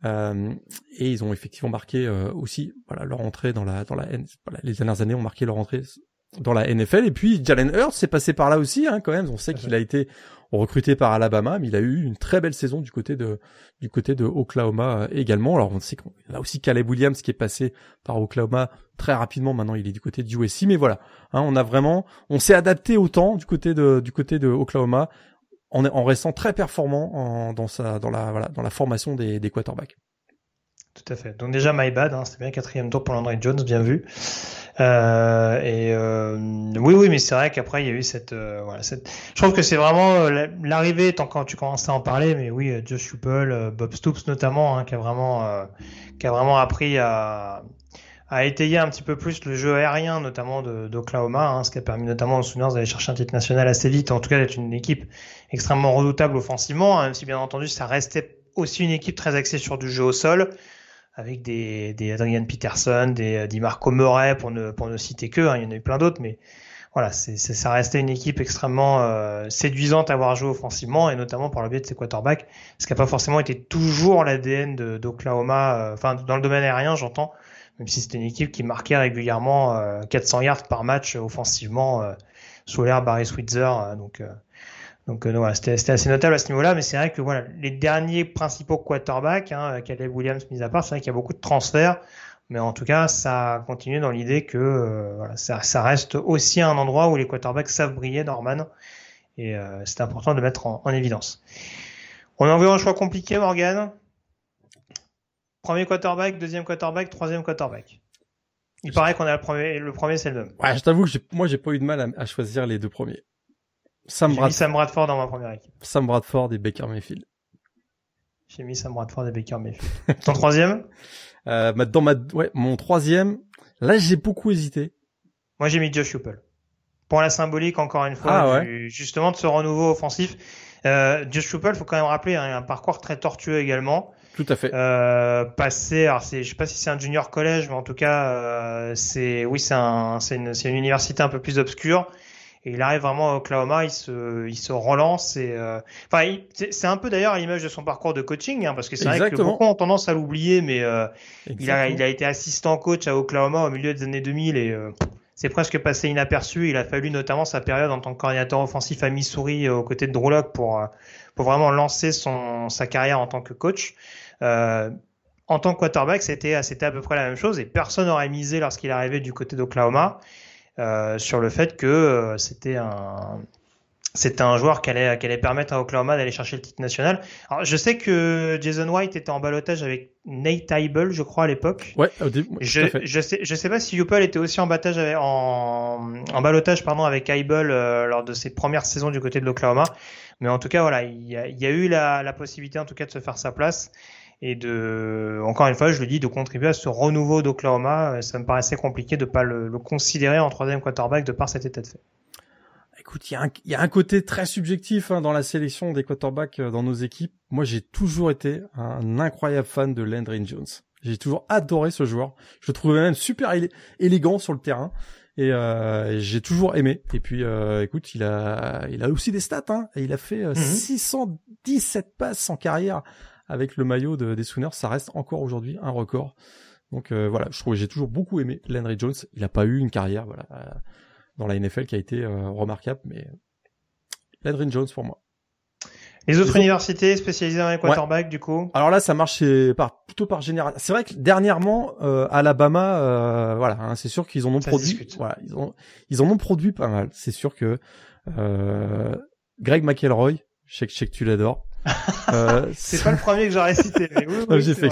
Euh, et ils ont effectivement marqué euh, aussi voilà leur entrée dans la dans la voilà, les dernières années ont marqué leur entrée dans la NFL et puis Jalen Hurts s'est passé par là aussi hein, quand même on sait qu'il a été recruté par Alabama mais il a eu une très belle saison du côté de du côté de Oklahoma euh, également. Alors on sait qu'on a aussi Caleb Williams qui est passé par Oklahoma très rapidement. Maintenant il est du côté du USC mais voilà hein, on a vraiment on s'est adapté au temps du côté de du côté de Oklahoma en, restant très performant dans sa dans la voilà dans la formation des, des quarterbacks. Tout fait. Donc déjà my bad, hein, c'était bien quatrième tour pour Landry Jones, bien vu. Euh, et euh, oui, oui, mais c'est vrai qu'après il y a eu cette, euh, voilà, cette. Je trouve que c'est vraiment euh, l'arrivée, tant quand tu commences à en parler, mais oui, euh, Josh Huppel, Bob Stoops notamment, hein, qui a vraiment, qui a vraiment appris à, à étayer un petit peu plus le jeu aérien, notamment d'Oklahoma, hein, ce qui a permis notamment aux Sooners d'aller chercher un titre national assez vite, en tout cas d'être une équipe extrêmement redoutable offensivement, hein, même si bien entendu ça restait aussi une équipe très axée sur du jeu au sol, avec des, des Adrian Peterson, des, des Marco Murray, pour ne, pour ne citer que, hein, il y en a eu plein d'autres, mais voilà, c'est, ça restait une équipe extrêmement euh, séduisante à voir jouer offensivement, et notamment par le biais de ses quarterbacks, ce qui n'a pas forcément été toujours l'ADN d'Oklahoma, euh, enfin dans le domaine aérien j'entends, même si c'était une équipe qui marquait régulièrement 400 euh, yards par match offensivement euh, sous l'air Barry Switzer. Euh, donc, donc voilà, c'était assez notable à ce niveau-là, mais c'est vrai que voilà, les derniers principaux quarterbacks, hein, Caleb Williams mis à part, c'est vrai qu'il y a beaucoup de transferts, mais en tout cas, ça continue dans l'idée que voilà, ça, ça, reste aussi un endroit où les quarterbacks savent briller, Norman, et c'est important de mettre en, en évidence. On a envoyé un choix compliqué, Morgan. Premier quarterback, deuxième quarterback, troisième quarterback. Il paraît qu'on a le premier, le premier c'est le même. Ouais, je t'avoue que moi j'ai pas eu de mal à, choisir les deux premiers. Sam, Brad... mis Sam Bradford dans ma première équipe. Sam Bradford et Baker Mayfield. J'ai mis Sam Bradford et Baker Mayfield. Ton troisième? Euh, Dans ma, ouais, mon troisième. Là, j'ai beaucoup hésité. Moi, j'ai mis Josh Huppel. Pour la symbolique, encore une fois, ah, ouais. justement de ce renouveau offensif. Euh, Josh Huppel, faut quand même rappeler, hein, il a un parcours très tortueux également. Tout à fait. Euh, passé, alors c'est, je sais pas si c'est un junior collège, mais en tout cas, euh, c'est, oui, c'est un, c'est une, c'est une université un peu plus obscure. Et il arrive vraiment à Oklahoma, il se, il se relance et, euh, enfin, c'est un peu d'ailleurs à l'image de son parcours de coaching, hein, parce que c'est vrai que beaucoup ont tendance à l'oublier, mais euh, il a, il a été assistant coach à Oklahoma au milieu des années 2000 et euh, c'est presque passé inaperçu. Il a fallu notamment sa période en tant que coordinateur offensif à Missouri aux côtés de Drew pour, pour vraiment lancer son, sa carrière en tant que coach. Euh, en tant que quarterback, c'était c'était à peu près la même chose et personne n'aurait misé lorsqu'il arrivait du côté d'Oklahoma euh, sur le fait que euh, c'était un c'était un joueur qui allait, qui allait permettre à Oklahoma d'aller chercher le titre national. Alors, je sais que Jason White était en balotage avec Nate Heibel, je crois, à l'époque. Ouais, je, je sais, je sais pas si Yupel était aussi en balotage avec, en, en balotage, pardon, avec Heibel euh, lors de ses premières saisons du côté de l'Oklahoma. Mais en tout cas, voilà, il y a, il y a eu la, la, possibilité, en tout cas, de se faire sa place. Et de, encore une fois, je le dis, de contribuer à ce renouveau d'Oklahoma. Ça me paraissait compliqué de pas le, le considérer en troisième quarterback de par cet état de fait. Écoute, il y, a un, y a un côté très subjectif hein, dans la sélection des quarterbacks euh, dans nos équipes. Moi, j'ai toujours été un incroyable fan de Landry Jones. J'ai toujours adoré ce joueur. Je le trouvais même super élégant sur le terrain. Et euh, j'ai toujours aimé. Et puis, euh, écoute, il a, il a aussi des stats. Hein, il a fait 617 euh, mhm. passes en carrière avec le maillot de, des Sooners. Ça reste encore aujourd'hui un record. Donc euh, voilà, je trouve j'ai toujours beaucoup aimé Landry Jones. Il n'a pas eu une carrière voilà dans la NFL qui a été remarquable, mais Landry Jones pour moi. Les autres universités spécialisées dans les quarterbacks, du coup? Alors là, ça marche par, plutôt par génération. C'est vrai que dernièrement, euh, Alabama, euh, voilà, hein, c'est sûr qu'ils en ont produit. Voilà, ils ont, ils en ont produit pas mal. C'est sûr que euh, Greg McElroy, je sais que tu l'adores. Euh, c'est pas le premier que j'aurais cité. Mais oui, j'ai fait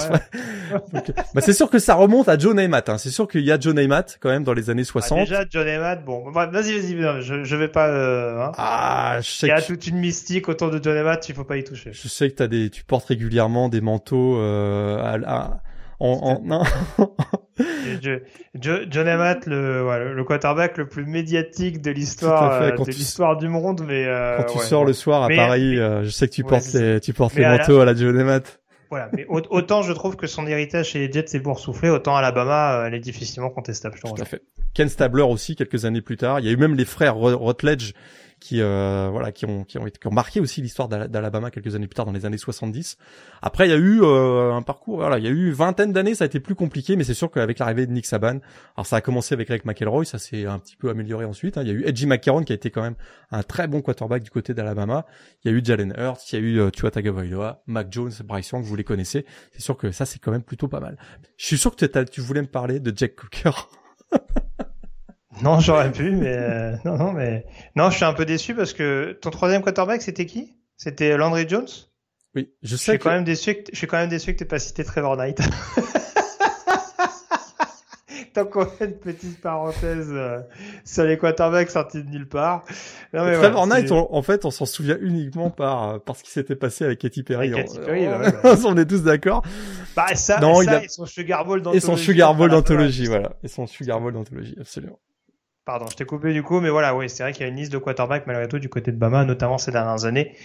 bah, c'est sûr que ça remonte à John Neymat. Hein. C'est sûr qu'il y a John Neymat quand même dans les années 60. Ah, déjà John Neymat. Bon, vas-y, vas-y. Je, je vais pas. Euh, hein. Ah, je sais. Il y a toute une mystique autour de John Neymat. Il faut pas y toucher. Je sais que t'as des, tu portes régulièrement des manteaux euh, à, à non. John Amat, le, le quarterback le plus médiatique de l'histoire euh, de l'histoire du monde, mais euh, quand tu sors le soir à Paris, euh, je sais que tu portes les tu portes les manteaux à la, John Amat. Voilà, mais autant je trouve que son héritage chez les Jets est boursouflé, autant Alabama, elle est difficilement contestable. Tout à fait. Ken Stabler aussi quelques années plus tard. Il y a eu même les frères Rutledge qui euh, voilà qui ont qui ont qui ont marqué aussi l'histoire d'Alabama quelques années plus tard dans les années 70. Après il y a eu euh, un parcours voilà, il y a eu vingtaine d'années, ça a été plus compliqué mais c'est sûr qu'avec l'arrivée de Nick Saban, alors ça a commencé avec Rick McElroy, ça s'est un petit peu amélioré ensuite, hein. il y a eu Edgy McCarron qui a été quand même un très bon quarterback du côté d'Alabama, il y a eu Jalen Hurts, il y a eu euh, Tua Tagovailoa, Mac Jones, Bryce Young, vous les connaissez. C'est sûr que ça c'est quand même plutôt pas mal. Je suis sûr que tu voulais me parler de Jack Cooker. Non, j'aurais pu, mais euh, non, non, mais non, je suis un peu déçu parce que ton troisième quarterback, c'était qui? C'était Landry Jones? Oui, je sais. Je suis quand même déçu. Que je suis quand même déçu que t'aies pas cité Trevor Knight. Tant qu'on fait une petite parenthèse euh, sur les quarterbacks sortis de nulle part. Non, mais Trevor Knight, en fait, on s'en souvient uniquement par euh, par ce qui s'était passé avec Katy Perry. Avec Katy Perry, on, bah, on est tous d'accord. Bah ça, non, ça, il a... et son Sugar Bowl d'anthologie. Et son Sugar Bowl d'anthologie, voilà. Et son Sugar Bowl d'anthologie, absolument. Pardon, je t'ai coupé du coup, mais voilà, oui, c'est vrai qu'il y a une liste de quarterbacks malgré tout du côté de Bama, notamment ces dernières années.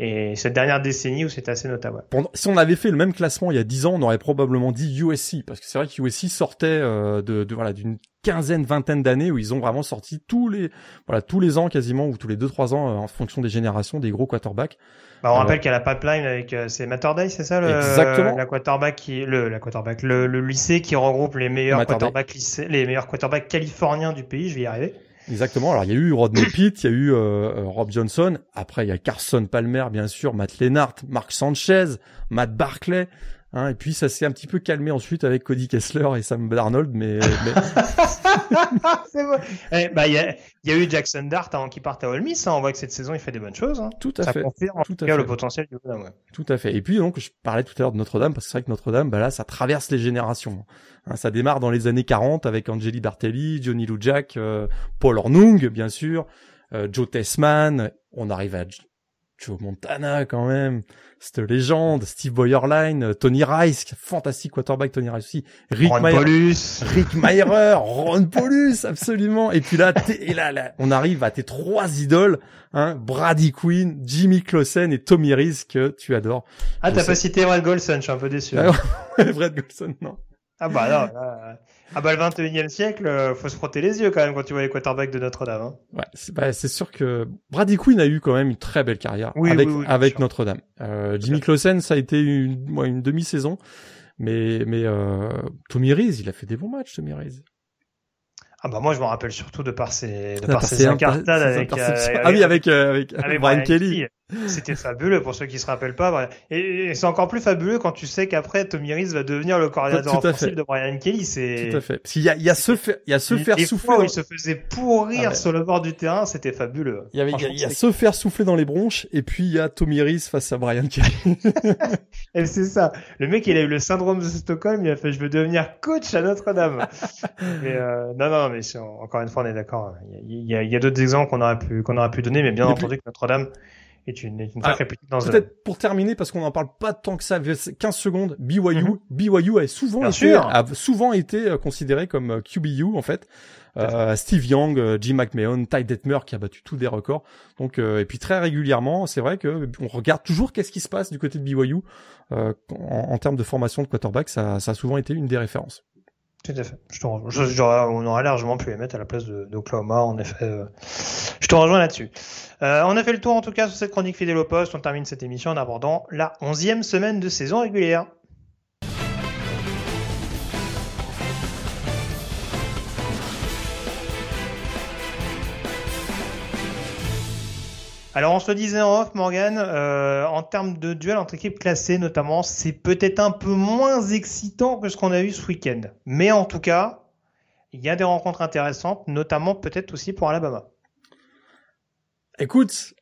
Et cette dernière décennie où c'est assez notable. si on avait fait le même classement il y a 10 ans, on aurait probablement dit USC, parce que c'est vrai que USC sortait euh, de, de, voilà d'une quinzaine, vingtaine d'années où ils ont vraiment sorti tous les voilà tous les ans quasiment ou tous les deux trois ans euh, en fonction des générations des gros quarterbacks. Bah, on euh, rappelle qu'il y a la pipeline avec euh, c'est Matterday, c'est ça le Exactement. la quarterback qui le la quarterback le, le lycée qui regroupe les meilleurs quarterbacks lycée, les meilleurs quarterbacks californiens du pays, je vais y arriver. Exactement. Alors il y a eu Rodney Pitt, il y a eu euh, Rob Johnson. Après il y a Carson Palmer bien sûr, Matt Lennart, Mark Sanchez, Matt Barclay. Hein, et puis ça s'est un petit peu calmé ensuite avec Cody Kessler et Sam Darnold, mais. mais... Eh, bah il y a, y a, eu Jackson Dart avant qu'il parte à Ole Miss. Hein. On voit que cette saison il fait des bonnes choses. Hein. Tout à ça fait. Confirme, tout à fait. le potentiel du ouais. Tout à fait. Et puis donc je parlais tout à l'heure de Notre-Dame parce que c'est vrai que Notre-Dame, bah là ça traverse les générations. Hein, ça démarre dans les années 40 avec Angeli Bartelli, Johnny Lou Jack, euh, Paul Ornung bien sûr, euh, Joe Tessman. On arrive à Joe Montana quand même, cette légende, Steve Boyerline, Tony Rice, fantastique quarterback Tony Rice aussi, Rick Ron Paulus. Rick Meyer, Ron Paulus, absolument. Et puis là, et là, là, on arrive à tes trois idoles, hein, Brady Quinn, Jimmy Clausen et Tommy Reese que tu adores. Ah, t'as pas cité Brad Golson, je suis un peu déçu. Brad Golson, non. Ah bah non, là, ah bah le 21e siècle, euh, faut se frotter les yeux quand même quand tu vois les quarterbacks de Notre-Dame. Hein. Ouais, c'est bah, sûr que Brady Quinn a eu quand même une très belle carrière avec, avec Notre-Dame. Euh, Jimmy Clausen, ça a été une, une demi-saison, mais mais euh, Tommy Reese, il a fait des bons matchs, Tommy Reese. Ah bah moi je me rappelle surtout de par ses de par ses incartades avec, ah oui avec avec, avec, Brian, Kelly. C'était fabuleux pour ceux qui se rappellent pas. Et, c'est encore plus fabuleux quand tu sais qu'après Tommy Reese va devenir le coordinateur offensif de Brian Kelly. C'est tout à fait. Parce qu'il y a il y a ce faire il y a se faire souffler. Où il se faisait pourrir ah sur le bord du terrain, c'était fabuleux. Il y avait il y a, se faire souffler dans les bronches et puis il y a Tommy Reese face à Brian Kelly. et c'est ça. Le mec il a eu le syndrome de Stockholm. Il a fait je veux devenir coach à Notre-Dame. mais euh, non non mais encore une fois, on est d'accord. Il y a, il y a, d'autres exemples qu'on aurait pu qu'on aurait pu donner, mais bien entendu que Notre-Dame est une, est une Alors, sacrée dans ce Peut-être pour terminer, parce qu'on n'en parle pas tant que ça, 15 secondes, BYU, Mhm. BYU a souvent Bien été, sûr. a souvent été considéré comme euh, QBU en fait. Euh, Steve Young, euh, Jim McMahon, Ty Detmer qui a battu tous des records. Donc euh, et puis très régulièrement, c'est vrai que on regarde toujours qu'est-ce qui se passe du côté de BYU euh, en, en termes de formation de quarterback. Ça, ça a souvent été une des références. Tout à fait. Je te. Je- on aurait largement pu les mettre à la place de- d'Oklahoma, en effet. euh, Je te rejoins là-dessus. Euh, on a fait le tour, en tout cas, sur cette chronique fidèle au poste. On termine cette émission en abordant la onzième semaine de saison régulière. Alors on se disait en off, Morgan, euh, en termes de duel entre équipes classées notamment, c'est peut-être un peu moins excitant que ce qu'on a eu ce week-end. Mais en tout cas, il y a des rencontres intéressantes, notamment peut-être aussi pour Alabama. Écoute,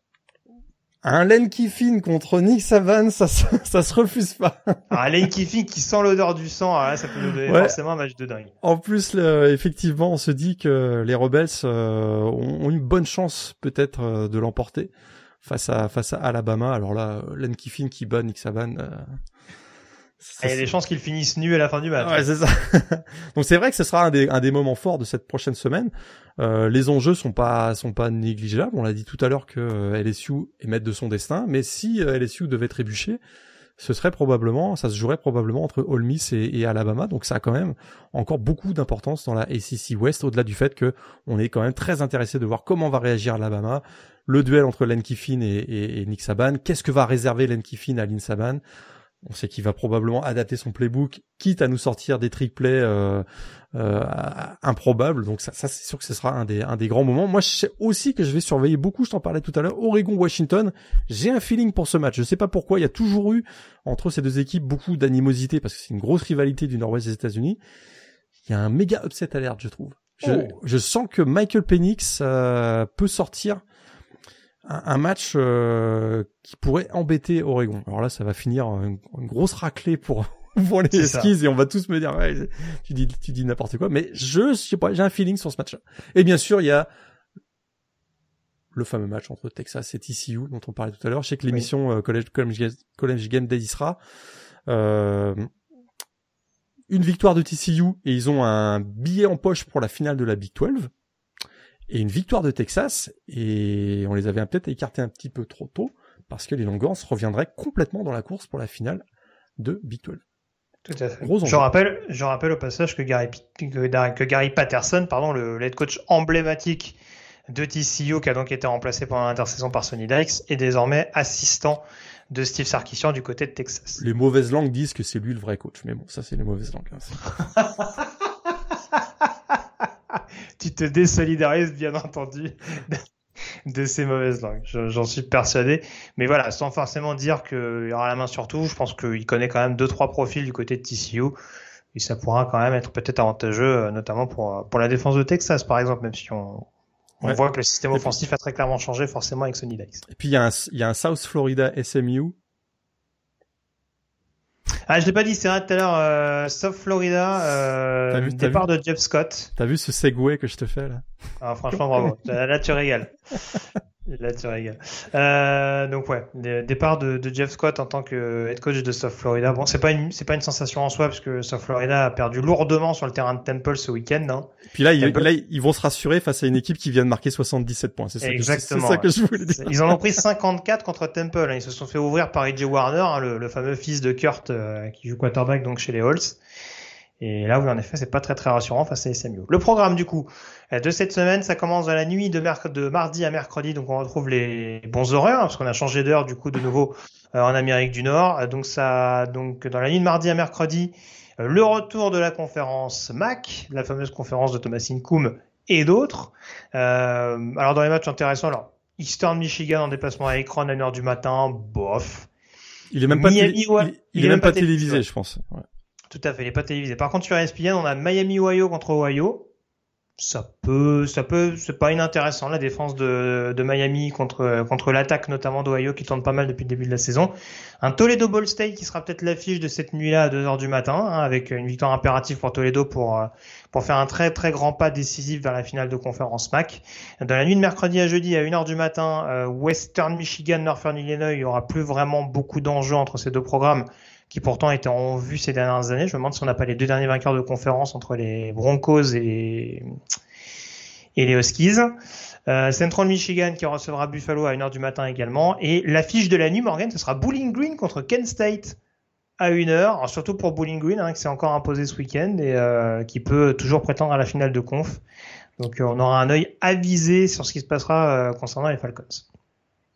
un Len Kiffin contre Nick Saban, ça, se- ça se refuse pas. Alors Lane Kiffin qui sent l'odeur du sang, là, ça peut nous donner Ouais. forcément un match de dingue. En plus, le- effectivement, on se dit que les Rebels euh, ont, ont une bonne chance peut-être euh, de l'emporter face à face à Alabama. Alors là, Len Kiffin qui bat Nick Saban. euh, ça, Et il y a des chances qu'ils finissent nus à la fin du match. Ouais, c'est ça. Donc c'est vrai que ce sera un des, un des moments forts de cette prochaine semaine. Euh, les enjeux sont pas sont pas négligeables. On l'a dit tout à l'heure que euh, LSU est maître de son destin, mais si euh, LSU devait trébucher, ce serait probablement, ça se jouerait probablement entre Ole Miss et, Alabama. Donc ça a quand même encore beaucoup d'importance dans la ACC West, au-delà du fait que on est quand même très intéressé de voir comment va réagir Alabama, le duel entre Len Kiffin et Nick Saban. Qu'est-ce que va réserver Len Kiffin à Lynn Saban? On sait qu'il va probablement adapter son playbook, quitte à nous sortir des triplets euh, euh, improbables. Donc ça, ça c'est sûr que ce sera un des, un des grands moments. Moi, je sais aussi que je vais surveiller beaucoup. Je t'en parlais tout à l'heure. Oregon-Washington. J'ai un feeling pour ce match. Je sais pas pourquoi. Il y a toujours eu entre ces deux équipes beaucoup d'animosité parce que c'est une grosse rivalité du Nord-Ouest des États-Unis. Il y a un méga upset alert, je trouve. Je, Oh. je sens que Michael Penix euh, peut sortir un, un match euh, qui pourrait embêter Oregon. Alors là, ça va finir en une, une grosse raclée pour pour les ça. skis et on va tous me dire ouais, tu dis tu dis n'importe quoi. Mais je sais pas, j'ai un feeling sur ce match-là. Et bien sûr, il y a le fameux match entre Texas et TCU dont on parlait tout à l'heure. Je sais que l'émission euh, College, College Game Day y sera. Euh, une victoire de TCU et ils ont un billet en poche pour la finale de la Big 12 et une victoire de Texas et on les avait peut-être écartés un petit peu trop tôt parce que les Longhorns reviendraient complètement dans la course pour la finale de Big 12. Tout à fait. Gros. Je rappelle, je rappelle au passage que Gary, que, que Gary Patterson, pardon, le head coach emblématique de TCU, qui a donc été remplacé pendant l'intersaison par Sonny Dykes, est désormais assistant de Steve Sarkisian du côté de Texas. Les mauvaises langues disent que c'est lui le vrai coach, mais bon, ça c'est les mauvaises langues. hein. tu te désolidarises bien entendu de, ces mauvaises langues. Je- J'en suis persuadé. Mais voilà, sans forcément dire qu'il aura la main sur tout, je pense qu'il connaît quand même deux trois profils du côté de TCU. Et ça pourra quand même être peut-être avantageux, euh, notamment pour, pour la défense de Texas, par exemple, même si on, on Ouais. voit que le système puis- offensif a très clairement changé forcément avec Sonny Dykes. Et puis il y, a un, il y a un South Florida SMU. Ah, je l'ai pas dit, c'est vrai tout à l'heure, euh, South Florida, euh, vu- départ de Jeff Scott. T'as vu ce segway que je te fais là? Ah, franchement, bravo. Là, tu régales. Là, tu régales. Euh, donc ouais, dé- départ de, de Jeff Scott en tant que head coach de South Florida. Bon, c'est pas une, c'est pas une sensation en soi parce que South Florida a perdu lourdement sur le terrain de Temple ce week-end. Hein. Puis là, ils, là, ils vont se rassurer face à une équipe qui vient de marquer 77 points. C'est ça, que, Exactement, ça que je voulais dire. Ils en ont pris 54 contre Temple. hein. Ils se sont fait ouvrir par AJ Warner, hein, le, le fameux fils de Kurt euh, qui joue quarterback donc chez les Halls. Et là, oui, en effet, c'est pas très très rassurant face à SMU. Le programme du coup de cette semaine, ça commence dans la nuit de, mardi à mercredi, donc on retrouve les bons horaires hein, parce qu'on a changé d'heure du coup de nouveau euh, en Amérique du Nord. Euh, Donc ça, donc dans la nuit de mardi à mercredi, euh, le retour de la conférence MAC, la fameuse conférence de Thomas Incoum et d'autres. Euh, alors dans les matchs intéressants, alors Eastern Michigan en déplacement à Akron à 1h du matin, bof. Il est même pas, Miami, il, il est même pas télévisé, ouais. je pense. Ouais. Tout à fait, il n'est pas télévisé. Par contre, sur ESPN, on a Miami Ohio contre Ohio. Ça peut, ça peut, c'est pas inintéressant la défense de, de Miami contre contre l'attaque notamment d'Ohio qui tourne pas mal depuis le début de la saison. Un Toledo Ball State qui sera peut-être l'affiche de cette nuit-là à 2 heures du matin, hein, avec une victoire impérative pour Toledo pour pour faire un très très grand pas décisif vers la finale de conférence MAC. Dans la nuit de mercredi à jeudi à 1 heure du matin, euh, Western Michigan, Northern Illinois, il y aura plus vraiment beaucoup d'enjeux entre ces deux programmes qui pourtant étaient en vue ces dernières années. Je me demande si on n'a pas les deux derniers vainqueurs de conférence entre les Broncos et et les Huskies. Euh, Central Michigan qui recevra Buffalo à 1h du matin également. Et l'affiche de la nuit, Morgan, ce sera Bowling Green contre Kent State à 1h. surtout pour Bowling Green, hein, qui s'est encore imposé ce week-end et euh, qui peut toujours prétendre à la finale de conf. Donc euh, on aura un œil avisé sur ce qui se passera concernant les Falcons.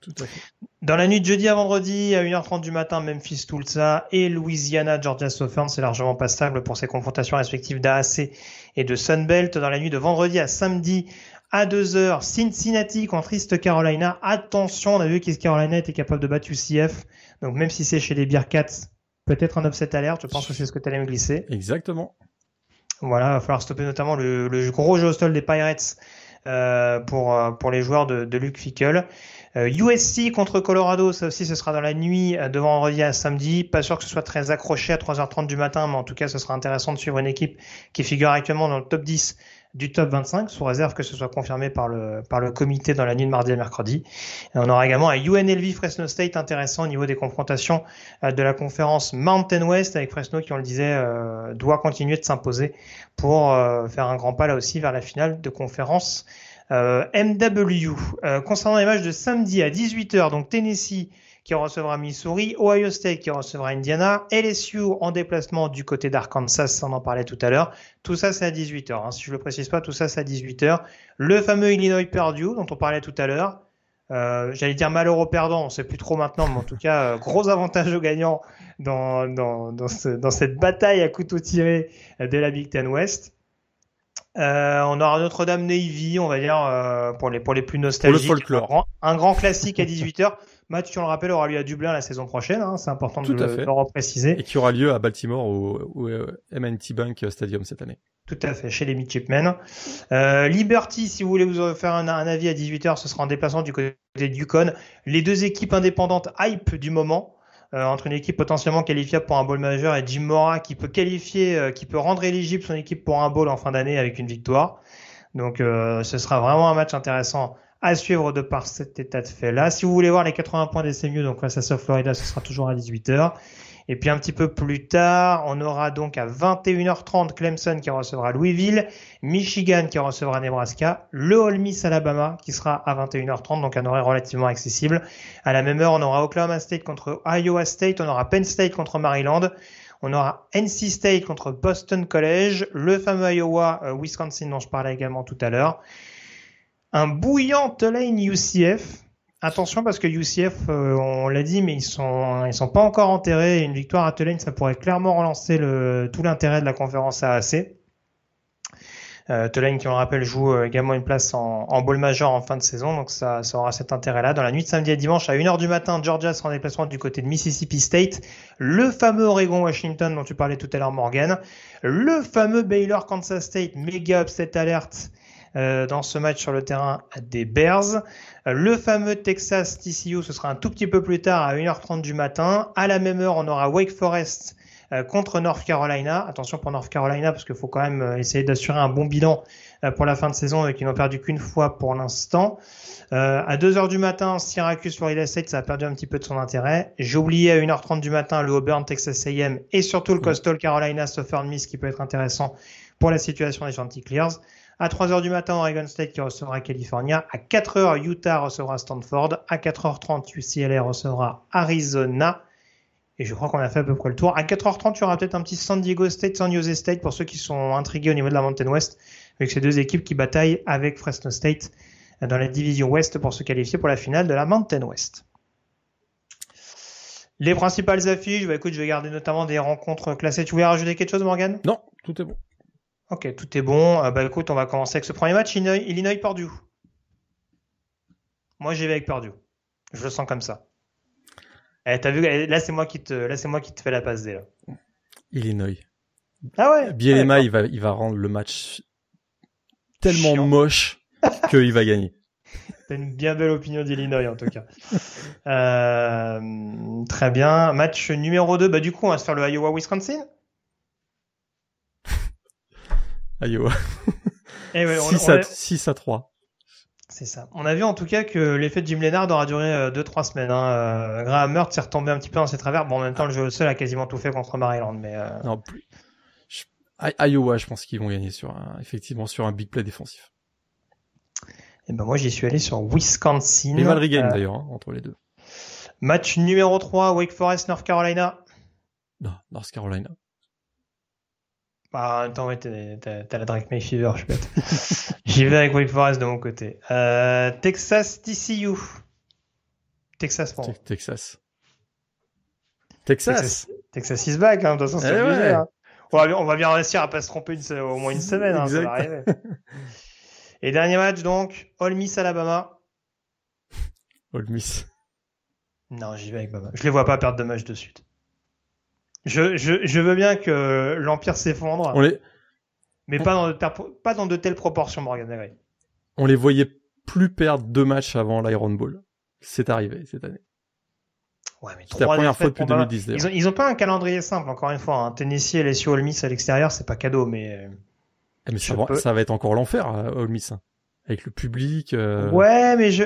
Tout à fait. Dans la nuit de jeudi à vendredi, à 1h30 du matin, Memphis Tulsa et Louisiana Georgia Southern, c'est largement pas stable pour ces confrontations respectives d'AAC et de Sunbelt. Dans la nuit de vendredi à samedi, à 2h, Cincinnati contre East Carolina. Attention, on a vu qu'East Carolina était capable de battre UCF. Donc même si c'est chez les Bearcats, peut-être un upset alerte. Je pense que c'est ce que tu allais me glisser. Exactement. Voilà, il va falloir stopper notamment le, le gros jeu hostile des Pirates euh, pour, euh, pour les joueurs de, de Luke Fickle. USC euh, contre Colorado, ça aussi ce sera dans la nuit de vendredi à samedi. Pas sûr que ce soit très accroché à 3h30 du matin, mais en tout cas ce sera intéressant de suivre une équipe qui figure actuellement dans le top 10 du top 25, sous réserve que ce soit confirmé par le, par le comité dans la nuit de mardi à mercredi. Et on aura également un UNLV Fresno State intéressant au niveau des confrontations euh, de la conférence Mountain West avec Fresno qui, on le disait, euh, doit continuer de s'imposer pour faire un grand pas là aussi vers la finale de conférence euh, MW. Euh, concernant les matchs de samedi à 18h, donc Tennessee qui recevra Missouri, Ohio State qui recevra Indiana, LSU en déplacement du côté d'Arkansas, on en parlait tout à l'heure. Tout ça c'est à 18h. Hein. Si je le précise pas, tout ça c'est à 18h. Le fameux Illinois Purdue dont on parlait tout à l'heure. Euh, J'allais dire malheureux perdant, on sait plus trop maintenant, mais en tout cas gros avantage au gagnant dans, dans, dans cette bataille à couteau tiré de la Big Ten West. Euh, on aura Notre-Dame Navy, on va dire, euh, pour, les, pour les plus nostalgiques. Pour le folklore. Un, grand, classique à 18h. Match, tu le rappelles, aura lieu à Dublin la saison prochaine. Hein, c'est important de, le, de repréciser. Et qui aura lieu à Baltimore au, au, MNT Bank Stadium cette année. Tout à fait, chez les Midshipmen. Euh, Liberty, si vous voulez vous faire un, un avis à 18h, ce sera en déplacement du côté du Con. Les deux équipes indépendantes hype du moment. Euh, entre une équipe potentiellement qualifiable pour un bowl majeur et Jim Mora qui peut qualifier, euh, qui peut rendre éligible son équipe pour un bowl en fin d'année avec une victoire. Donc euh, ce sera vraiment un match intéressant à suivre de par cet état de fait là. Si vous voulez voir les 80 points des CMU, donc face à South Florida, ce sera toujours à 18h. Et puis un petit peu plus tard, on aura donc à 21h30 Clemson qui recevra Louisville, Michigan qui recevra Nebraska, le Ole Miss Alabama qui sera à 21h30, donc un horaire relativement accessible. À la même heure, on aura Oklahoma State contre Iowa State, on aura Penn State contre Maryland, on aura NC State contre Boston College, le fameux Iowa euh, Wisconsin dont je parlais également tout à l'heure. Un bouillant Tulane UCF Attention parce que UCF, euh, on l'a dit, mais ils sont ils sont pas encore enterrés. Une victoire à Tulane, ça pourrait clairement relancer tout l'intérêt de la conférence AAC. Euh, Tulane, qui on le rappelle, joue euh, également une place en, en bowl major en fin de saison, donc ça, ça aura cet intérêt-là. Dans la nuit de samedi à dimanche, à 1h du matin, Georgia sera en déplacement du côté de Mississippi State. Le fameux Oregon-Washington dont tu parlais tout à l'heure, Morgan. Le fameux Baylor-Kansas State, méga upset alerte euh, dans ce match sur le terrain des Bears. Euh, le fameux Texas TCU, ce sera un tout petit peu plus tard à 1h30 du matin. À la même heure, on aura Wake Forest euh, contre North Carolina. Attention pour North Carolina parce qu'il faut quand même essayer d'assurer un bon bilan pour la fin de saison et qu'ils n'ont perdu qu'une fois pour l'instant. Euh, à 2h du matin, Syracuse Florida State, ça a perdu un petit peu de son intérêt. J'ai oublié à 1h30 du matin le Auburn Texas A&M et surtout le Coastal Carolina Southern Miss qui peut être intéressant pour la situation des Chanticleers. À 3h du matin, Oregon State qui recevra California. À 4h, Utah recevra Stanford. À 4h30, UCLA recevra Arizona. Et je crois qu'on a fait à peu près le tour. À 4h30, il y aura peut-être un petit San Diego State, San Jose State pour ceux qui sont intrigués au niveau de la Mountain West, avec ces deux équipes qui bataillent avec Fresno State dans la division Ouest pour se qualifier pour la finale de la Mountain West. Les principales affiches, bah écoute, je vais garder notamment des rencontres classées. Tu voulais rajouter quelque chose, Morgan? Non, tout est bon. Ok, tout est bon. Euh, bah écoute, on va commencer avec ce premier match, Illinois, Illinois Purdue. Moi, j'y vais avec Purdue. Je le sens comme ça. Eh, t'as vu, eh, là c'est moi qui te, là c'est moi qui te fais la passe dès là. Illinois. Ah ouais. Bielema, il va, il va rendre le match tellement moche qu'il va gagner. T'as une bien belle opinion d'Illinois en tout cas. Euh, très bien. Match numéro 2, bah du coup on va se faire le Iowa-Wisconsin. Iowa. Ouais, on- 6, on à, a- 6 à 3. C'est ça. On a vu en tout cas que l'effet de Jim Leonard aura duré 2-3 semaines. Hein. Euh, Graham Mertz s'est retombé un petit peu dans ses travers. Bon, en même temps, le jeu sol a quasiment tout fait contre Maryland. Mais euh, Non, plus. Je- Iowa, je pense qu'ils vont gagner sur un, effectivement sur un big play défensif. eh ben, moi, j'y suis allé sur Wisconsin. Et gagne Euh, d'ailleurs, hein, entre les deux. match numéro 3, Wake Forest, North Carolina. Non, North Carolina. Bah, en même temps, ouais, t'as t'as la Drake May Fever, je suis bête. J'y vais avec Wake Forest de mon côté. Euh, Texas TCU. Texas. Te- Texas. Texas. Texas, is back, hein, de toute façon, c'est Eh obligé, ouais. hein. on, va, bien- on va bien réussir à pas se tromper une, au moins une semaine, hein, ça va arriver. Et dernier match, donc, Ole Miss Alabama. Ole Miss. Non, j'y vais avec Bama. Je les vois pas perdre de match de suite. Je, je, je veux bien que l'Empire s'effondre, On les, mais pas dans, de, ter- pas dans de telles proportions, Morgan on les voyait plus perdre deux matchs avant l'Iron Bowl. C'est arrivé cette année. Ouais, mais C'était la première fois depuis pour Bama. 2010 Ils ont, ils ont pas un calendrier simple, encore une fois. Hein. Tennessee, LSU, Ole Miss à l'extérieur, c'est pas cadeau, mais euh, Eh, mais ça, va, peux- ça va être encore l'enfer à Ole Miss. hein. Avec le public. euh, Ouais, mais je.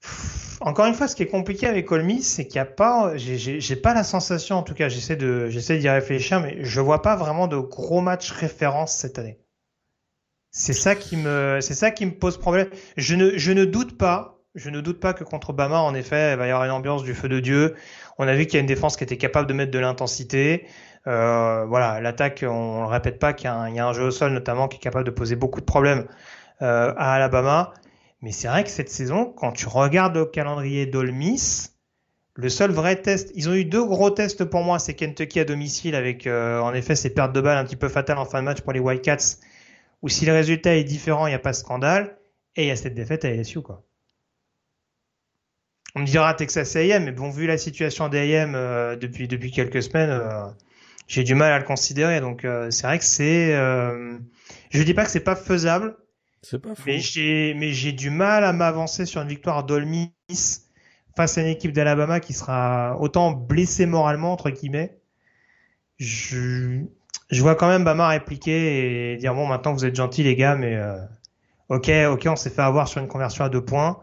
Pff, Encore une fois, ce qui est compliqué avec Ole Miss, c'est qu'il n'y a pas. J'ai- pas la sensation, en tout cas, j'essaie de, d'y réfléchir, mais je vois pas vraiment de gros matchs références cette année. C'est ça qui me, c'est ça qui me pose problème. Je ne, je ne doute pas, je ne doute pas que contre Bama, en effet, il va y avoir une ambiance du feu de Dieu. On a vu qu'il y a une défense qui était capable de mettre de l'intensité. Euh, voilà, l'attaque, on, le répète pas qu'il y, a un- il y a un jeu au sol notamment qui est capable de poser beaucoup de problèmes euh, à Alabama. Mais c'est vrai que cette saison, quand tu regardes le calendrier d'Ole Miss, le seul vrai test, ils ont eu deux gros tests pour moi, c'est Kentucky à domicile avec euh, en effet ces pertes de balles un petit peu fatales en fin de match pour les Wildcats, où si le résultat est différent, il n'y a pas de scandale, et il y a cette défaite à LSU quoi. On me dira Texas A&M, mais bon vu la situation d'A&M euh, depuis depuis quelques semaines, euh, j'ai du mal à le considérer. Donc euh, c'est vrai que c'est, euh, je dis pas que c'est pas faisable, C'est pas fou. mais j'ai, mais j'ai du mal à m'avancer sur une victoire d'Ole Miss face à une équipe d'Alabama qui sera autant blessée moralement, entre guillemets. Je, je vois quand même Bama répliquer et dire bon, maintenant vous êtes gentils les gars, mais euh, ok, ok, on s'est fait avoir sur une conversion à deux points.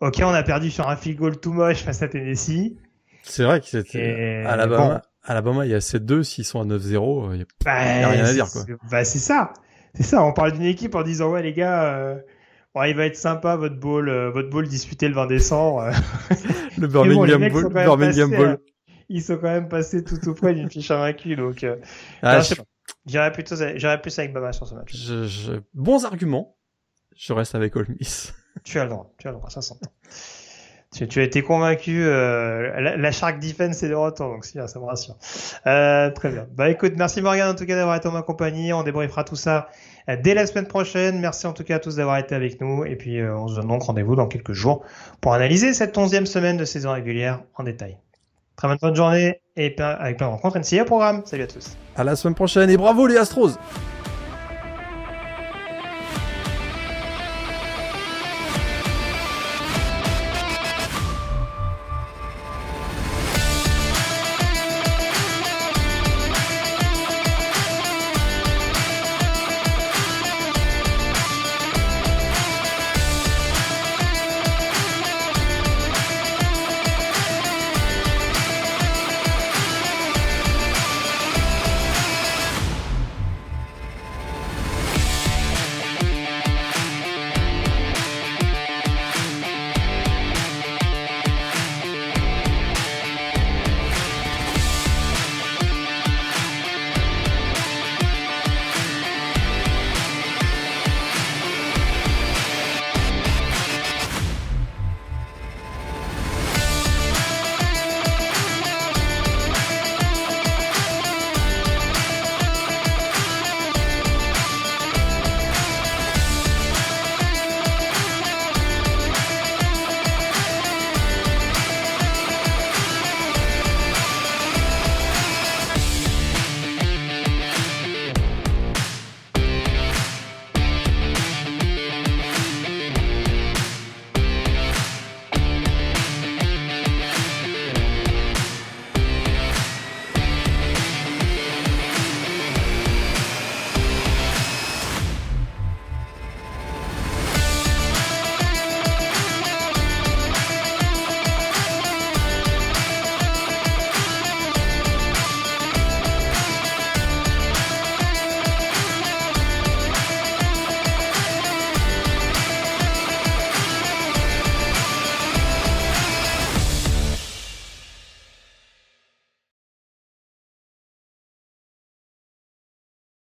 Ok, on a perdu sur un field goal tout moche face à Tennessee. C'est vrai que c'était Alabama. bon. Alabama, il y a 7-2, s'ils sont à 9-0, il y a- Bah, rien à dire, quoi. Bah, c'est ça. C'est ça. On parle d'une équipe en disant, ouais, les gars, euh, bon, il va être sympa, votre bowl, euh, votre bowl disputé le 20 décembre. euh. le bon, Birmingham mecs Bowl. Birmingham passés, euh, ils sont quand même passés tout tout près d'une fiche invaincue, donc, euh, Ah. J'irais plutôt, j'irais plus avec Bama sur ce match. je- je- Bons arguments. Je reste avec Ole Miss. Tu as le droit, tu as le droit, ça s'entend. Tu, tu as été convaincu, euh, la, la Shark Defense est de retour, donc si, ça me rassure. Euh, très bien. Bah écoute, merci Morgan en tout cas d'avoir été en ma compagnie. On débriefera tout ça euh, dès la semaine prochaine. Merci en tout cas à tous d'avoir été avec nous. Et puis euh, on se donne donc rendez-vous dans quelques jours pour analyser cette onzième semaine de saison régulière en détail. Très bonne journée et avec plein de rencontres NCA programme. Salut à tous. À la semaine prochaine et bravo les Astros!